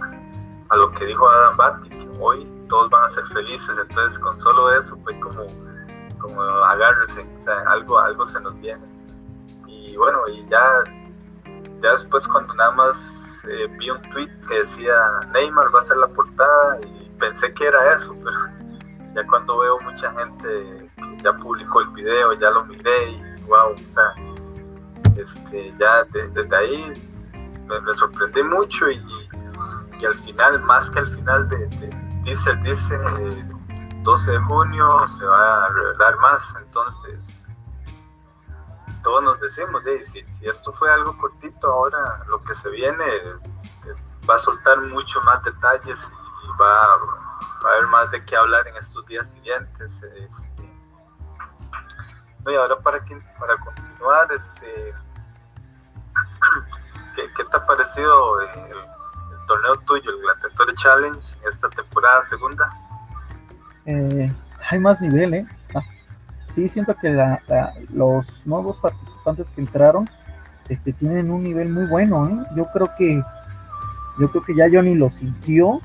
a lo que dijo Adam Batty, que hoy todos van a ser felices. Entonces, con solo eso fue como, como agárrense, algo, algo se nos viene. Y bueno, y ya, ya después, cuando nada más eh, vi un tweet que decía Neymar va a ser la portada y pensé que era eso, pero ya cuando veo mucha gente que ya publicó el video, ya lo miré y wow, este, ya desde ahí me, sorprendí mucho y, y, al final, más que al final de, dice, dice 12 de junio se va a revelar más, entonces todos nos decimos, si, esto fue algo cortito, ahora lo que se viene eh, va a soltar mucho más detalles y va, a haber más de qué hablar en estos días siguientes. Este. y ahora para, para continuar, este, ¿qué, te ha parecido el, torneo tuyo, el Gladiator Challenge, en esta temporada segunda? Eh, hay más nivel, ¿eh? Sí, siento que los nuevos participantes que entraron este, tienen un nivel muy bueno, ¿eh? Yo creo que yo creo que ya Johnny lo sintió,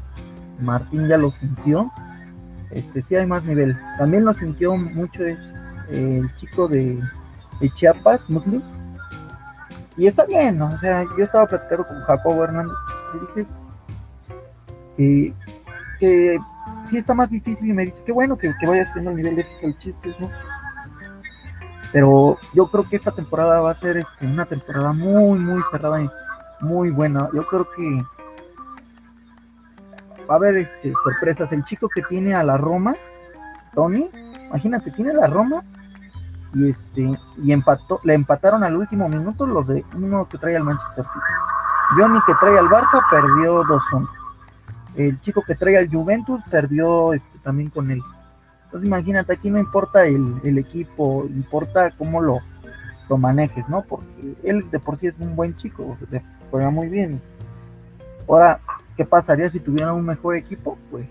Martín ya lo sintió, este sí hay más nivel. También lo sintió mucho el chico de, Chiapas, Mutli. Y está bien, o sea, yo estaba platicando con Jacobo Hernández y dije que, que sí está más difícil y me dice que bueno que, que vayas viendo el nivel ese el chiste, ¿no? Pero yo creo que esta temporada va a ser este, una temporada muy, muy cerrada y muy buena. Yo creo que va a haber este, sorpresas. El chico que tiene a la Roma, Tony, imagínate, tiene la Roma y este y empató, le empataron al último minuto los de uno que trae al Manchester City. Johnny que trae al Barça perdió 2-1. El chico que trae al Juventus perdió este, también con él. Entonces imagínate, aquí no importa el, el equipo, importa cómo lo, lo manejes, ¿no? Porque él de por sí es un buen chico, juega muy bien. Ahora, ¿qué pasaría si tuviera un mejor equipo? Pues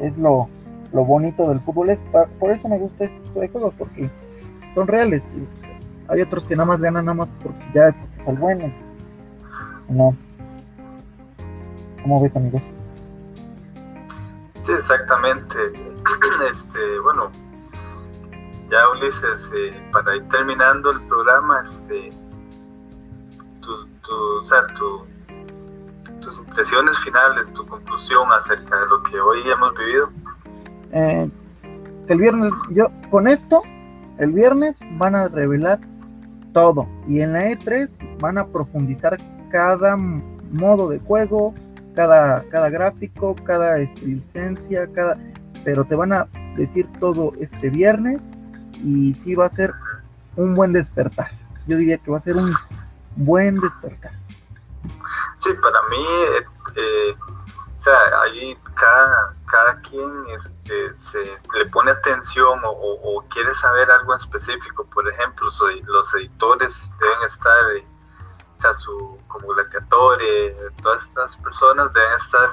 es lo, lo bonito del fútbol. Es, por eso me gusta este tipo de juegos, porque son reales. Hay otros que nada más ganan nada más porque ya es el bueno. No. ¿Cómo ves, amigo? Sí, exactamente. Este, bueno, ya Ulises, eh, para ir terminando el programa, este, tu, tu, o sea, tu, tus impresiones finales, tu conclusión acerca de lo que hoy hemos vivido. Eh, el viernes, yo con esto, el viernes van a revelar todo y en la E3 van a profundizar cada modo de juego, cada, cada gráfico, cada este, licencia, cada, pero te van a decir todo este viernes y sí va a ser un buen despertar. Yo diría que va a ser un buen despertar. Sí, para mí, eh, eh, o sea, ahí cada, cada quien este, se le pone atención o, quiere saber algo específico. Por ejemplo, los editores deben estar, su, como gladiatores, todas estas personas deben estar,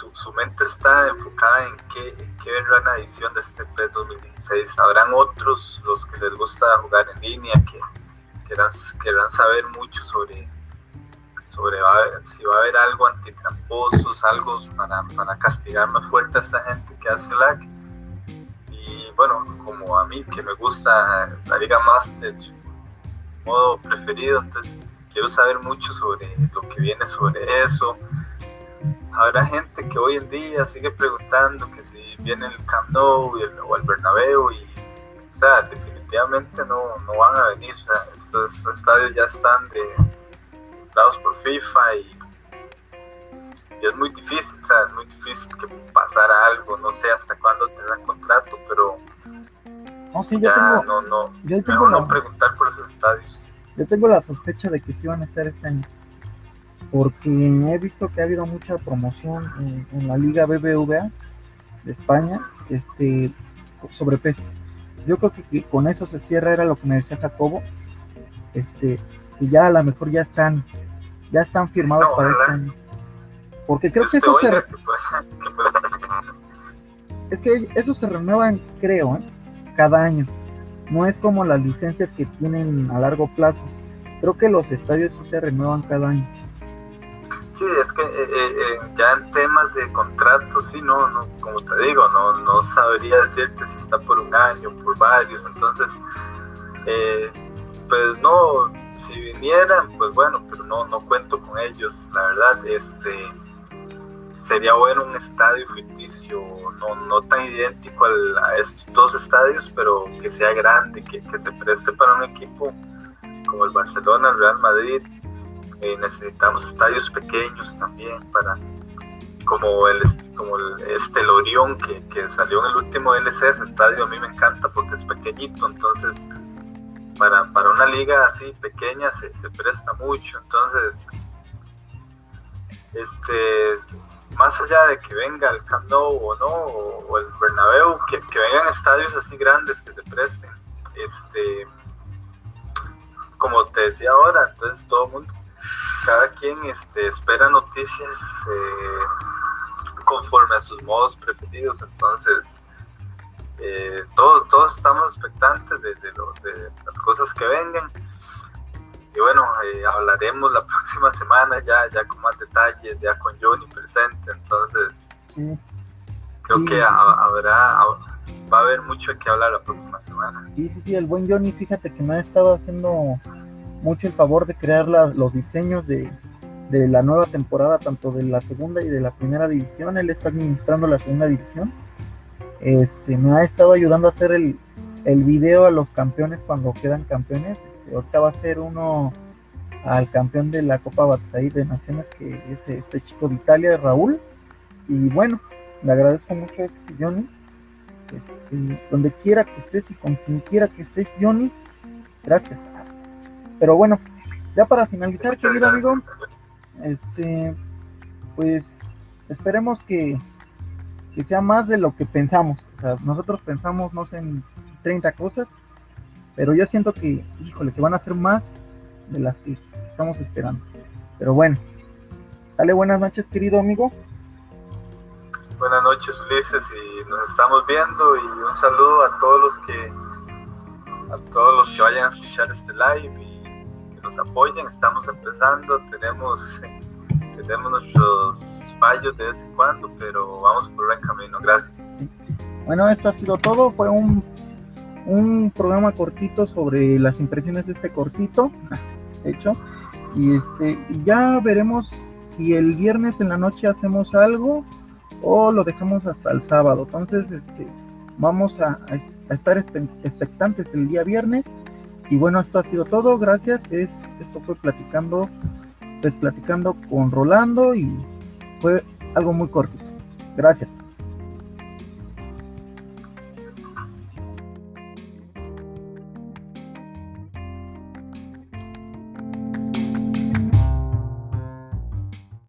su, su mente está enfocada en qué, qué vendrá la edición de este PES 2016. Habrán otros, los que les gusta jugar en línea, que quieran, quieran saber mucho sobre sobre si va a haber algo antitramposos, algo para, para castigar más fuerte a esta gente que hace lag. Y bueno, como a mí que me gusta la Liga Master, modo preferido, entonces quiero saber mucho sobre lo que viene sobre eso. Habrá gente que hoy en día sigue preguntando que si viene el Camp Nou o el Bernabéu y o sea, definitivamente no, no van a venir, o sea, estos estadios ya están de por FIFA y, es muy difícil, o sea, es muy difícil que pasara algo, no sé hasta cuándo tendrán contrato, pero no, sí, yo tengo, no, no, yo tengo no preguntar por esos estadios. Yo tengo la sospecha de que sí van a estar este año, porque he visto que ha habido mucha promoción en, la Liga BBVA de España, este, sobre peso. Yo creo que, con eso se cierra, era lo que me decía Jacobo, este, y ya a lo mejor ya están ya están firmados para este año. Porque creo que eso se... Es que eso se renuevan, creo, ¿eh? Cada año. No es como las licencias que tienen a largo plazo. Creo que los estadios se renuevan cada año. Sí, es que eh, eh, ya en temas de contratos, sí, no, no, como te digo, no, no sabría decirte si está por un año, por varios, entonces, pues no, si vinieran, pues bueno, pero no, no cuento con ellos, la verdad, este sería bueno un estadio ficticio, no, no tan idéntico a estos dos estadios, pero que sea grande, que, se preste para un equipo como el Barcelona, el Real Madrid. Eh, necesitamos estadios pequeños también para como el como el, este Lorión que, que salió en el último DLC, ese estadio a mí me encanta porque es pequeñito, entonces para, para una liga así pequeña se, presta mucho. Entonces, este más allá de que venga el Camp Nou o no, o, el Bernabéu, que, vengan estadios así grandes que se presten. Este, como te decía ahora, entonces todo el mundo, cada quien este, espera noticias eh, conforme a sus modos preferidos, entonces eh, todos, todos estamos expectantes de, de, las cosas que vengan. Y bueno, eh, hablaremos la próxima semana ya, ya con más detalles, ya con Johnny presente, entonces creo que habrá, va a haber mucho que hablar la próxima semana. Sí, sí, sí, el buen Johnny, fíjate que me ha estado haciendo mucho el favor de crear los diseños de, la nueva temporada, tanto de la segunda y de la primera división. Él está administrando la segunda división. Este, me ha estado ayudando a hacer el, el video a los campeones cuando quedan campeones. Ahorita va a ser uno al campeón de la Copa Batsaí de Naciones, que es este chico de Italia, Raúl. Y bueno, le agradezco mucho a este Johnny. Este, donde quiera que estés y con quien quiera que estés, Johnny, gracias. Pero bueno, ya para finalizar, querido amigo, este, pues esperemos que, que sea más de lo que pensamos. O sea, nosotros pensamos, no sé, en 30 cosas, pero yo siento que, híjole, que van a ser más de las que estamos esperando. Pero bueno, dale buenas noches, querido amigo. Buenas noches, Ulises, y nos estamos viendo y un saludo a todos los que a todos los que vayan a escuchar este live nos apoyen, estamos empezando, tenemos, tenemos nuestros fallos de vez en cuando, pero vamos por buen camino, gracias. Bueno, esto ha sido todo, fue un, un programa cortito sobre las impresiones de este cortito, hecho, y este, y ya veremos si el viernes en la noche hacemos algo o lo dejamos hasta el sábado. Entonces, este, vamos a, estar expectantes el día viernes y bueno, esto ha sido todo, gracias. Es, esto fue platicando, pues platicando con Rolando y fue algo muy corto. Gracias.